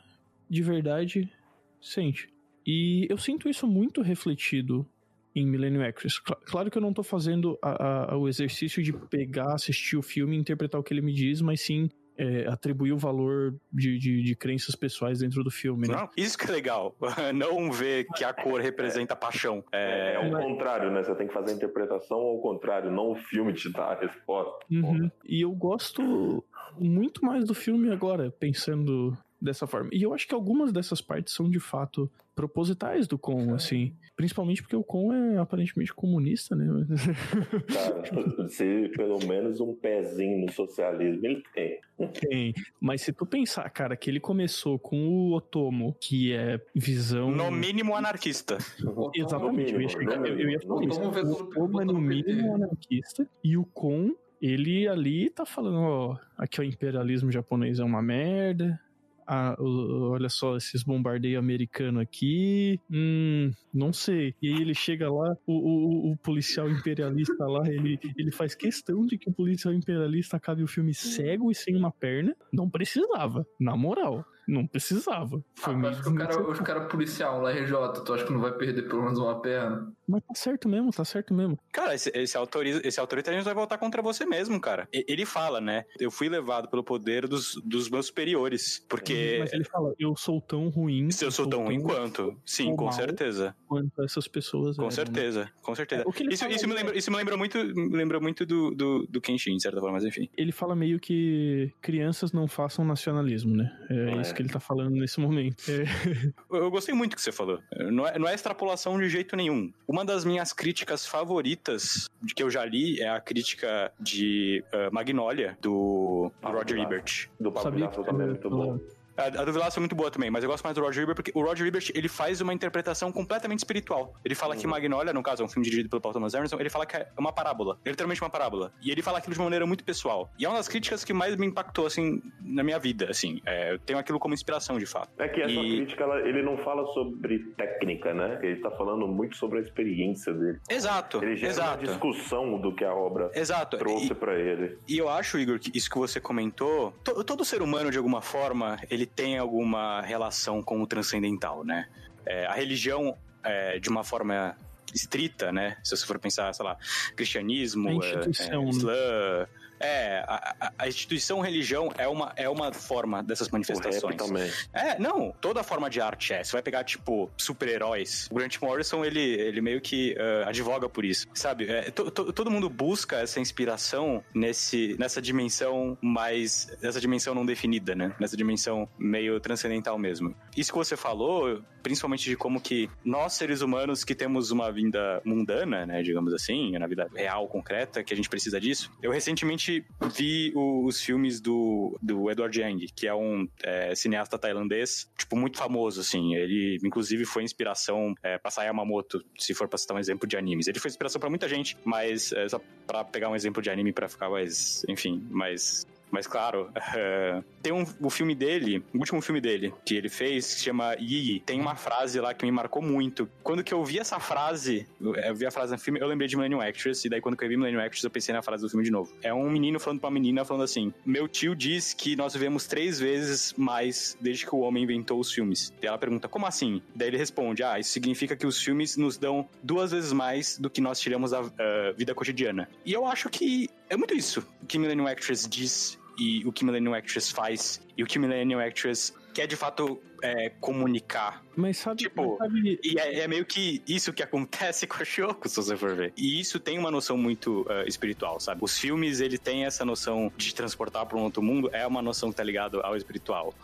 de verdade sente. E eu sinto isso muito refletido em Millennium Actress. Claro que eu não estou fazendo a, a, o exercício de pegar, assistir o filme e interpretar o que ele me diz, mas sim é, atribuir o valor de, de, de, crenças pessoais dentro do filme, né? Não, isso que é legal. Não ver que a cor representa paixão. É, é o contrário, né? Você tem que fazer a interpretação ao contrário, não o filme te dar a resposta. Uhum. E eu gosto muito mais do filme agora, pensando dessa forma. E eu acho que algumas dessas partes são de fato propositais do Con, assim. Principalmente porque o Con é aparentemente comunista, né? Cara, se pelo menos um pezinho no socialismo ele tem. Tem. Mas se tu pensar, cara, que ele começou com o Otomo, que é visão. No mínimo anarquista. Exatamente. eu, ia, eu, eu ia falar isso. O Otomo é no mínimo anarquista e o Con Ele ali tá falando, ó, aqui o imperialismo japonês é uma merda. Ah, olha só esses bombardeios americanos aqui. Hum, não sei. E aí ele chega lá, o, o- o policial imperialista lá, ele, ele faz questão de que o policial imperialista acabe o filme cego e sem uma perna. Não precisava, na moral. Não precisava. Foi Ah, meio acho que o cara, o cara policial lá, RJ, tu acha que não vai perder pelo menos uma perna? Mas tá certo mesmo, tá certo mesmo. Cara, esse, esse, autoriza, esse autoritarismo vai voltar contra você mesmo, cara. Ele fala, né? Eu fui levado pelo poder dos, dos meus superiores. Porque Mas ele fala, eu sou tão ruim. se eu sou tão ruim quanto. Sim, com certeza. quanto essas pessoas Com eram, né? certeza, com certeza. É, Isso, isso, me é- lembra, isso me lembra muito, me lembra muito do, do, do Kenshin, de certa forma, mas enfim. Ele fala meio que crianças não façam nacionalismo, né? É, É. isso que ele tá falando nesse momento. É, Eu gostei muito do que você falou. Não é, não é extrapolação de jeito nenhum. Uma das minhas críticas favoritas de que eu já li é a crítica de uh, Magnolia, do Ah, Roger. Ebert. Do Pablo sabia que também é muito bom. A, a do Vilaço é muito boa também, mas eu gosto mais do Roger Ebert porque o Roger Ebert ele faz uma interpretação completamente espiritual. Ele fala que Magnolia, no caso, é um filme dirigido pelo Paul Thomas Anderson, ele fala que é uma parábola. É literalmente uma parábola. E ele fala aquilo de uma maneira muito pessoal. E é uma das críticas que mais me impactou, assim, na minha vida, assim. É, eu tenho aquilo como inspiração, de fato. É que essa E- crítica, ela- ele não fala sobre técnica, né? Ele tá falando muito sobre a experiência dele. Exato, Ele gera exato. uma discussão do que a obra Exato. trouxe pra ele. E eu acho, Igor, que isso que você comentou, to- todo ser humano, de alguma forma, ele tem alguma relação com o transcendental, né? É, a religião, é, de uma forma estrita, né? Se você for pensar, sei lá, cristianismo, é, é, né? islã... É, a, a- instituição religião é uma, é uma forma dessas manifestações. também. É, não, toda forma de arte é. Você vai pegar, tipo, super-heróis. O Grant Morrison, ele, ele meio que eh, advoga por isso, sabe? É, to- to- todo mundo busca essa inspiração nesse, nessa dimensão mais... Nessa dimensão não definida, né? Nessa dimensão meio transcendental mesmo. Isso que você falou, principalmente de como que nós, seres humanos, que temos uma vinda mundana, né, digamos assim, na vida real, concreta, que a gente precisa disso. Eu recentemente vi o- os filmes do, do Edward Yang, que é um é, cineasta tailandês, tipo, muito famoso, assim. Ele, inclusive, foi inspiração é, pra Yamamoto, se for pra citar um exemplo de animes. Ele foi inspiração pra muita gente, mas é, só pra pegar um exemplo de anime pra ficar mais, enfim, mais mas claro, eh, tem um, o filme dele, o último filme dele que ele fez, que se chama Yi. Tem uma frase lá que me marcou muito. Quando que eu vi essa frase, eu vi a frase no filme, eu lembrei de Millennium Actress, e daí quando eu vi Millennium Actress, eu pensei na frase do filme de novo. É um menino falando pra uma menina, falando assim: Meu tio diz que nós vivemos três vezes mais desde que o homem inventou os filmes. E ela pergunta: Como assim? Daí ele responde: Ah, isso significa que os filmes nos dão duas vezes mais do que nós tiramos da ah, vida cotidiana. E eu acho que é muito isso que Millennium Actress diz e o que Millennium Actress faz e o que Millennium Actress quer de fato é, comunicar. Mas sabe, Tipo, mas sabe E é, é meio que isso que acontece com a Shoko, se você for ver. E isso tem uma noção muito ah, espiritual, sabe? Os filmes, ele tem essa noção de transportar para um outro mundo, é uma noção que tá ligado ao espiritual.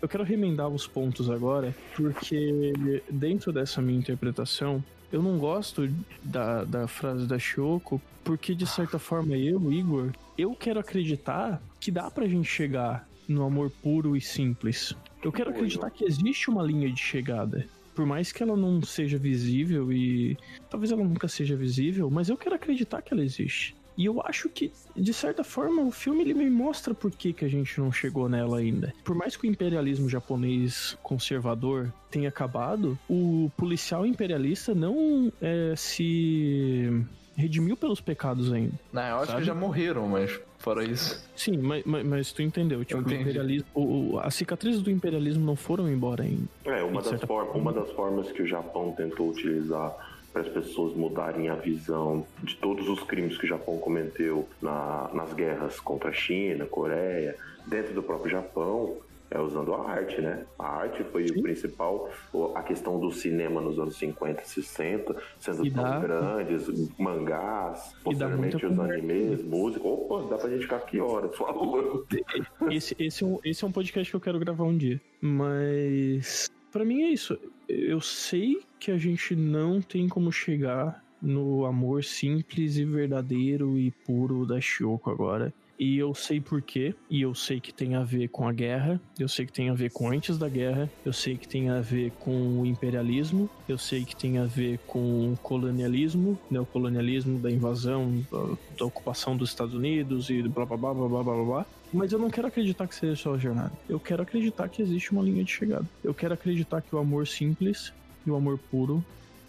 Eu quero remendar os pontos agora, porque dentro dessa minha interpretação, eu não gosto da, da frase da Shoko, porque de certa forma eu, Igor, eu quero acreditar que dá pra gente chegar no amor puro e simples. Eu quero acreditar que existe uma linha de chegada. Por mais que ela não seja visível e talvez ela nunca seja visível, mas eu quero acreditar que ela existe. E eu acho que, de certa forma, o filme ele me mostra por que, que a gente não chegou nela ainda. Por mais que o imperialismo japonês conservador tenha acabado, o policial imperialista não é, se redimiu pelos pecados ainda. Não, eu acho Sabe? que já morreram, mas fora isso. Sim, mas, mas, mas tu entendeu. Tipo, o imperialismo, o, o- as cicatrizes do imperialismo não foram embora ainda. É, uma das, forma. uma das formas que o Japão tentou utilizar para as pessoas mudarem a visão de todos os crimes que o Japão cometeu na- nas guerras contra a China, Coreia, dentro do próprio Japão, é usando a arte, né? A arte foi o principal, a questão do cinema nos anos 50 e 60, sendo tão grandes, mangás, posteriormente os animes, música. Opa, dá pra gente ficar aqui horas falando. Esse, esse, é um, esse é um podcast que eu quero gravar um dia. Mas. Pra mim é isso. Eu sei que a gente não tem como chegar no amor simples e verdadeiro e puro da Shiyoko agora. E eu sei porquê, e eu sei que tem a ver com a guerra, eu sei que tem a ver com antes da guerra, eu sei que tem a ver com o imperialismo, eu sei que tem a ver com o colonialismo, né, o colonialismo da invasão, da, da ocupação dos Estados Unidos e blá blá blá blá blá blá blá. Mas eu não quero acreditar que seja só a jornada. Eu quero acreditar que existe uma linha de chegada. Eu quero acreditar que o amor simples e o amor puro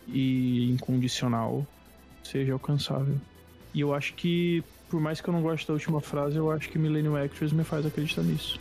e incondicional seja alcançável. E eu acho que, por mais que eu não goste da última frase, eu acho que Millennium Actress me faz acreditar nisso.